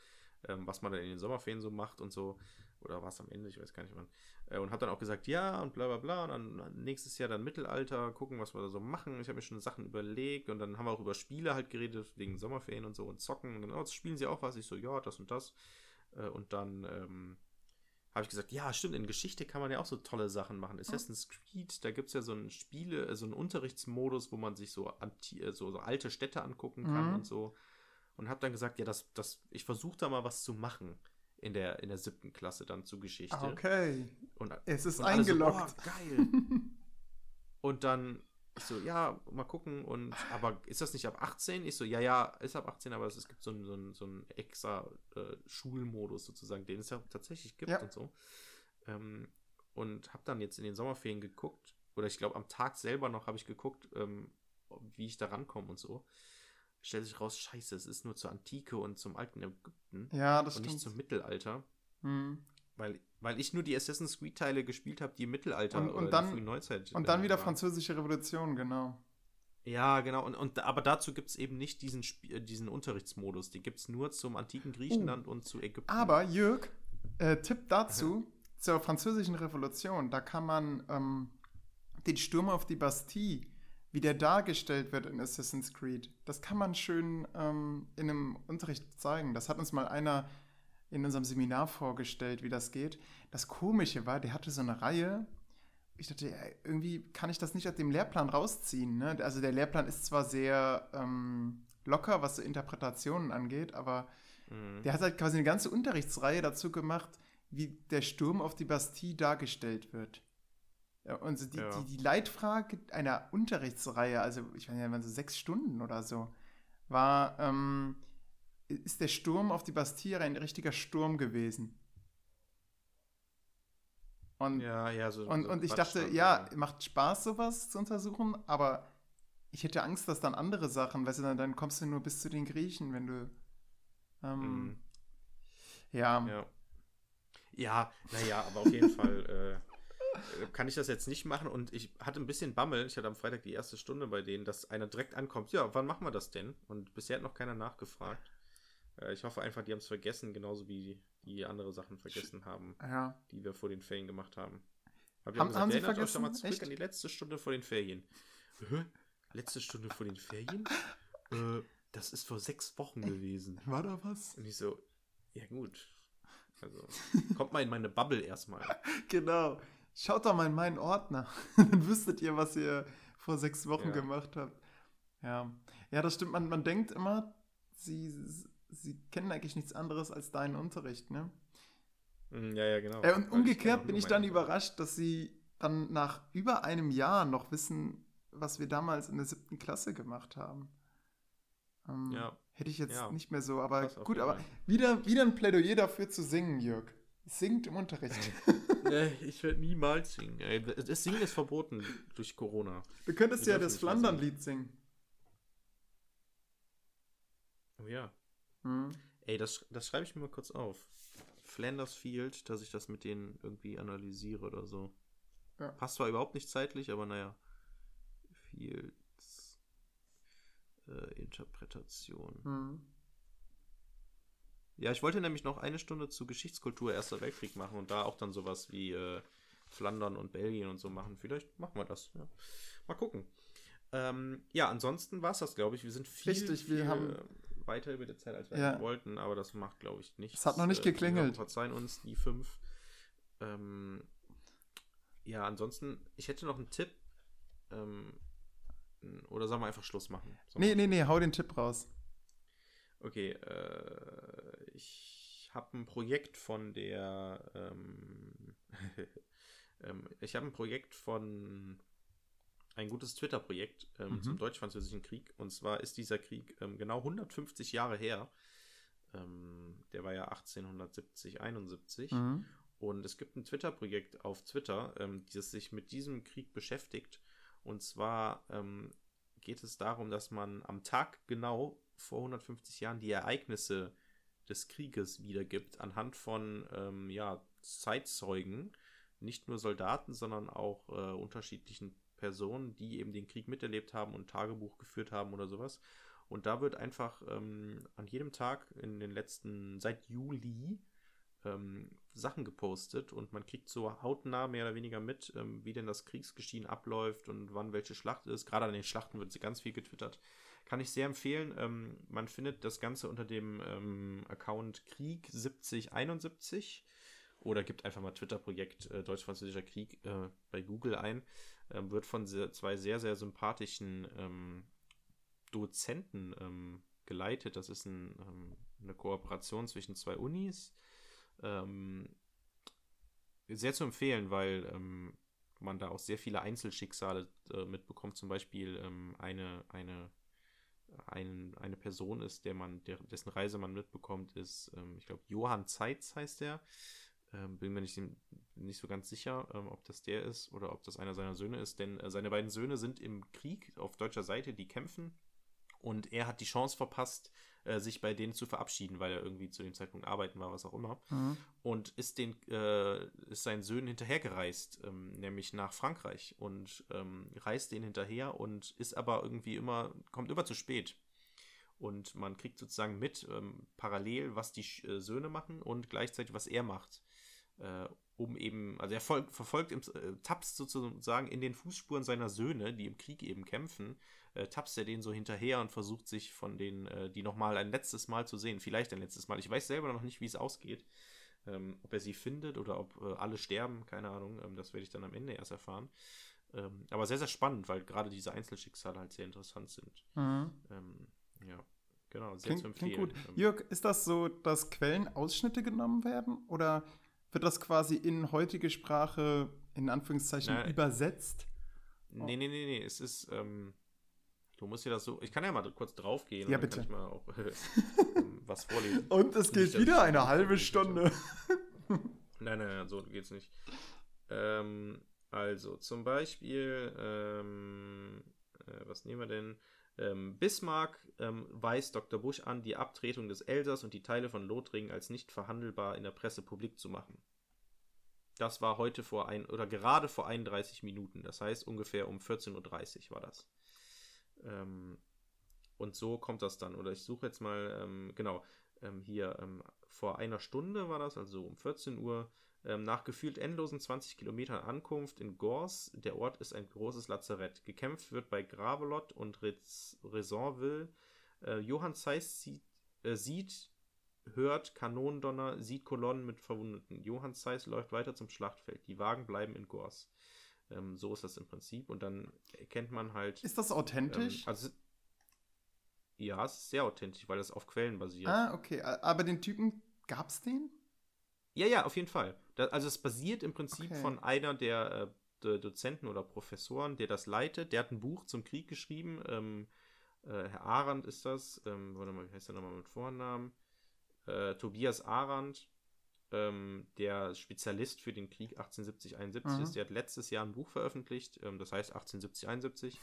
ähm, was man dann in den Sommerferien so macht und so. Oder war es am Ende? Ich weiß gar nicht wann. Äh, und habe dann auch gesagt, ja und bla bla bla. Und dann nächstes Jahr dann Mittelalter, gucken, was wir da so machen. Ich habe mir schon Sachen überlegt. Und dann haben wir auch über Spiele halt geredet, wegen Sommerferien und so und zocken. Und dann, oh, spielen sie auch was? Ich so, ja, das und das. Äh, und dann, ähm, habe ich gesagt, ja, stimmt, in Geschichte kann man ja auch so tolle Sachen machen. Assassin's Creed, da gibt es ja so einen Spiele, äh, so einen Unterrichtsmodus, wo man sich so, anti, so, so alte Städte angucken kann mhm. und so. Und habe dann gesagt, ja, das, das, ich versuche da mal was zu machen in der, in der siebten Klasse dann zu Geschichte. Okay. Und, es ist und eingeloggt. So, oh, geil. und dann ich so, ja, mal gucken. Und aber ist das nicht ab 18? Ich so, ja, ja, ist ab 18, aber es, gibt so einen, so einen, so einen extra äh, Schulmodus sozusagen, den es ja tatsächlich gibt ja. und so. Ähm, und habe dann jetzt in den Sommerferien geguckt, oder ich glaube am Tag selber noch habe ich geguckt, ähm, wie ich da rankomme und so. Stellt sich raus, scheiße, es ist nur zur Antike und zum alten Ägypten. Ja, das und stimmt. nicht zum Mittelalter. Hm. Weil, weil ich nur die Assassin's Creed-Teile gespielt habe, die im Mittelalter und, und oder dann, die frühe Neuzeit. Und dann wieder war. Französische Revolution, genau. Ja, genau. Und, und, aber dazu gibt es eben nicht diesen, äh, diesen Unterrichtsmodus. Die gibt es nur zum antiken Griechenland uh, und zu Ägypten. Aber, Jörg, äh, Tipp dazu, zur Französischen Revolution, da kann man ähm, den Sturm auf die Bastille, wie der dargestellt wird in Assassin's Creed, das kann man schön ähm, in einem Unterricht zeigen. Das hat uns mal einer in unserem Seminar vorgestellt, wie das geht. Das Komische war, der hatte so eine Reihe. Ich dachte, irgendwie kann ich das nicht aus dem Lehrplan rausziehen. Ne? Also der Lehrplan ist zwar sehr ähm, locker, was so Interpretationen angeht, aber mhm. der hat halt quasi eine ganze Unterrichtsreihe dazu gemacht, wie der Sturm auf die Bastille dargestellt wird. Und so die, ja. die, die, Leitfrage einer Unterrichtsreihe, also ich meine, ja, so sechs Stunden oder so, war, ähm, ist der Sturm auf die Bastille ein richtiger Sturm gewesen. Und, ja, ja, so, und, so und ich dachte, ja, macht Spaß, sowas zu untersuchen, aber ich hätte Angst, dass dann andere Sachen, weißt du, dann, dann kommst du nur bis zu den Griechen, wenn du. Ähm, mhm. Ja. Ja, ja naja, aber auf jeden Fall äh, kann ich das jetzt nicht machen und ich hatte ein bisschen Bammel. Ich hatte am Freitag die erste Stunde bei denen, dass einer direkt ankommt. Ja, wann machen wir das denn? Und bisher hat noch keiner nachgefragt. Äh, ich hoffe einfach, die haben es vergessen, genauso wie die andere Sachen vergessen haben, ja. die wir vor den Ferien gemacht haben. Hab haben, gesagt, haben Sie vergessen? Euch mal zurück Echt? an die letzte Stunde vor den Ferien. letzte Stunde vor den Ferien? äh, das ist vor sechs Wochen gewesen. War da was? Und ich so, ja gut. Also, kommt mal in meine Bubble erstmal. genau. Schaut doch mal in meinen Ordner. Dann wüsstet ihr, was ihr vor sechs Wochen ja. gemacht habt. Ja. Ja, das stimmt. Man, man denkt immer, sie sie kennen eigentlich nichts anderes als deinen Unterricht, ne? Mm, ja, ja, genau. Äh, und umgekehrt bin ich dann überrascht, dass sie dann nach über einem Jahr noch wissen, was wir damals in der siebten Klasse gemacht haben. Ähm, ja. Hätte ich jetzt ja. nicht mehr so, aber gut, aber wieder, wieder ein Plädoyer dafür zu singen, Jörg. Singt im Unterricht. ich werde niemals singen. Das Singen ist verboten durch Corona. Du könntest ja das Flandern-Lied singen. Oh ja. Hm. Ey, das, das schreibe ich mir mal kurz auf. Flanders Field, dass ich das mit denen irgendwie analysiere oder so. Ja. Passt zwar überhaupt nicht zeitlich, aber naja. Fields äh, Interpretation. Hm. Ja, ich wollte nämlich noch eine Stunde zu Geschichtskultur Erster Weltkrieg machen und da auch dann sowas wie äh, Flandern und Belgien und so machen. Vielleicht machen wir das. Ja. Mal gucken. Ähm, ja, ansonsten war es das, glaube ich. Wir sind viel, Richtig, wir viel, haben weiter über die Zeit, als wir ja. wollten, aber das macht, glaube ich, nichts. Es hat noch nicht äh, geklingelt. Verzeihen uns die fünf. Ähm, ja, ansonsten, ich hätte noch einen Tipp. Ähm, oder sollen wir einfach Schluss machen? Sollen nee, nee, nee, hau den Tipp raus. Okay, äh, ich habe ein Projekt von der. Ähm, ähm, ich habe ein Projekt von. Ein gutes Twitter-Projekt ähm, mhm. zum Deutsch-Französischen Krieg. Und zwar ist dieser Krieg ähm, genau 150 Jahre her. Ähm, der war ja 1870, 71. Mhm. Und es gibt ein Twitter-Projekt auf Twitter, ähm, das sich mit diesem Krieg beschäftigt. Und zwar geht es darum, dass man am Tag genau vor 150 Jahren die Ereignisse des Krieges wiedergibt, anhand von ähm, ja, Zeitzeugen, nicht nur Soldaten, sondern auch äh, unterschiedlichen Personen, die eben den Krieg miterlebt haben und Tagebuch geführt haben oder sowas. Und da wird einfach ähm, an jedem Tag in den letzten, seit Juli, ähm, Sachen gepostet und man kriegt so hautnah mehr oder weniger mit, ähm, wie denn das Kriegsgeschehen abläuft und wann welche Schlacht ist. Gerade an den Schlachten wird ganz viel getwittert. Kann ich sehr empfehlen. Ähm, man findet das Ganze unter dem ähm, Account Krieg 7071 oder gibt einfach mal Twitter-Projekt äh, Deutsch-Französischer Krieg äh, bei Google ein. Ähm, wird von sehr, zwei sehr, sehr sympathischen ähm, Dozenten ähm, geleitet. Das ist ein, ähm, eine Kooperation zwischen zwei Unis. Sehr zu empfehlen, weil man da auch sehr viele Einzelschicksale äh, mitbekommt. Zum Beispiel ähm, eine, eine, ein, eine Person ist, der man, der, dessen Reise man mitbekommt, ist, ähm, ich glaube, Johann Zeitz heißt der. Ähm, bin mir nicht, nicht so ganz sicher, ähm, ob das der ist oder ob das einer seiner Söhne ist, denn äh, seine beiden Söhne sind im Krieg auf deutscher Seite, die kämpfen und er hat die Chance verpasst, äh, sich bei denen zu verabschieden, weil er irgendwie zu dem Zeitpunkt arbeiten war, was auch immer. Mhm. Und ist den, äh, ist seinen Söhnen hinterhergereist, ähm, nämlich nach Frankreich und ähm, reist denen hinterher und ist aber irgendwie immer, kommt immer zu spät. Und man kriegt sozusagen mit, ähm, parallel, was die äh, Söhne machen und gleichzeitig, was er macht. Äh, um eben, also er folgt, verfolgt, im, äh, tapst sozusagen in den Fußspuren seiner Söhne, die im Krieg eben kämpfen, äh, tapst er denen so hinterher und versucht sich von denen, äh, die nochmal ein letztes Mal zu sehen, vielleicht ein letztes Mal. Ich weiß selber noch nicht, wie es ausgeht, ähm, ob er sie findet oder ob äh, alle sterben, keine Ahnung, ähm, das werde ich dann am Ende erst erfahren. Ähm, aber sehr, sehr spannend, weil gerade diese Einzelschicksale halt sehr interessant sind. Mhm. Ähm, ja. Genau, sehr klingt, zu empfehlen. Klingt gut. Ähm, Jörg, ist das so, dass Quellenausschnitte genommen werden oder wird das quasi in heutige Sprache in Anführungszeichen Na, übersetzt? Nee, nee, nee, nee. Es ist, ähm, du musst dir das so. Ich kann ja mal kurz draufgehen. Ja, bitte. Kann ich mal auch äh, was vorlesen. Und es geht wieder eine halbe Stunde. nein, nein, nein, so geht's nicht. Ähm, also, zum Beispiel, ähm, äh, was nehmen wir denn? Ähm, Bismarck ähm, weist Dr. Busch an, die Abtretung des Elsass und die Teile von Lothringen als nicht verhandelbar in der Presse publik zu machen. Das war heute vor ein oder gerade vor 31 Minuten. Das heißt ungefähr um 14.30 Uhr war das. Ähm, und so kommt das dann. Oder ich suche jetzt mal, ähm, genau, ähm, hier ähm, vor einer Stunde war das, also um 14 Uhr. Ähm, nach gefühlt endlosen 20 Kilometern Ankunft in Gors, der Ort ist ein großes Lazarett. Gekämpft wird bei Gravelot und Raisonville. Äh, Johann Zeiss sieht, äh, sieht, hört Kanonendonner, sieht Kolonnen mit Verwundeten. Johann Zeiss läuft weiter zum Schlachtfeld. Die Wagen bleiben in Gors. Ähm, so ist das im Prinzip. Und dann erkennt man halt. Ist das authentisch? Ähm, also, ja, es ist sehr authentisch, weil das auf Quellen basiert. Ah, okay. Aber den Typen, gab es den? Ja, ja, auf jeden Fall. Da, also es basiert im Prinzip okay. von einer der äh, Dozenten oder Professoren, der das leitet. Der hat ein Buch zum Krieg geschrieben. Ähm, äh, Herr Arendt ist das. Ähm, warte mal, wie heißt der nochmal mit Vornamen? Äh, Tobias Arendt, ähm, der Spezialist für den Krieg 1870-71 mhm. ist. Der hat letztes Jahr ein Buch veröffentlicht, ähm, das heißt 1870-71.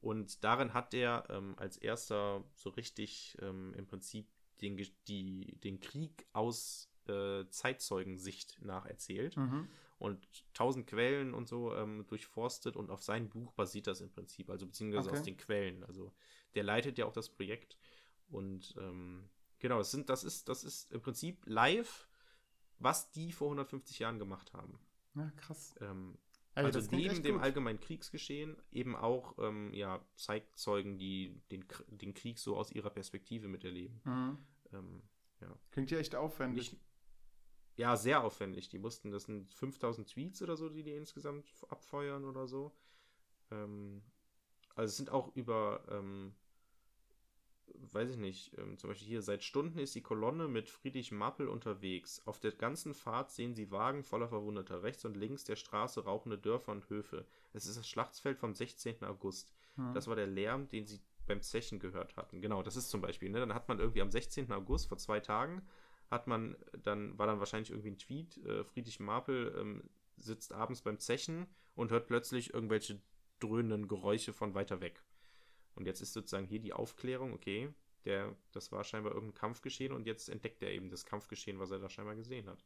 Und darin hat er ähm, als erster so richtig ähm, im Prinzip den, die, den Krieg aus äh, Zeitzeugensicht nacherzählt mhm. und tausend Quellen und so ähm, durchforstet und auf sein Buch basiert das im Prinzip, also beziehungsweise okay. aus den Quellen. Also der leitet ja auch das Projekt und ähm, genau, das sind, das ist, das ist im Prinzip live, was die vor 150 Jahren gemacht haben. Ja, krass. Ähm, Ey, also neben dem allgemeinen Kriegsgeschehen eben auch ähm, ja, Zeitzeugen, die den, den Krieg so aus ihrer Perspektive miterleben. Mhm. Ähm, ja. Klingt ja echt aufwendig. Nicht, ja, sehr aufwendig. Die mussten, das sind 5000 Tweets oder so, die die insgesamt abfeuern oder so. Ähm, also es sind auch über, ähm, weiß ich nicht, ähm, zum Beispiel hier, seit Stunden ist die Kolonne mit Friedrich Mappel unterwegs. Auf der ganzen Fahrt sehen sie Wagen voller Verwundeter. Rechts und links der Straße rauchende Dörfer und Höfe. Es ist das Schlachtsfeld vom 16. August. Hm. Das war der Lärm, den sie beim Zechen gehört hatten. Genau, das ist zum Beispiel, ne? Dann hat man irgendwie am 16. August vor zwei Tagen hat man dann, war dann wahrscheinlich irgendwie ein Tweet, äh, Friedrich Marpel ähm, sitzt abends beim Zechen und hört plötzlich irgendwelche dröhnenden Geräusche von weiter weg. Und jetzt ist sozusagen hier die Aufklärung, okay, der, das war scheinbar irgendein Kampfgeschehen und jetzt entdeckt er eben das Kampfgeschehen, was er da scheinbar gesehen hat.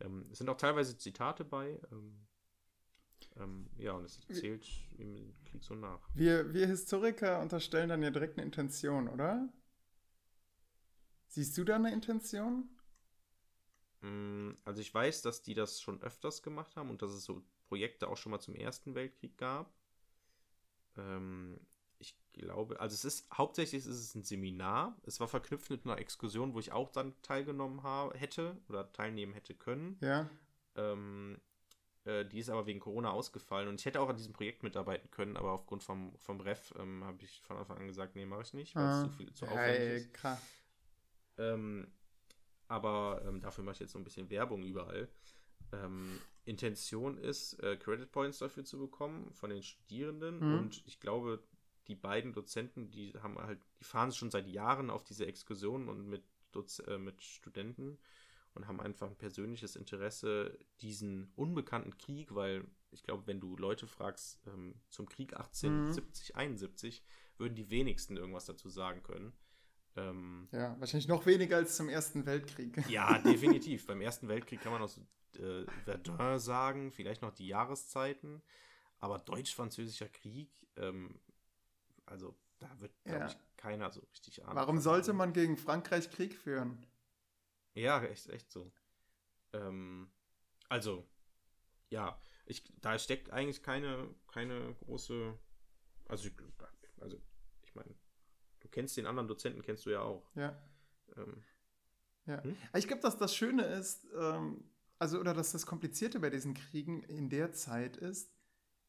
Ähm, es sind auch teilweise Zitate bei. Ähm, ähm, ja, und es zählt im Krieg so nach. Wir, wir Historiker unterstellen dann ja direkt eine Intention, oder? Siehst du da eine Intention? Mm, also ich weiß, dass die das schon öfters gemacht haben und dass es so Projekte auch schon mal zum Ersten Weltkrieg gab. Ähm, ich glaube, also es ist hauptsächlich ist es ein Seminar. Es war verknüpft mit einer Exkursion, wo ich auch dann teilgenommen habe, hätte oder teilnehmen hätte können. Ja. Ähm, äh, die ist aber wegen Corona ausgefallen und ich hätte auch an diesem Projekt mitarbeiten können, aber aufgrund vom, vom Ref ähm, habe ich von Anfang an gesagt, nee, mache ich nicht, weil ah. es zu viel zu aufwendig hey, ist. Krass. Ähm, aber ähm, dafür mache ich jetzt so ein bisschen Werbung überall. Ähm, Intention ist, äh, Credit Points dafür zu bekommen von den Studierenden mhm. und ich glaube, die beiden Dozenten, die haben halt, die fahren schon seit Jahren auf diese Exkursionen und mit, Doz äh, mit Studenten und haben einfach ein persönliches Interesse, diesen unbekannten Krieg, weil ich glaube, wenn du Leute fragst ähm, zum Krieg 1870, mhm. 71, würden die wenigsten irgendwas dazu sagen können. Ähm, ja, wahrscheinlich noch weniger als zum Ersten Weltkrieg. Ja, definitiv. Beim Ersten Weltkrieg kann man noch so, äh, Verdun sagen, vielleicht noch die Jahreszeiten. Aber Deutsch-Französischer Krieg, ähm, also da wird, glaube ja. ich, keiner so richtig ahnen. Warum sollte man gegen Frankreich Krieg führen? Ja, echt, echt so. Ähm, also, ja, ich, da steckt eigentlich keine, keine große, also, also ich meine, kennst den anderen Dozenten, kennst du ja auch. Ja. Ähm, ja. Hm? Ich glaube, dass das Schöne ist, ähm, also, oder dass das Komplizierte bei diesen Kriegen in der Zeit ist,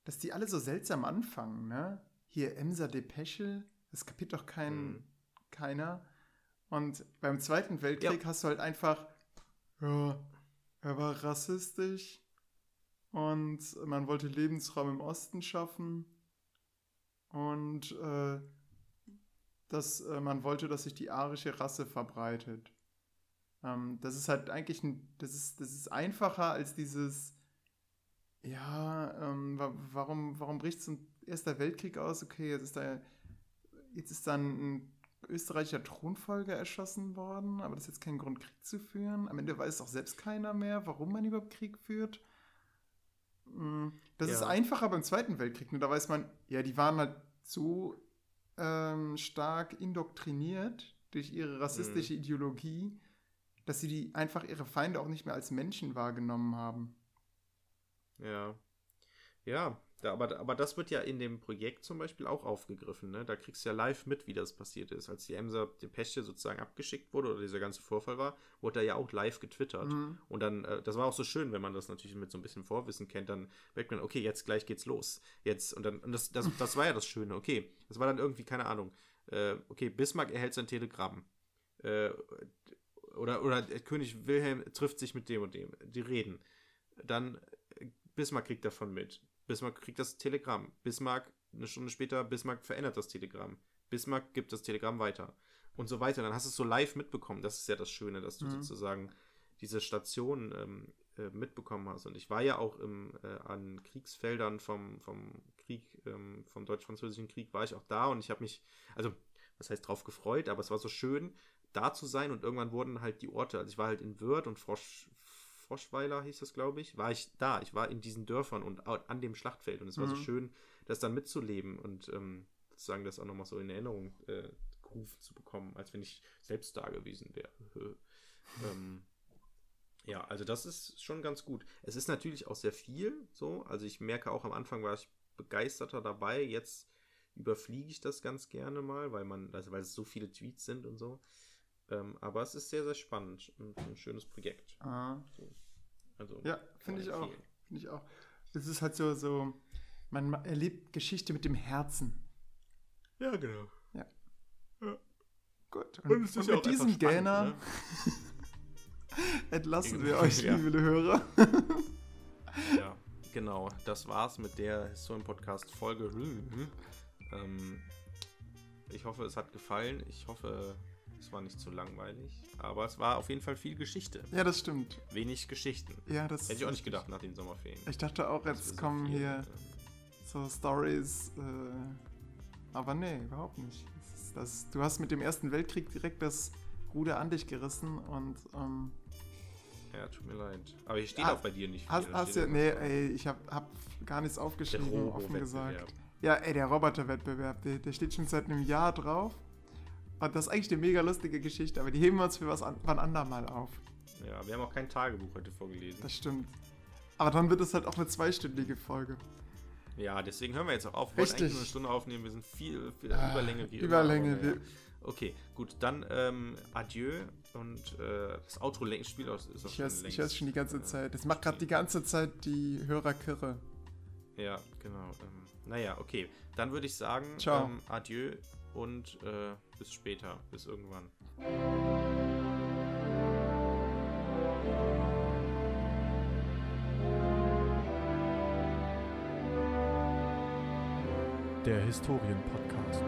dass die alle so seltsam anfangen, ne? Hier Emser Depesche, das kapiert doch kein, hm. keiner. Und beim Zweiten Weltkrieg ja. hast du halt einfach, ja, er war rassistisch und man wollte Lebensraum im Osten schaffen und äh, dass äh, man wollte, dass sich die arische Rasse verbreitet. Ähm, das ist halt eigentlich ein, das ist, das ist einfacher als dieses, ja, ähm, warum, warum bricht so ein Erster Weltkrieg aus? Okay, jetzt ist da, jetzt ist dann ein österreichischer Thronfolger erschossen worden, aber das ist jetzt kein Grund, Krieg zu führen. Am Ende weiß auch selbst keiner mehr, warum man überhaupt Krieg führt. Mm, das ja. ist einfacher beim Zweiten Weltkrieg. Nur da weiß man, ja, die waren halt so ähm, stark indoktriniert durch ihre rassistische mhm. Ideologie, dass sie die einfach ihre Feinde auch nicht mehr als Menschen wahrgenommen haben. Ja. Ja, da, aber, aber das wird ja in dem Projekt zum Beispiel auch aufgegriffen. Ne? Da kriegst du ja live mit, wie das passiert ist. Als die Emser die Pesche sozusagen abgeschickt wurde oder dieser ganze Vorfall war, wurde er ja auch live getwittert. Mhm. Und dann, äh, das war auch so schön, wenn man das natürlich mit so ein bisschen Vorwissen kennt, dann merkt man, okay, jetzt gleich geht's los. Jetzt, und dann, und das, das, das war ja das Schöne, okay. Das war dann irgendwie, keine Ahnung, äh, okay, Bismarck erhält sein Telegramm. Äh, oder, oder König Wilhelm trifft sich mit dem und dem. Die reden. Dann äh, Bismarck kriegt davon mit. Bismarck kriegt das Telegramm. Bismarck, eine Stunde später, Bismarck verändert das Telegramm. Bismarck gibt das Telegramm weiter. Und so weiter. Dann hast du es so live mitbekommen. Das ist ja das Schöne, dass du mhm. sozusagen diese Station ähm, äh, mitbekommen hast. Und ich war ja auch im, äh, an Kriegsfeldern vom, vom Krieg, ähm, vom deutsch-französischen Krieg, war ich auch da und ich habe mich, also, was heißt drauf gefreut, aber es war so schön, da zu sein und irgendwann wurden halt die Orte, also ich war halt in Wörth und Frosch, Froschweiler hieß das, glaube ich, war ich da. Ich war in diesen Dörfern und an dem Schlachtfeld und es war mhm. so schön, das dann mitzuleben und ähm, sozusagen das auch nochmal so in Erinnerung äh, gerufen zu bekommen, als wenn ich selbst da gewesen wäre. ähm, ja, also das ist schon ganz gut. Es ist natürlich auch sehr viel so. Also ich merke auch am Anfang war ich begeisterter dabei. Jetzt überfliege ich das ganz gerne mal, weil man, also weil es so viele Tweets sind und so. Ähm, aber es ist sehr, sehr spannend und ein schönes Projekt. Ah. Also, Ja, finde ich auch. Finde ich auch. Es ist halt so, so, man ma- erlebt Geschichte mit dem Herzen. Ja, genau. Gut. Und es ist und ja mit diesem Gähner ne? entlassen Irgendwie, wir euch, ja. liebe Hörer. Ja, genau. Das war's mit der Historien-Podcast Folge. Ähm, ich hoffe, es hat gefallen. Ich hoffe, es war nicht zu langweilig. Aber es war auf jeden Fall viel Geschichte. Ja, das stimmt. Wenig Geschichten. Ja, das Hätte ich auch nicht gedacht nach den Sommerferien. Ich dachte auch, jetzt so kommen viel, hier so Stories. Äh, aber nee, überhaupt nicht. Das du hast mit dem Ersten Weltkrieg direkt das Ruder an dich gerissen und ähm, Ja, tut mir leid. Aber hier steht Ah, auch bei dir nicht viel. hast, hast ja, nee, ey, ich hab, hab gar nichts aufgeschrieben, offen gesagt. Ja, ey, der Roboterwettbewerb, der, der steht schon seit einem Jahr drauf. Und das ist eigentlich eine mega lustige Geschichte, aber die heben wir uns für was an, wann andermal auf. Ja, wir haben auch kein Tagebuch heute vorgelesen. Das stimmt. Aber dann wird es halt auch eine zweistündige Folge. Ja, deswegen hören wir jetzt auch auf. Wir wollten Richtig. eigentlich nur eine Stunde aufnehmen. Wir sind viel, viel Ah, Überlänge. Wie Überlänge, Immer, aber wir- ja. Okay, gut, dann ähm, Adieu und äh, das Outro-Spiel ist auch Ich schon höre ich längst, hör's schon die ganze äh, Zeit. Das macht gerade die ganze Zeit die Hörer kirre. Ja, genau. Ähm, naja, okay. Dann würde ich sagen, Ciao. Ähm, Adieu und äh, bis später. Bis irgendwann. Der Historien-Podcast.